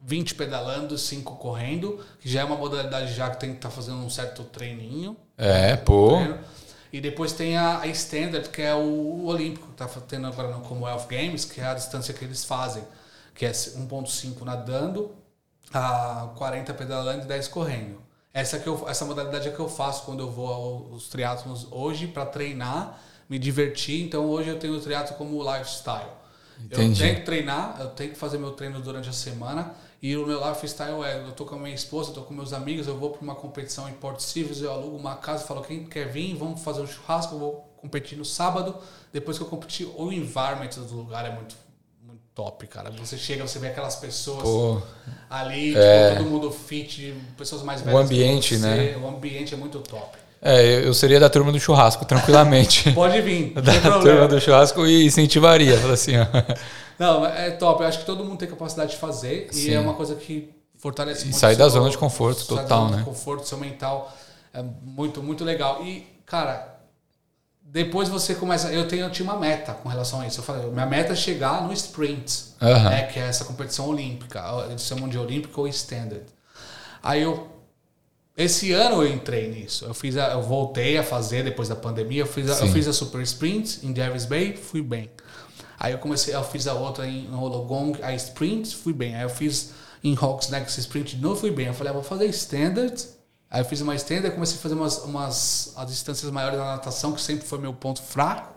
20 pedalando, 5 correndo, que já é uma modalidade já que tem que estar tá fazendo um certo treininho. É, pô. Treino. E depois tem a, a Standard, que é o, Olímpico, que está tendo agora no Commonwealth Games, que é a distância que eles fazem, que é 1.5 nadando, a 40 pedalando e 10 correndo. Essa, que eu, essa modalidade é que eu faço quando eu vou aos triatlons hoje para treinar, me divertir. Então hoje eu tenho o triatlo como lifestyle. Entendi. Eu tenho que treinar, eu tenho que fazer meu treino durante a semana e o meu lifestyle é, eu tô com a minha esposa, eu tô com meus amigos, eu vou para uma competição em Port Cívios, eu alugo uma casa, falo quem quer vir, vamos fazer um churrasco, eu vou competir no sábado. Depois que eu competir, o environment do lugar é muito muito top, cara. Você chega, você vê aquelas pessoas Pô, ali, é... tipo, todo mundo fit, pessoas mais velhas. O ambiente, né? O ambiente é muito top. É, eu seria da turma do churrasco, tranquilamente. Pode vir. da turma do churrasco e incentivaria, assim, ó. Não, é top. Eu acho que todo mundo tem capacidade de fazer Sim. e é uma coisa que fortalece e muito. sair da zona de conforto total, da zona né? De conforto, seu mental é muito, muito legal. E, cara, depois você começa. Eu tenho eu tinha uma meta com relação a isso. Eu falei, minha meta é chegar no sprint, uhum. né, que é essa competição olímpica. Eles chamam de olímpico ou standard. Aí eu esse ano eu entrei nisso. Eu fiz a, eu voltei a fazer depois da pandemia. Eu fiz a, eu fiz a super sprint em Jervis Bay, fui bem. Aí eu comecei, eu fiz a outra em Hologong, a sprint, fui bem. Aí eu fiz em Hawks Next Sprint de novo, fui bem. Eu falei, ah, vou fazer standard. Aí eu fiz uma standard, comecei a fazer umas, umas as distâncias maiores da natação, que sempre foi meu ponto fraco.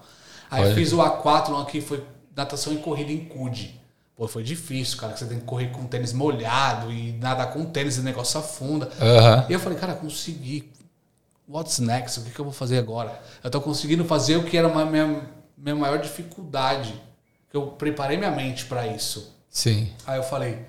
Aí Olha. eu fiz o A4 aqui, foi natação e corrida em CUD. Pô, foi difícil, cara, que você tem que correr com tênis molhado e nadar com tênis o negócio afunda. Uhum. E eu falei, cara, consegui. What's next? O que, que eu vou fazer agora? Eu tô conseguindo fazer o que era a minha, minha maior dificuldade eu preparei minha mente para isso. Sim. Aí eu falei,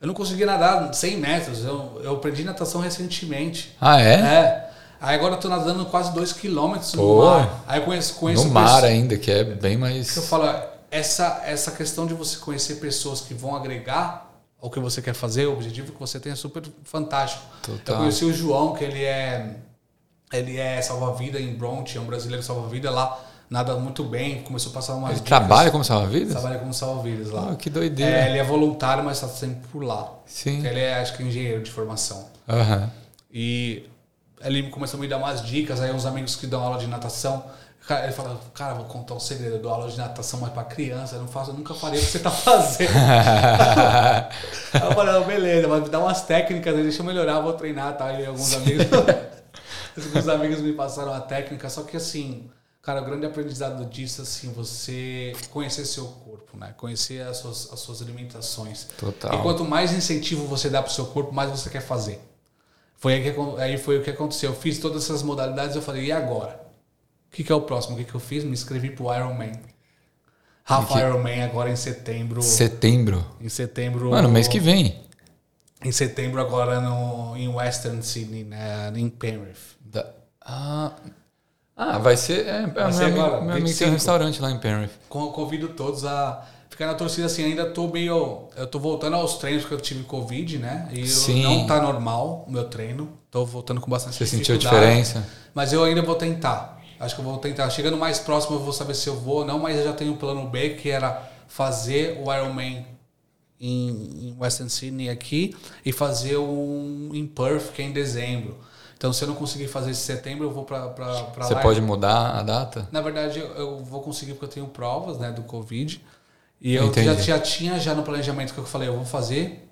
eu não consegui nadar 100 metros, eu, eu aprendi natação recentemente. Ah, é? É. Aí agora eu tô nadando quase 2 quilômetros no mar. Aí eu conheço, conheço No mar ainda, que é bem mais... Eu falo, essa, essa questão de você conhecer pessoas que vão agregar ao que você quer fazer, o objetivo que você tem é super fantástico. Total. Eu conheci o João, que ele é ele é salva-vida em Bronte, é um brasileiro salva-vida lá nada muito bem, começou a passar umas Ele dicas. trabalha como salva-vidas? Trabalha como salva-vidas lá. Oh, que doideira. É, ele é voluntário, mas está sempre por lá. Sim. Ele é, acho que, engenheiro de formação. Uhum. E ele começou a me dar umas dicas, aí uns amigos que dão aula de natação, ele fala, cara, vou contar um segredo, eu dou aula de natação, mas para criança, eu não faço, eu nunca faria o que você tá fazendo. eu falei, beleza, mas me dá umas técnicas, deixa eu melhorar, vou treinar, tá? E alguns amigos, alguns amigos me passaram a técnica, só que assim, Cara, o grande aprendizado disso, assim, você conhecer seu corpo, né? Conhecer as suas, as suas limitações. Total. E quanto mais incentivo você dá pro seu corpo, mais você quer fazer. Foi aí, que, aí foi o que aconteceu. Eu fiz todas essas modalidades, eu falei, e agora? O que, que é o próximo? O que, que eu fiz? Me inscrevi pro Ironman. Half que... Ironman agora em setembro. Setembro? Em setembro. Mano, mês que vem. Em setembro agora no, em Western Sydney, né? em Penrith. Da... Ah, ah, vai ser. É, vai ser meu, agora, meu amigo tem um restaurante lá em Penrith. Convido todos a ficar na torcida assim. Ainda tô meio. Eu tô voltando aos treinos porque eu tive Covid, né? E Sim. não tá normal o meu treino. Tô voltando com bastante Você sentiu a diferença? Mas eu ainda vou tentar. Acho que eu vou tentar. Chegando mais próximo, eu vou saber se eu vou ou não, mas eu já tenho um plano B, que era fazer o Ironman em, em Western Sydney aqui e fazer um em Perth, que é em dezembro. Então, se eu não conseguir fazer esse setembro, eu vou para lá. Você pode mudar a data? Na verdade, eu, eu, vou conseguir porque eu tenho provas né, do Covid. E eu já, já, tinha já no planejamento que eu falei, eu vou fazer,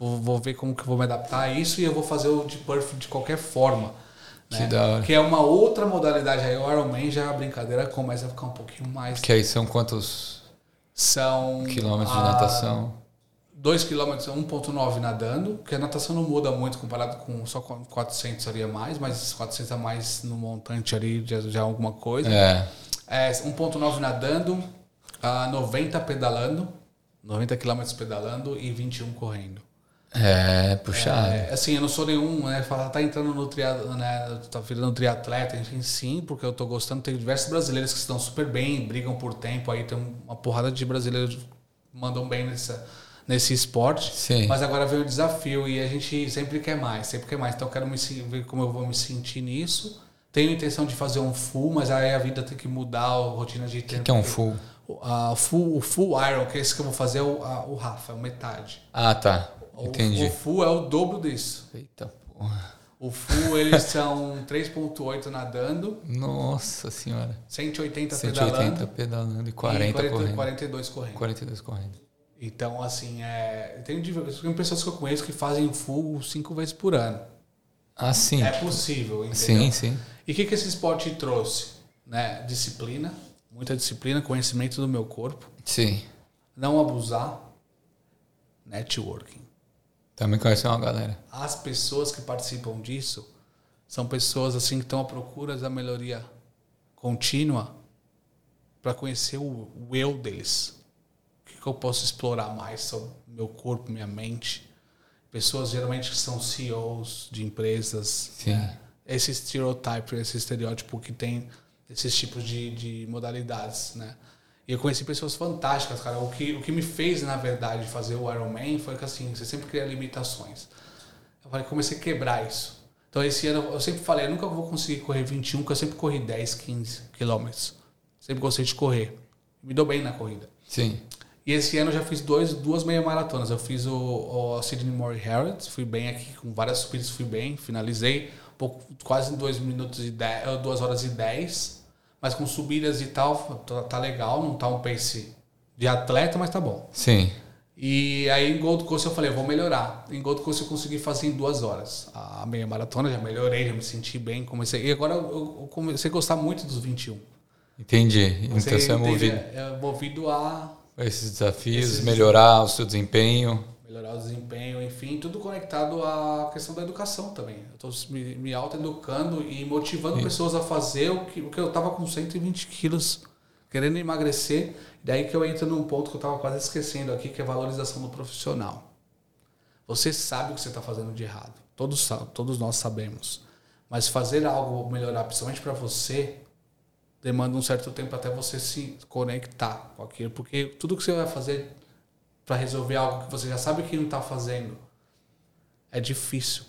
vou, vou ver como que eu vou me adaptar a isso e eu vou fazer o de Perth de qualquer forma. Que né? da hora. Que é uma outra modalidade. Aí o Ironman já a brincadeira começa a ficar um pouquinho mais. Que aí são quantos são quilômetros a, de natação? 2 km, 1.9 nadando, que a natação não muda muito comparado com só 400 ali a mais, mas 400 a mais no montante ali já, já é alguma coisa. É. é 1.9 nadando, a 90 pedalando, 90 km pedalando e 21 correndo. É, puxado. É, assim, eu não sou nenhum, né? Falar, tá entrando no triatleta, né? Tá virando triatleta, enfim, sim, porque eu tô gostando. Tem diversos brasileiros que estão super bem, brigam por tempo. Aí tem uma porrada de brasileiros que mandam bem nessa, nesse esporte. Sim. Mas agora vem o desafio e a gente sempre quer mais, sempre quer mais. Então eu quero me, ver como eu vou me sentir nisso. Tenho intenção de fazer um full, mas aí a vida tem que mudar a rotina de tempo. O que, é um full? O, full? O full iron, que é esse que eu vou fazer, é o, a, o Rafa, é o metade. Ah, tá. Entendi. O, o full é o dobro disso. Eita porra. O full, eles são 3.8 nadando. Nossa senhora. 180, 180 pedalando. pedalando e 40, e 40 correndo. 42 correndo. 42 correndo. Então, assim, é, tem, tem pessoas que eu conheço que fazem full cinco vezes por ano. Ah, sim. É possível, entendeu? Sim, sim. E o que, que esse esporte trouxe? Né? Disciplina, muita disciplina, conhecimento do meu corpo. Sim. Não abusar. Networking. Também conhece uma galera. As pessoas que participam disso são pessoas assim que estão à procura da melhoria contínua para conhecer o, o, eu deles. Que, eu posso explorar mais sobre meu corpo, minha mente. Pessoas geralmente que são CEOs de empresas. Né? Esse estereotipo, esse estereótipo que tem esses tipos de, de modalidades, né? E eu conheci pessoas fantásticas, cara. O que, o que me fez, na verdade, fazer o Ironman foi que, assim, você sempre cria limitações. Eu falei, comecei a quebrar isso. Então, esse ano, eu sempre falei, eu nunca vou conseguir correr 21, porque eu sempre corri 10, 15 quilômetros. Sempre gostei de correr. Me dou bem na corrida. Sim. E esse ano eu já fiz dois, duas meia maratonas. Eu fiz o, o Sydney More Harrods, fui bem aqui, com várias subidas fui bem, finalizei pouco, quase em 2 minutos e 10, 2 horas e 10 mas com subidas e tal, tá, tá, legal, não tá um pace de atleta, mas tá bom. Sim. E aí em Gold Coast eu falei, vou melhorar. Em Gold Coast eu consegui fazer em duas horas. A meia maratona já melhorei, já me senti bem, comecei. E agora eu comecei a gostar muito dos 21. Entendi. Você então você é movido. É movido a esses desafios, esses melhorar o seu desempenho melhorar o desempenho, enfim, tudo conectado à questão da educação também. Eu estou me, me auto-educando e motivando Sim. pessoas a fazer o que, o que eu estava com 120 quilos, querendo emagrecer. Daí que eu entro num ponto que eu estava quase esquecendo aqui, que é a valorização do profissional. Você sabe o que você está fazendo de errado. Todos, todos nós sabemos. Mas fazer algo melhorar, principalmente para você, demanda um certo tempo até você se conectar com aquilo. Porque tudo que você vai fazer para resolver algo que você já sabe que não está fazendo, é difícil.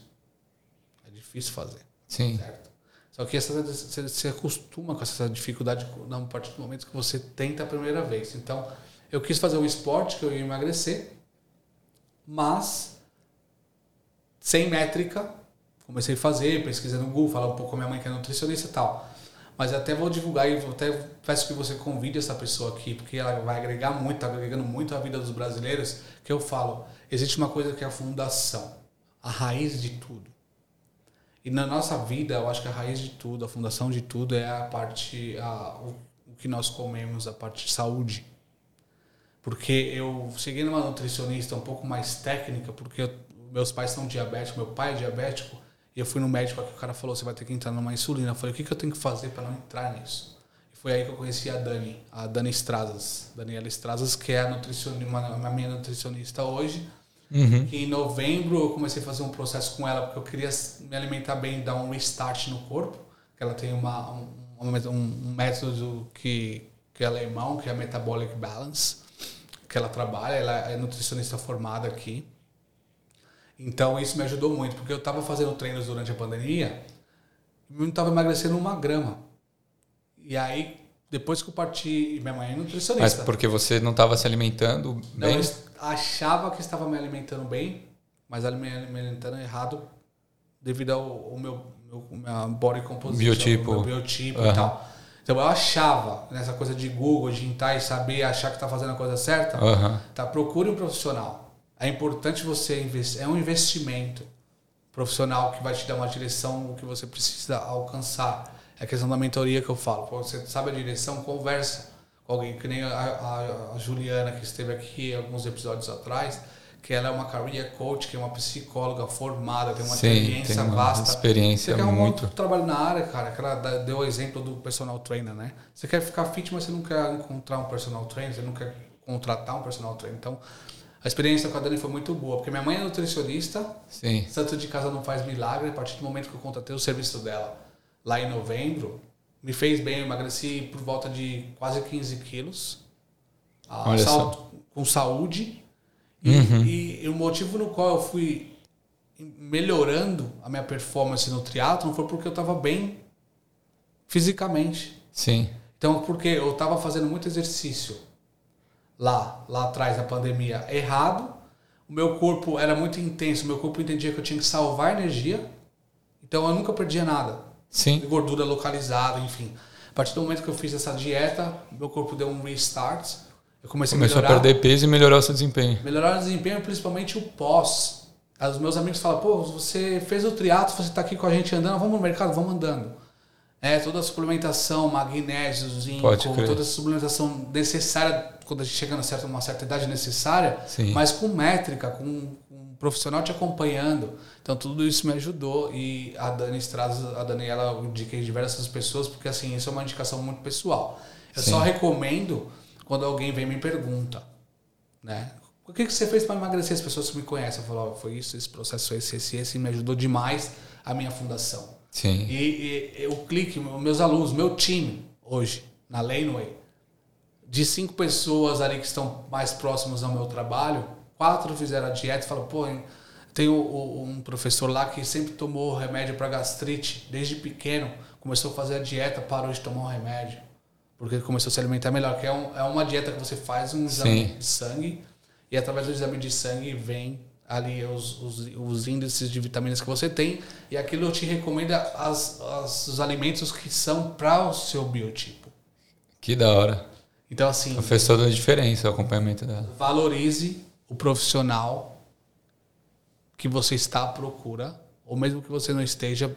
É difícil fazer. Sim. Certo? Só que essa, você se acostuma com essa dificuldade a partir do momento que você tenta a primeira vez. Então, eu quis fazer um esporte que eu ia emagrecer, mas sem métrica. Comecei a fazer, pesquisando no Google, falar um pouco com a minha mãe que é nutricionista e tal. Mas até vou divulgar e até peço que você convide essa pessoa aqui, porque ela vai agregar muito, está agregando muito a vida dos brasileiros, que eu falo, existe uma coisa que é a fundação, a raiz de tudo. E na nossa vida, eu acho que a raiz de tudo, a fundação de tudo é a parte, a, o, o que nós comemos, a parte de saúde. Porque eu cheguei numa nutricionista um pouco mais técnica, porque eu, meus pais são diabéticos, meu pai é diabético, e eu fui no médico aqui, o cara falou: você vai ter que entrar numa insulina. Eu falei: o que, que eu tenho que fazer para não entrar nisso? E foi aí que eu conheci a Dani, a Dani Strazas, Daniela Strazas, que é a, nutricionista, uma, a minha nutricionista hoje. Uhum. Em novembro eu comecei a fazer um processo com ela, porque eu queria me alimentar bem, dar um restart no corpo. Que ela tem uma, um, um, um método que, que é alemão, que é a Metabolic Balance, que ela trabalha, ela é nutricionista formada aqui. Então isso me ajudou muito, porque eu estava fazendo treinos durante a pandemia e não estava emagrecendo uma grama. E aí, depois que eu parti, minha mãe é nutricionista. Mas porque você não estava se alimentando Não, bem? eu achava que estava me alimentando bem, mas me alimentando errado devido ao, ao meu, meu minha body composition, Biotipo. meu biotipo Aham. e tal. Então eu achava, nessa coisa de Google, de entrar e saber, achar que está fazendo a coisa certa, Aham. tá, procure um profissional. É importante você investir, é um investimento profissional que vai te dar uma direção, o que você precisa alcançar. É a questão da mentoria que eu falo. Você sabe a direção, conversa com alguém, que nem a, a- a Juliana, que esteve aqui alguns episódios atrás, que ela é uma career coach, que é uma psicóloga formada, tem uma Sim, experiência tem uma vasta. experiência você quer um muito. trabalho na área, cara, que ela deu o exemplo do personal trainer, né? Você quer ficar fit, mas você não quer encontrar um personal trainer, você não quer contratar um personal trainer. Então, a experiência com a Dani foi muito boa, porque minha mãe é nutricionista, Sim. Santo de casa não faz milagre. A partir do momento que eu contratei o serviço dela lá em novembro, me fez bem. Eu emagreci por volta de quase 15 quilos. Olha sau- só. Com saúde. E, e- e o motivo no qual eu fui melhorando a minha performance no triatlon foi porque eu estava bem fisicamente. Sim. Então, porque eu estava fazendo muito exercício lá, lá atrás da pandemia, errado. O meu corpo era muito intenso, o meu corpo entendia que eu tinha que salvar energia. Então eu nunca perdia nada. Sim. Gordura localizada, enfim. A partir do momento que eu fiz essa dieta, meu corpo deu um restart. Eu comecei Começou a a melhorar. perder peso e melhorar o seu desempenho. Melhorar o desempenho, principalmente o pós. Os meus amigos falam, pô, você fez o triatlo, você está aqui com a gente andando, vamos no mercado, vamos andando. É, toda a suplementação, magnésio, zinco, toda a suplementação necessária, quando a gente chega a certa, uma certa idade necessária, Sim. mas com métrica, com, um profissional te acompanhando. Então tudo isso me ajudou e a Dani traz, a Daniela eu indiquei diversas pessoas, porque assim, isso é uma indicação muito pessoal. Eu Sim. só recomendo quando alguém vem e me pergunta né? O que, que você fez para emagrecer? As pessoas que me conhecem, eu falo, ó, foi isso, esse processo, esse, esse, esse, e me ajudou demais a minha fundação. Sim. E, e o clique, meus alunos, meu time hoje na Laneway, de cinco pessoas ali que estão mais próximos ao meu trabalho, quatro fizeram a dieta e falaram, pô, tem um professor lá que sempre tomou remédio para gastrite desde pequeno, começou a fazer a dieta, parou de tomar o remédio, porque ele começou a se alimentar melhor, que é, um- é uma dieta que você faz um exame Sim. de sangue e através do exame de sangue vem ali os, os, os índices de vitaminas que você tem e aquilo te recomenda as, as- os alimentos que são para o seu biotipo. Que da hora. Então, assim, Fez toda a diferença o acompanhamento dela. valorize o profissional que você está à procura, ou mesmo que você não esteja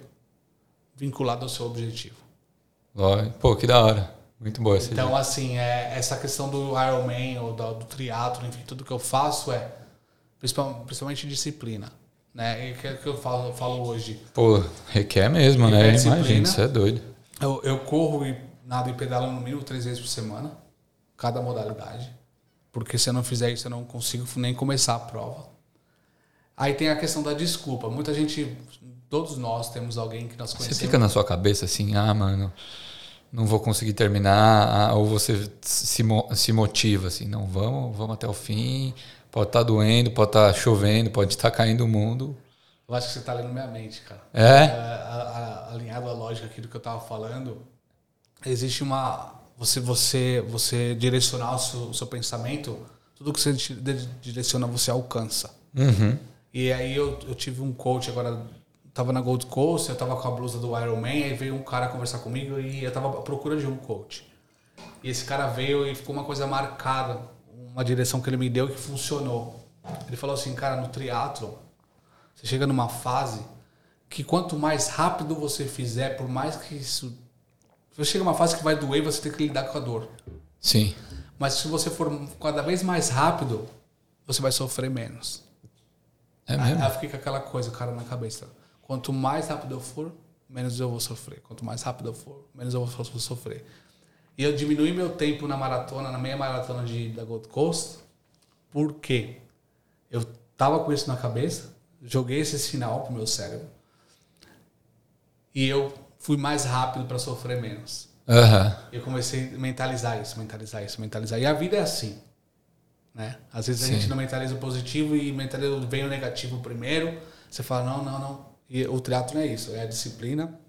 vinculado ao seu objetivo. Pô, que da hora. Muito boa essa Então, dica. assim, é, essa questão do Ironman ou do, do triatlo, enfim, tudo que eu faço é principal- principalmente disciplina. Né? E que, que eu falo, eu falo hoje. Pô, requer mesmo, Requer né? disciplina. Imagina, isso é doido. Eu, eu corro e nado e pedalo no mínimo três vezes por semana, cada modalidade. Porque se eu não fizer isso, eu não consigo nem começar a prova. Aí tem a questão da desculpa. Muita gente, todos nós temos alguém que nós Você conhecemos. fica na sua cabeça assim, ah, mano, não vou conseguir terminar, ah, ou você se, se motiva assim, não, vamos, vamos até o fim, pode estar doendo, pode estar chovendo, pode estar caindo o mundo. Eu acho que você está lendo minha mente, cara. É? a- alinhado à lógica aqui do que eu estava falando, existe uma. Você, você, você direcionar o seu, o seu pensamento, tudo que você di- di- direciona, você alcança. Uhum. E aí eu, eu tive um coach agora, tava na Gold Coast, eu tava com a blusa do Iron Man, aí veio um cara conversar comigo e eu tava à procura de um coach. E esse cara veio e ficou uma coisa marcada, uma direção que ele me deu que funcionou. Ele falou assim, cara, no triatlo, você chega numa fase que quanto mais rápido você fizer, por mais que isso... Você chega numa fase que vai doer, você tem que lidar com a dor. Sim. Mas se você for cada vez mais rápido, você vai sofrer menos. É Aí mesmo? eu fiquei com aquela coisa, cara, na cabeça. Quanto mais rápido eu for, menos eu vou sofrer. Quanto mais rápido eu for, menos eu vou sofrer. E eu diminui meu tempo na maratona, na meia maratona de, da Gold Coast, porque eu tava com isso na cabeça, joguei esse sinal pro meu cérebro, e eu fui mais rápido para sofrer menos. Aham. Eu comecei a mentalizar isso, mentalizar isso, mentalizar. E a vida é assim. Né? Às vezes a Sim. gente não mentaliza o positivo e mentaliza, vem o negativo primeiro. Você fala, não, não, não. E o triatlo é isso, é a disciplina,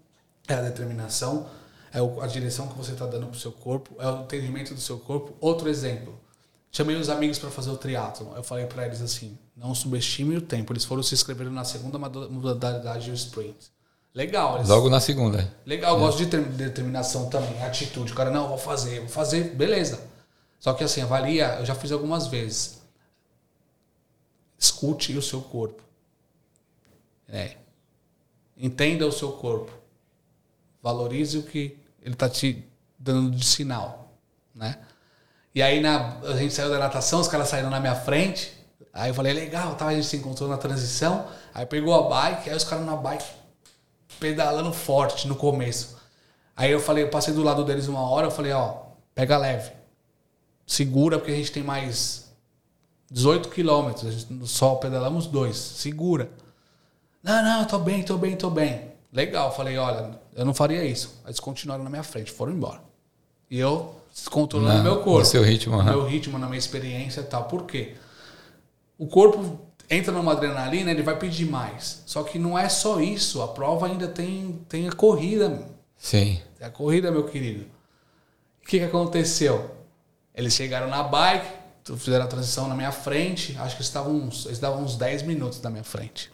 é a determinação, é a direção que você está dando para o seu corpo, é o entendimento do seu corpo. Outro exemplo, chamei os amigos para fazer o triatlo. Eu falei para eles assim, não subestime o tempo. Eles foram se inscrever na segunda modalidade do sprint. Legal. Eles... Logo na segunda. Legal, é. gosto de determinação também, atitude. O cara, não, vou fazer, vou fazer, beleza. Só que assim, avalia, eu já fiz algumas vezes. Escute o seu corpo. É. Entenda o seu corpo. Valorize o que ele está te dando de sinal, né? E aí na, a gente saiu da natação, os caras saíram na minha frente. Aí eu falei, legal, tá, a gente se encontrou na transição. Aí pegou a bike, aí os caras na bike pedalando forte no começo. Aí eu falei, eu passei do lado deles uma hora, eu falei, ó, pega leve. Segura, porque a gente tem mais 18 quilômetros. A gente só pedalamos dois. Segura. Não, não, tô bem, tô bem, tô bem. Legal, falei, olha, eu não faria isso. Eles continuaram na minha frente, foram embora. E eu controlando o meu corpo. No seu ritmo, no meu ritmo, na minha experiência e tal. Por quê? O corpo entra numa adrenalina, ele vai pedir mais. Só que não é só isso, a prova ainda tem, tem a corrida. Sim. Tem a corrida, meu querido. O que, que aconteceu? Eles chegaram na bike, fizeram a transição na minha frente, acho que estavam uns, eles davam uns 10 minutos da minha frente.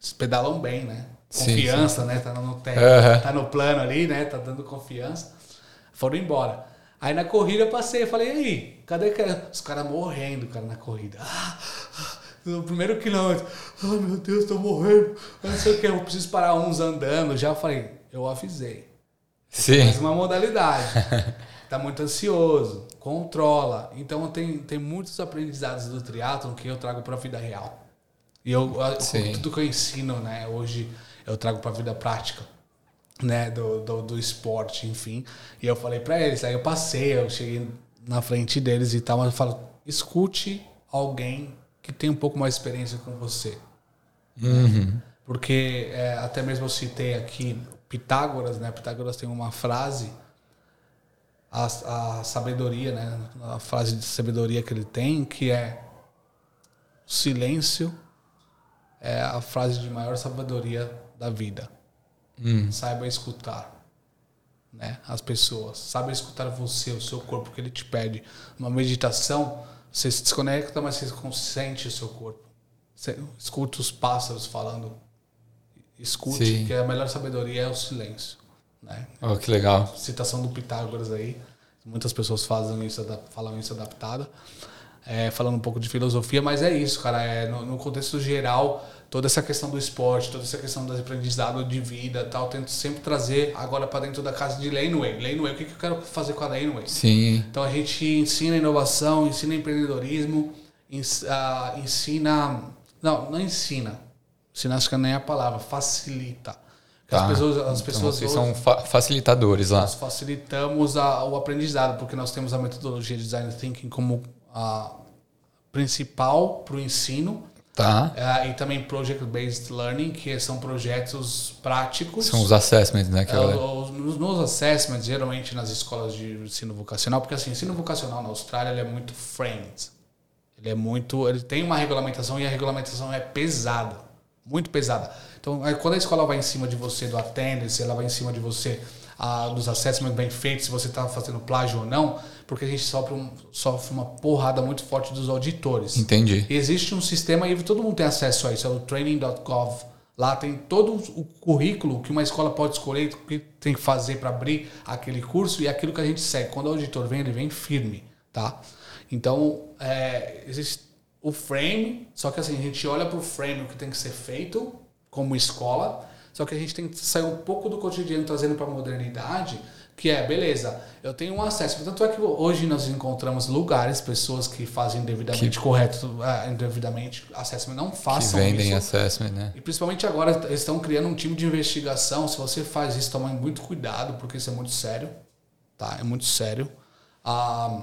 Eles pedalam bem, né? Confiança, sim, sim. né? Tá no, terra, uhum. tá no plano ali, né? Tá dando confiança. Foram embora. Aí na corrida eu passei, eu falei, e aí, cadê que... os caras morrendo, cara, na corrida? Ah, ah no primeiro quilômetro, ai oh, meu Deus, tô morrendo, não sei o que, eu preciso parar uns andando. Já falei, eu avisei. Sim. Mais uma modalidade. tá muito ansioso, controla. Então tem, tem muitos aprendizados do triatlon que eu trago para a vida real. E eu, Sim. tudo que eu ensino, né, hoje eu trago para a vida prática, né, do, do, do, esporte, enfim. E eu falei para eles, aí eu passei, eu cheguei na frente deles e tal, mas eu falo, escute alguém que tem um pouco mais de experiência com você. Uhum. Porque é, até mesmo eu citei aqui Pitágoras, né? Pitágoras tem uma frase, a, a sabedoria, né? A frase de sabedoria que ele tem, que é silêncio é a frase de maior sabedoria da vida. Hum. Saiba escutar. Né, as pessoas. Saiba escutar você, o seu corpo, que ele te pede. Uma meditação, você se desconecta, mas você consente o seu corpo. Você escuta os pássaros falando. Escute, Sim. que a melhor sabedoria é o silêncio. Né? Oh, que legal. Citação do Pitágoras aí. Muitas pessoas fazem isso, falam isso adaptada. É, falando um pouco de filosofia, mas é isso, cara. É, no, no contexto geral, toda essa questão do esporte, toda essa questão do aprendizado de vida tal, tento sempre trazer agora para dentro da casa de Laneway. Laneway, o que, que eu quero fazer com a Laneway? Sim. Então a gente ensina inovação, ensina empreendedorismo, ah, ensina. Não, não ensina. Ensina acho que nem é a palavra, facilita. Tá. As pessoas, as então pessoas vocês são fa facilitadores lá. Nós facilitamos a, o aprendizado, porque nós temos a metodologia de Design Thinking como a principal para o ensino Tá. Uh, e também Project Based Learning, que são projetos práticos. São os assessments, né? Uh, os, nos assessments, geralmente nas escolas de ensino vocacional, porque assim, ensino vocacional na Austrália ele é muito framed. Ele é muito. Ele tem uma regulamentação e a regulamentação é pesada. Muito pesada. Então, quando a escola vai em cima de você do attendance, ela vai em cima de você ah, dos assessments bem feitos, se você está fazendo plágio ou não, porque a gente sofre, um, sofre uma porrada muito forte dos auditores. Entendi. E existe um sistema e todo mundo tem acesso a isso, é o training.gov. Lá tem todo o currículo que uma escola pode escolher, o que tem que fazer para abrir aquele curso e aquilo que a gente segue. Quando o auditor vem, ele vem firme, tá? Então, é, existe o frame, só que assim, a gente olha para o frame, o que tem que ser feito como escola, só que a gente tem que sair um pouco do cotidiano, trazendo para a modernidade, que é, beleza, eu tenho um acesso. Tanto é que hoje nós encontramos lugares, pessoas que fazem devidamente que, correto, é, indevidamente assessment, não façam que vendem isso. assessment, né? E principalmente agora eles estão criando um time de investigação. Se você faz isso, tome muito cuidado, porque isso é muito sério. Tá? É muito sério. Ah,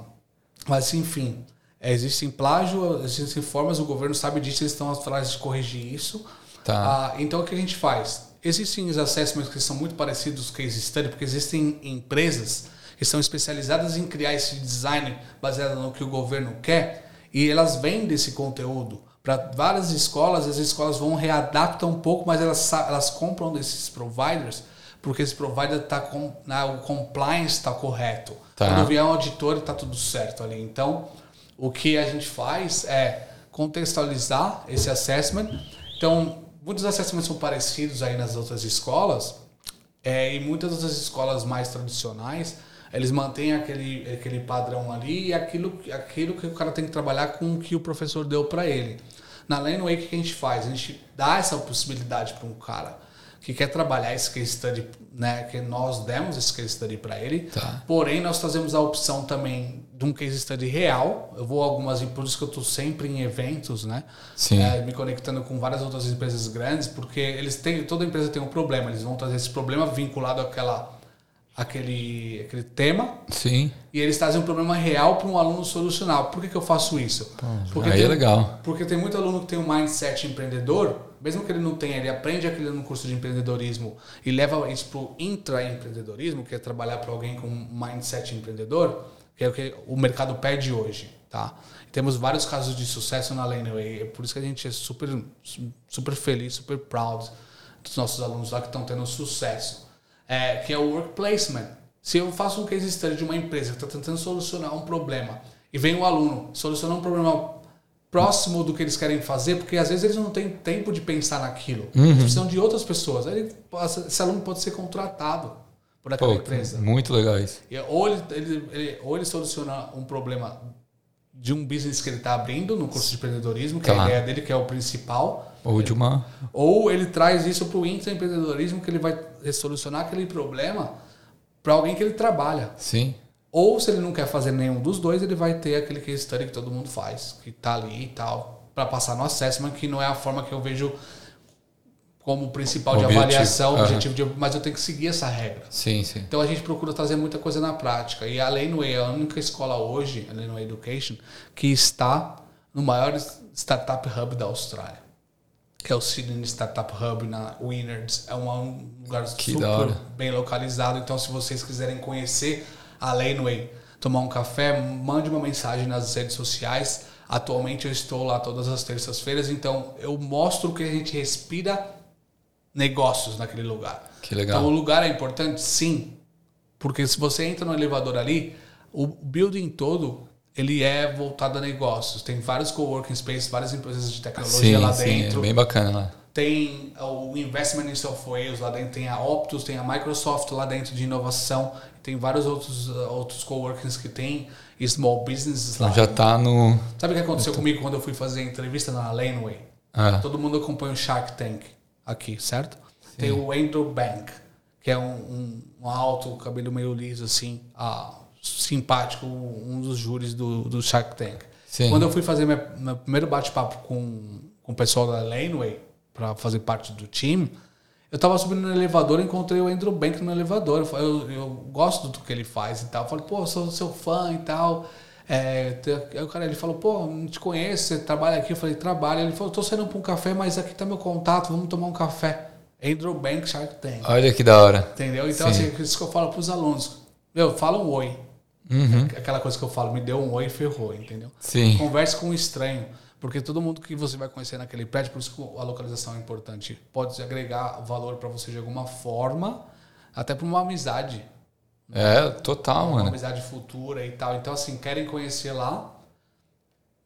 mas, enfim, existem plágio, existem formas, o governo sabe disso, eles estão atrás de corrigir isso. Tá. Ah, então, o que a gente faz? Existem os assessments que são muito parecidos com case study, porque existem empresas que são especializadas em criar esse design baseado no que o governo quer e elas vendem esse conteúdo para várias escolas. As escolas vão readaptar um pouco, mas elas, elas compram desses providers porque esse provider está com né, o compliance está correto. Tá. Quando vier um auditor, está tudo certo ali. Então, o que a gente faz é contextualizar esse assessment. Então, muitos assessments são parecidos aí nas outras escolas, é, e muitas outras escolas mais tradicionais, eles mantêm aquele, aquele padrão ali e aquilo, aquilo que o cara tem que trabalhar com o que o professor deu para ele. Na Laneway, o que a gente faz? A gente dá essa possibilidade para um cara que quer trabalhar esse case study, né, que nós demos esse case study para ele. Tá. Porém, nós trazemos a opção também de um case study real. Eu vou algumas, por isso que eu estou sempre em eventos, né? Sim. É, me conectando com várias outras empresas grandes, porque eles têm, toda empresa tem um problema. Eles vão trazer esse problema vinculado àquela, àquele, àquele tema Sim. e eles trazem um problema real para um aluno solucionar. Por que, que eu faço isso? Porque aí tem, é legal. Porque tem muito aluno que tem um mindset empreendedor, mesmo que ele não tenha, ele aprende aquilo no curso de empreendedorismo e leva isso para o intraempreendedorismo, que é trabalhar para alguém com um mindset empreendedor, que é o que o mercado pede hoje. Tá? Temos vários casos de sucesso na Laneway, é por isso que a gente é super, super feliz, super proud dos nossos alunos lá que estão tendo sucesso é, que é o work placement. Se eu faço um case study de uma empresa que está tentando solucionar um problema e vem um aluno solucionar um problema próximo do que eles querem fazer, porque às vezes eles não têm tempo de pensar naquilo. Eles precisam de outras pessoas. Aí esse aluno pode ser contratado por aquela Pô, empresa. muito legal isso. E Ou ele, ele- ele- ou ele soluciona um problema de um business que ele está abrindo no curso de empreendedorismo, que é a ideia dele, que é o principal. Ou de uma. Ou ele traz isso para o intraempreendedorismo, que ele vai solucionar aquele problema para alguém que ele trabalha. Sim. Ou se ele não quer fazer nenhum dos dois, ele vai ter aquele case study que todo mundo faz, que tá ali e tal, para passar no assessment, que não é a forma que eu vejo como principal de Objetivo. avaliação, Aham. objetivo de, mas eu tenho que seguir essa regra. Sim, sim. Então a gente procura trazer muita coisa na prática. E a Laneway é a única escola hoje, a Laneway Education, que está no maior startup hub da Austrália. Que é o Sydney Startup Hub na Winners. É um lugar Que super bem localizado. Então, se vocês quiserem conhecer a Laneway, tomar um café, mande uma mensagem nas redes sociais. Atualmente eu estou lá todas as terças-feiras, então eu mostro que a gente respira negócios naquele lugar. Que legal. Então o lugar é importante? Sim. Porque se você entra no elevador ali, o building todo ele é voltado a negócios. Tem vários coworking spaces, várias empresas de tecnologia Sim, lá sim. dentro. É bem bacana lá. Tem o Investment in Softwares lá dentro, tem a Optus, tem a Microsoft lá dentro de inovação, tem vários outros, uh, outros coworkings que tem small businesses Então lá. já tá no. Sabe o que aconteceu comigo quando eu fui fazer a entrevista na Laneway? Ah, Todo mundo acompanha o Shark Tank aqui, certo? Tem o Andrew Bank, que é um, um, um alto, cabelo meio liso, assim, ah, simpático, um dos júris do, do Shark Tank. Sim. Quando eu fui fazer meu, meu primeiro bate-papo com, com o pessoal da Laneway, para fazer parte do time, eu tava subindo no elevador e encontrei o Andrew Bank no elevador. Eu, eu, eu gosto do que ele faz e tal. Eu falei, pô, sou seu fã e tal. É, aí o cara ele falou, pô, não te conheço, você trabalha aqui? Eu falei, trabalho. Ele falou, tô saindo pra um café, mas aqui tá meu contato, vamos tomar um café. Andrew Bank Shark Tank. olha que da hora. Entendeu? Então, Sim. assim, isso que eu falo pros alunos. Meu, fala um oi. Uhum. Aquela coisa que eu falo, me deu um oi e ferrou, entendeu? Sim. Converse com um estranho. Porque todo mundo que você vai conhecer naquele prédio, por isso que a localização é importante, pode agregar valor para você de alguma forma, até para uma amizade. É, total, Uma mano. amizade futura e tal. Então, assim, querem conhecer lá?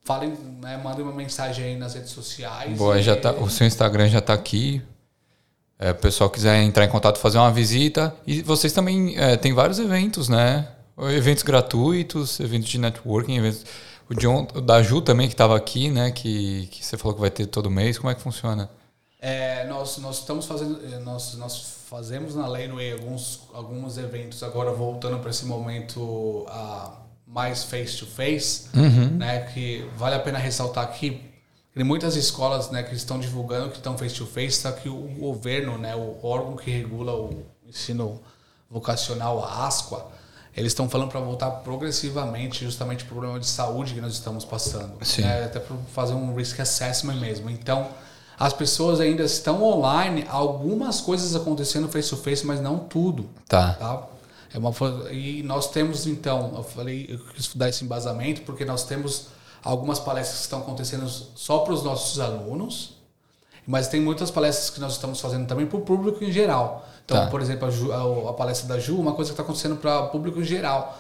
Falem, né, mandem uma mensagem aí nas redes sociais. Boa, e- já tá, o seu Instagram já tá aqui. É, o pessoal quiser entrar em contato, fazer uma visita. E vocês também é, tem vários eventos, né? Eventos gratuitos, eventos de networking, eventos. O John, da Ju também, que estava aqui, né? Que, que você falou que vai ter todo mês. Como é que funciona? É, nós, nós estamos fazendo, eh, nós, nós fazemos na Laneway alguns, alguns eventos agora voltando para esse momento ah, mais face to face, né? Que vale a pena ressaltar aqui. Tem muitas escolas, né, que estão divulgando que estão face to face, só que o governo, né, o órgão que regula o ensino vocacional, a ASQUA, eles estão falando para voltar progressivamente, justamente por problema de saúde que nós estamos passando, né, até para fazer um risk assessment mesmo. Então, as pessoas ainda estão online, algumas coisas acontecendo face to face, mas não tudo. Tá. Tá? É uma, e nós temos então, eu falei, eu quis dar esse embasamento porque nós temos algumas palestras que estão acontecendo só para os nossos alunos, mas tem muitas palestras que nós estamos fazendo também para o público em geral. Então, Tá. por exemplo, a, Ju- a- a palestra da Ju, uma coisa que está acontecendo para o público em geral.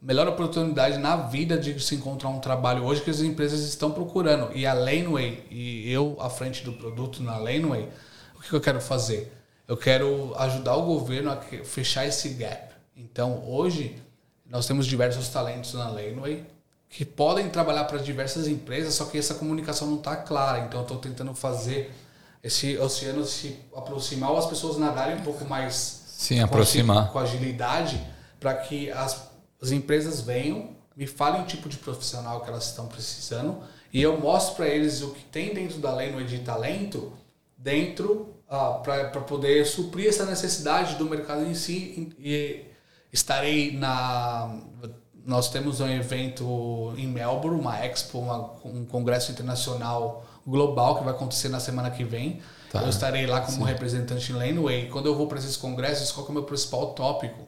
Melhor oportunidade na vida de se encontrar um trabalho hoje que as empresas estão procurando. E a Laneway, e eu à frente do produto na Laneway, o que que eu quero fazer? Eu quero ajudar o governo a fechar esse gap. Então, hoje, nós temos diversos talentos na Laneway que podem trabalhar para diversas empresas, só que essa comunicação não está clara. Então, eu estou tentando fazer esse oceano se aproximar ou as pessoas nadarem um pouco mais Sim, com aproximar. com agilidade para que as, as empresas venham, me falem o tipo de profissional que elas estão precisando e eu mostro para eles o que tem dentro da lei no de talento dentro para poder suprir essa necessidade do mercado em si e estarei na nós temos um evento em Melbourne, uma expo, uma- um congresso internacional global que vai acontecer na semana que vem. Tá. Eu estarei lá como representante em Laneway. Quando eu vou para esses congressos, qual é o meu principal tópico?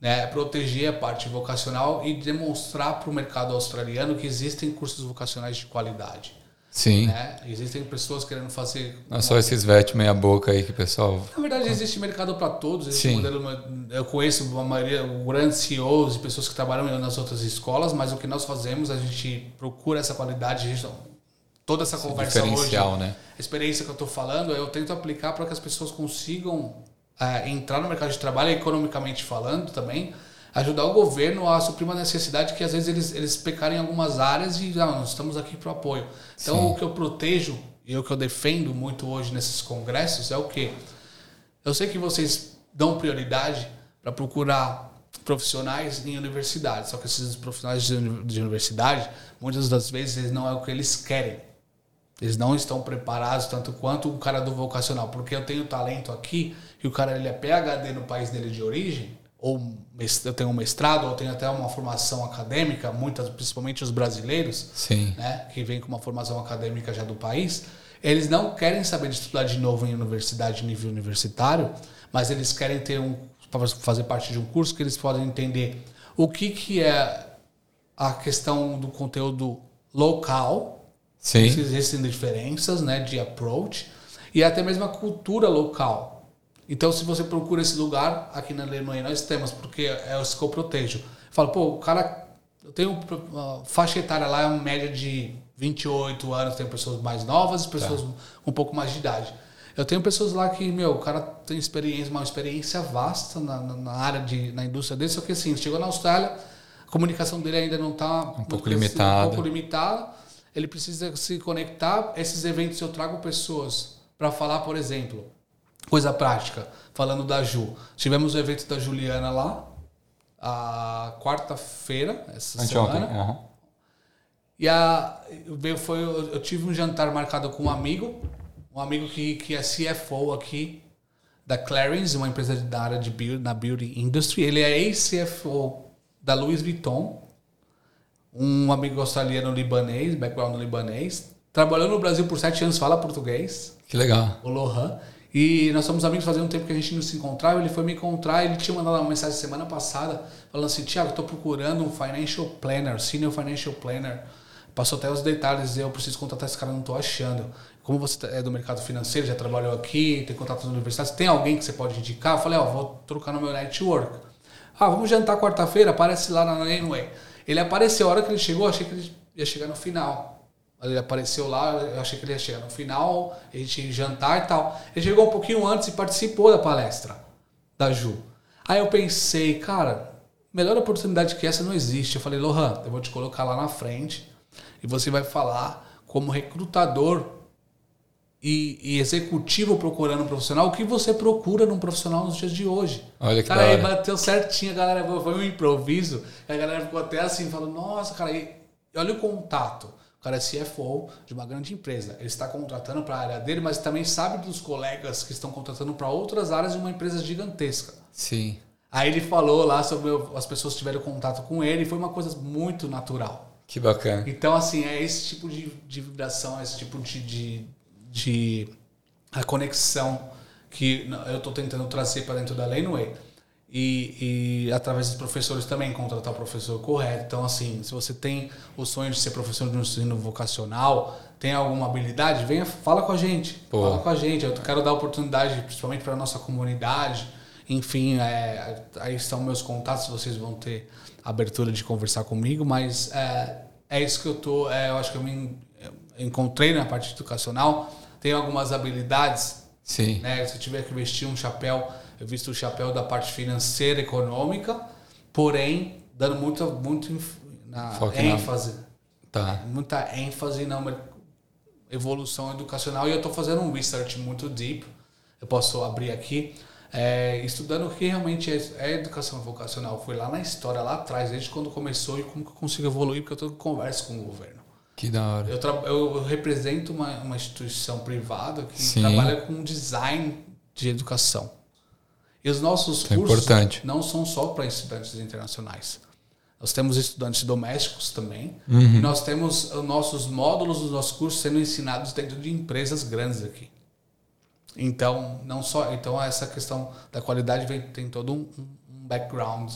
Né? É proteger a parte vocacional e demonstrar para o mercado australiano que existem cursos vocacionais de qualidade. Sim. Né? Existem pessoas querendo fazer Não é só esses vet meia boca aí que o pessoal. na verdade, existe mercado para todos. Existe Sim. modelo, eu conheço a maioria, grandes CEOs e pessoas que trabalham nas outras escolas, mas o que nós fazemos, a gente procura essa qualidade, a gente, toda essa conversa hoje, né? a experiência que eu estou falando, eu tento aplicar para que as pessoas consigam eh, entrar no mercado de trabalho, economicamente falando também, ajudar o governo a suprir uma necessidade que às vezes eles, eles pecarem em algumas áreas e não, nós estamos aqui para apoio. Então, Sim. o que eu protejo e o que eu defendo muito hoje nesses congressos é o quê? Eu sei que vocês dão prioridade para procurar profissionais em universidades, só que esses profissionais de uni- de universidade, muitas das vezes, não é o que eles querem. Eles não estão preparados tanto quanto o cara do vocacional, porque eu tenho talento aqui e o cara ele é PhD no país dele de origem, ou eu tenho um mestrado, ou tenho até uma formação acadêmica, muitas, principalmente os brasileiros, Sim. né, que vem com uma formação acadêmica já do país, eles não querem saber de estudar de novo em universidade nível universitário, mas eles querem ter um fazer parte de um curso que eles podem entender o que que é a questão do conteúdo local, Sim. existem diferenças, né, de approach e até mesmo a cultura local. Então, se você procura esse lugar, aqui na Lenoy nós temos, porque é isso que eu protejo. Eu falo, pô, o cara, eu tenho faixa etária lá, é uma média de 28 anos, tem pessoas mais novas e pessoas com um pouco mais de idade. Eu tenho pessoas lá que, meu, o cara tem experiência, uma experiência vasta na, na, na área de, na indústria dele, só que assim, chegou na Austrália, a comunicação dele ainda não está Um pouco limitada. um pouco limitada. Ele precisa se conectar. Esses eventos eu trago pessoas para falar, por exemplo, coisa prática, falando da Ju. Tivemos o evento da Juliana lá, a quarta-feira, essa Anteontem. semana. aham. E a, foi, eu tive um jantar marcado com um amigo, um amigo que, que é CFO aqui da Clarins, uma empresa da área de beauty, na beauty industry. Ele é ex-CFO da Louis Vuitton, um amigo australiano libanês, background libanês. Trabalhou no Brasil por sete anos, fala português Que legal. o Lohan. E nós somos amigos fazia um tempo que a gente não se encontrava. Ele foi me encontrar, ele tinha mandado uma mensagem semana passada falando assim: Tiago, estou procurando um financial planner, senior financial planner. Passou até os detalhes, eu preciso contratar esse cara, não estou achando. Como você é do mercado financeiro, já trabalhou aqui, tem contato nas universidades, tem alguém que você pode indicar? Eu falei: Ó, vou trocar no meu network. Ah, vamos jantar quarta-feira, aparece lá na Laneway. Ele apareceu, a hora que ele chegou, eu achei que ele ia chegar no final. Ele apareceu lá, eu achei que ele ia chegar no final, a gente ia jantar e tal. Ele chegou um pouquinho antes e participou da palestra da Ju. Aí eu pensei, cara, melhor oportunidade que essa não existe. Eu falei, Lohan, eu vou te colocar lá na frente e você vai falar como recrutador e, e executivo procurando um profissional, o que você procura num profissional nos dias de hoje. Olha que cara, da aí bateu certinho, a galera foi um improviso, a galera ficou até assim, falando, nossa, cara, e olha o contato. O cara é CFO de uma grande empresa. Ele está contratando para a área dele, mas também sabe dos colegas que estão contratando para outras áreas de uma empresa gigantesca. Sim. Aí ele falou lá sobre as pessoas que tiveram contato com ele e foi uma coisa muito natural. Que bacana. Então, assim, é esse tipo de, de vibração, esse tipo de, de, de a conexão que eu estou tentando trazer para dentro da Laneway. e, e, através dos professores também contratar o professor correto. Então, assim, se você tem o sonho de ser professor de ensino vocacional, tem alguma habilidade, venha, fala com a gente. Pô. Fala com a gente. Eu quero dar oportunidade, principalmente para a nossa comunidade. Enfim, é, aí estão meus contatos, vocês vão ter abertura de conversar comigo, mas é, é isso que eu tô. É, eu acho que eu me encontrei na parte educacional. Tenho algumas habilidades. Sim. Né? Se eu tiver que vestir um chapéu eu visto o chapéu da parte financeira, econômica, porém dando muita, muito na ênfase. Na... Tá. Muita ênfase na evolução educacional. E eu estou fazendo um research muito deep. Eu posso abrir aqui. É, estudando o que realmente é, é, educação vocacional. Foi lá na história, lá atrás, desde quando começou e como que eu consigo evoluir, porque eu estou conversa com o governo. Que da hora. Eu, eu represento uma, uma instituição privada que Sim. trabalha com design de educação. E os nossos Isso é cursos é não são só para estudantes internacionais. Nós temos estudantes domésticos também. Uhum. E nós temos os nossos módulos dos nossos cursos sendo ensinados dentro de empresas grandes aqui. Então, não só, então essa questão da qualidade vem, tem todo um, um background,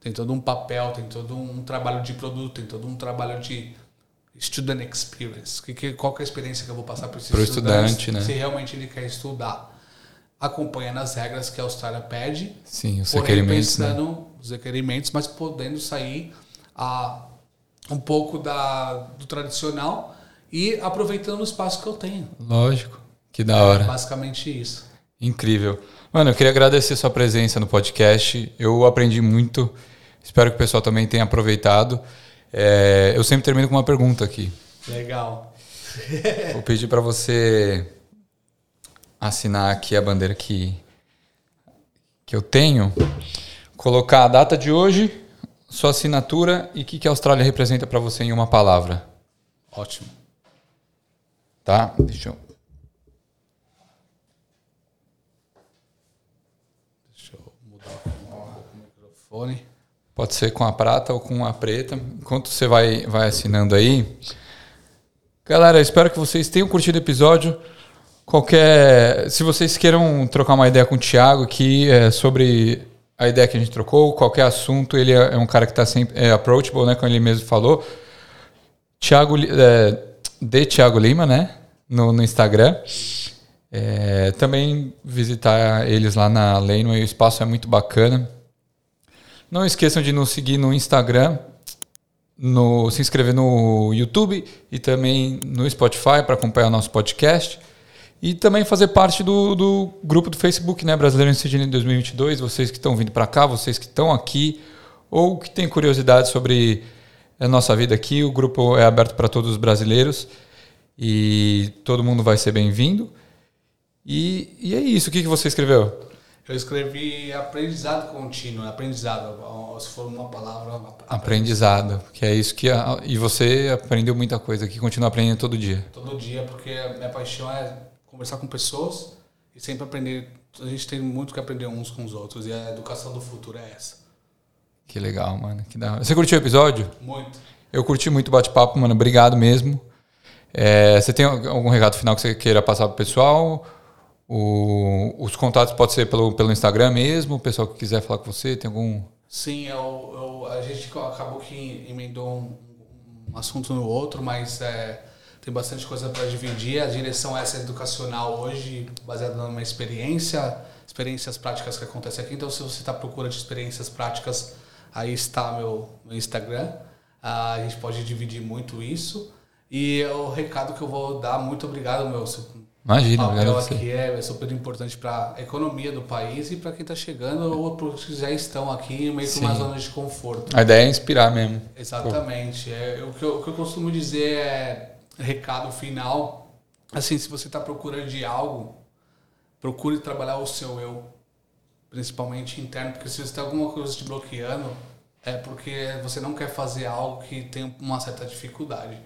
tem todo um papel, tem todo um trabalho de produto, tem todo um trabalho de student experience. Que, que, qual que é a experiência que eu vou passar para esse estudante, né? se realmente ele quer estudar acompanhando as regras que a Austrália pede. Sim, os requerimentos. Né? Pensando né? os requerimentos, mas podendo sair a, um pouco da, do tradicional e aproveitando o espaço que eu tenho. Lógico, que da hora. É basicamente isso. Incrível. Mano, eu queria agradecer sua presença no podcast. Eu aprendi muito. Espero que o pessoal também tenha aproveitado. É, eu sempre termino com uma pergunta aqui. Legal. Vou pedir para você assinar aqui a bandeira que, que eu tenho, colocar a data de hoje, sua assinatura e o que, que a Austrália representa para você em uma palavra. Ótimo. Tá? Deixa eu. Deixa eu mudar um pouco o microfone. Pode ser com a prata ou com a preta. Enquanto você vai, vai assinando aí. Galera, espero que vocês tenham curtido o episódio. Qualquer. Se vocês queiram trocar uma ideia com o Thiago aqui é, sobre a ideia que a gente trocou, qualquer assunto, ele é, é um cara que está sempre é approachable, né? Como ele mesmo falou. Thiago, é, de Thiago Lima, né? No, no Instagram. É, também visitar eles lá na Laneway, o espaço é muito bacana. Não esqueçam de nos seguir no Instagram, no, se inscrever no YouTube e também no Spotify para acompanhar o nosso podcast. E também fazer parte do, do grupo do Facebook, né? Brasileiro em Sydney 2022. Vocês que estão vindo para cá, vocês que estão aqui, ou que têm curiosidade sobre a nossa vida aqui, o grupo é aberto para todos os brasileiros e todo mundo vai ser bem-vindo. E, e, é isso. O que, que você escreveu? Eu escrevi aprendizado contínuo, aprendizado, se for uma palavra. Aprendizado, aprendizado que é isso que. A, e você aprendeu muita coisa, que continua aprendendo todo dia. Todo dia, porque a minha paixão é conversar com pessoas e sempre aprender. A gente tem muito que aprender uns com os outros e a educação do futuro é essa. Que legal, mano. Que da... Você curtiu o episódio? Muito. Eu curti muito o bate-papo, mano. Obrigado mesmo. É, você tem algum recado final que você queira passar pro pessoal? O, os contatos pode ser pelo, pelo Instagram mesmo, o pessoal que quiser falar com você, tem algum. Sim, eu, eu a gente acabou que emendou um, um assunto no outro, mas é, tem bastante coisa para dividir. A direção essa é educacional hoje, baseada numa experiência, experiências práticas que acontecem aqui. Então, se você está à procura de experiências práticas, aí está meu, meu Instagram. Ah, a gente pode dividir muito isso. E o recado que eu vou dar, muito obrigado, meu. Imagina, o papel aqui é, é super importante para a economia do país e para quem está chegando ou para os que já estão aqui meio que uma zona de conforto. A ideia é inspirar mesmo. Exatamente. É, o, que eu, o que eu costumo dizer é recado final. Assim, se você está procurando de algo, procure trabalhar o seu eu, principalmente interno, porque se você tem alguma coisa te bloqueando, é porque você não quer fazer algo que tem uma certa dificuldade.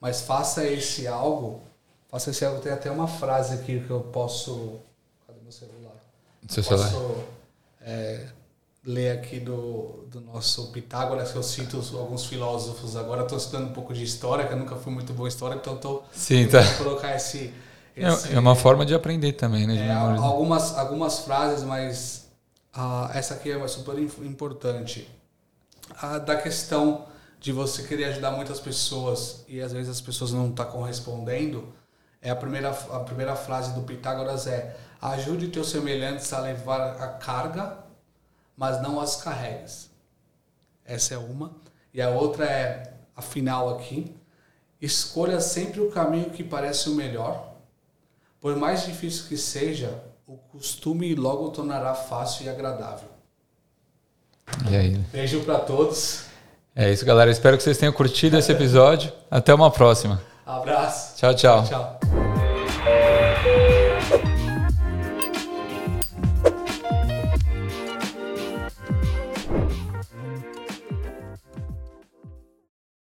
Mas faça esse algo, faça esse algo. Tem até uma frase aqui que eu posso. Cadê meu celular? Seu celular? Posso, é, ler aqui do, do nosso Pitágoras, que eu cito alguns filósofos agora. Estou estudando um pouco de história, que eu nunca fui muito bom em história, então estou tá. colocar esse, é, esse, É uma forma de aprender também, né? É, algumas, algumas frases, mas ah, essa aqui é super importante. Ah, da questão de você querer ajudar muitas pessoas e às vezes as pessoas não estão tá correspondendo, é a primeira, a primeira frase do Pitágoras é ajude teus semelhantes a levar a carga, mas não as carregues. Essa é uma. E a outra é a final aqui. Escolha sempre o caminho que parece o melhor. Por mais difícil que seja, o costume logo tornará fácil e agradável. E aí? Beijo para todos. É isso, galera. Espero que vocês tenham curtido esse episódio. Até uma próxima. Abraço. Tchau, tchau. tchau.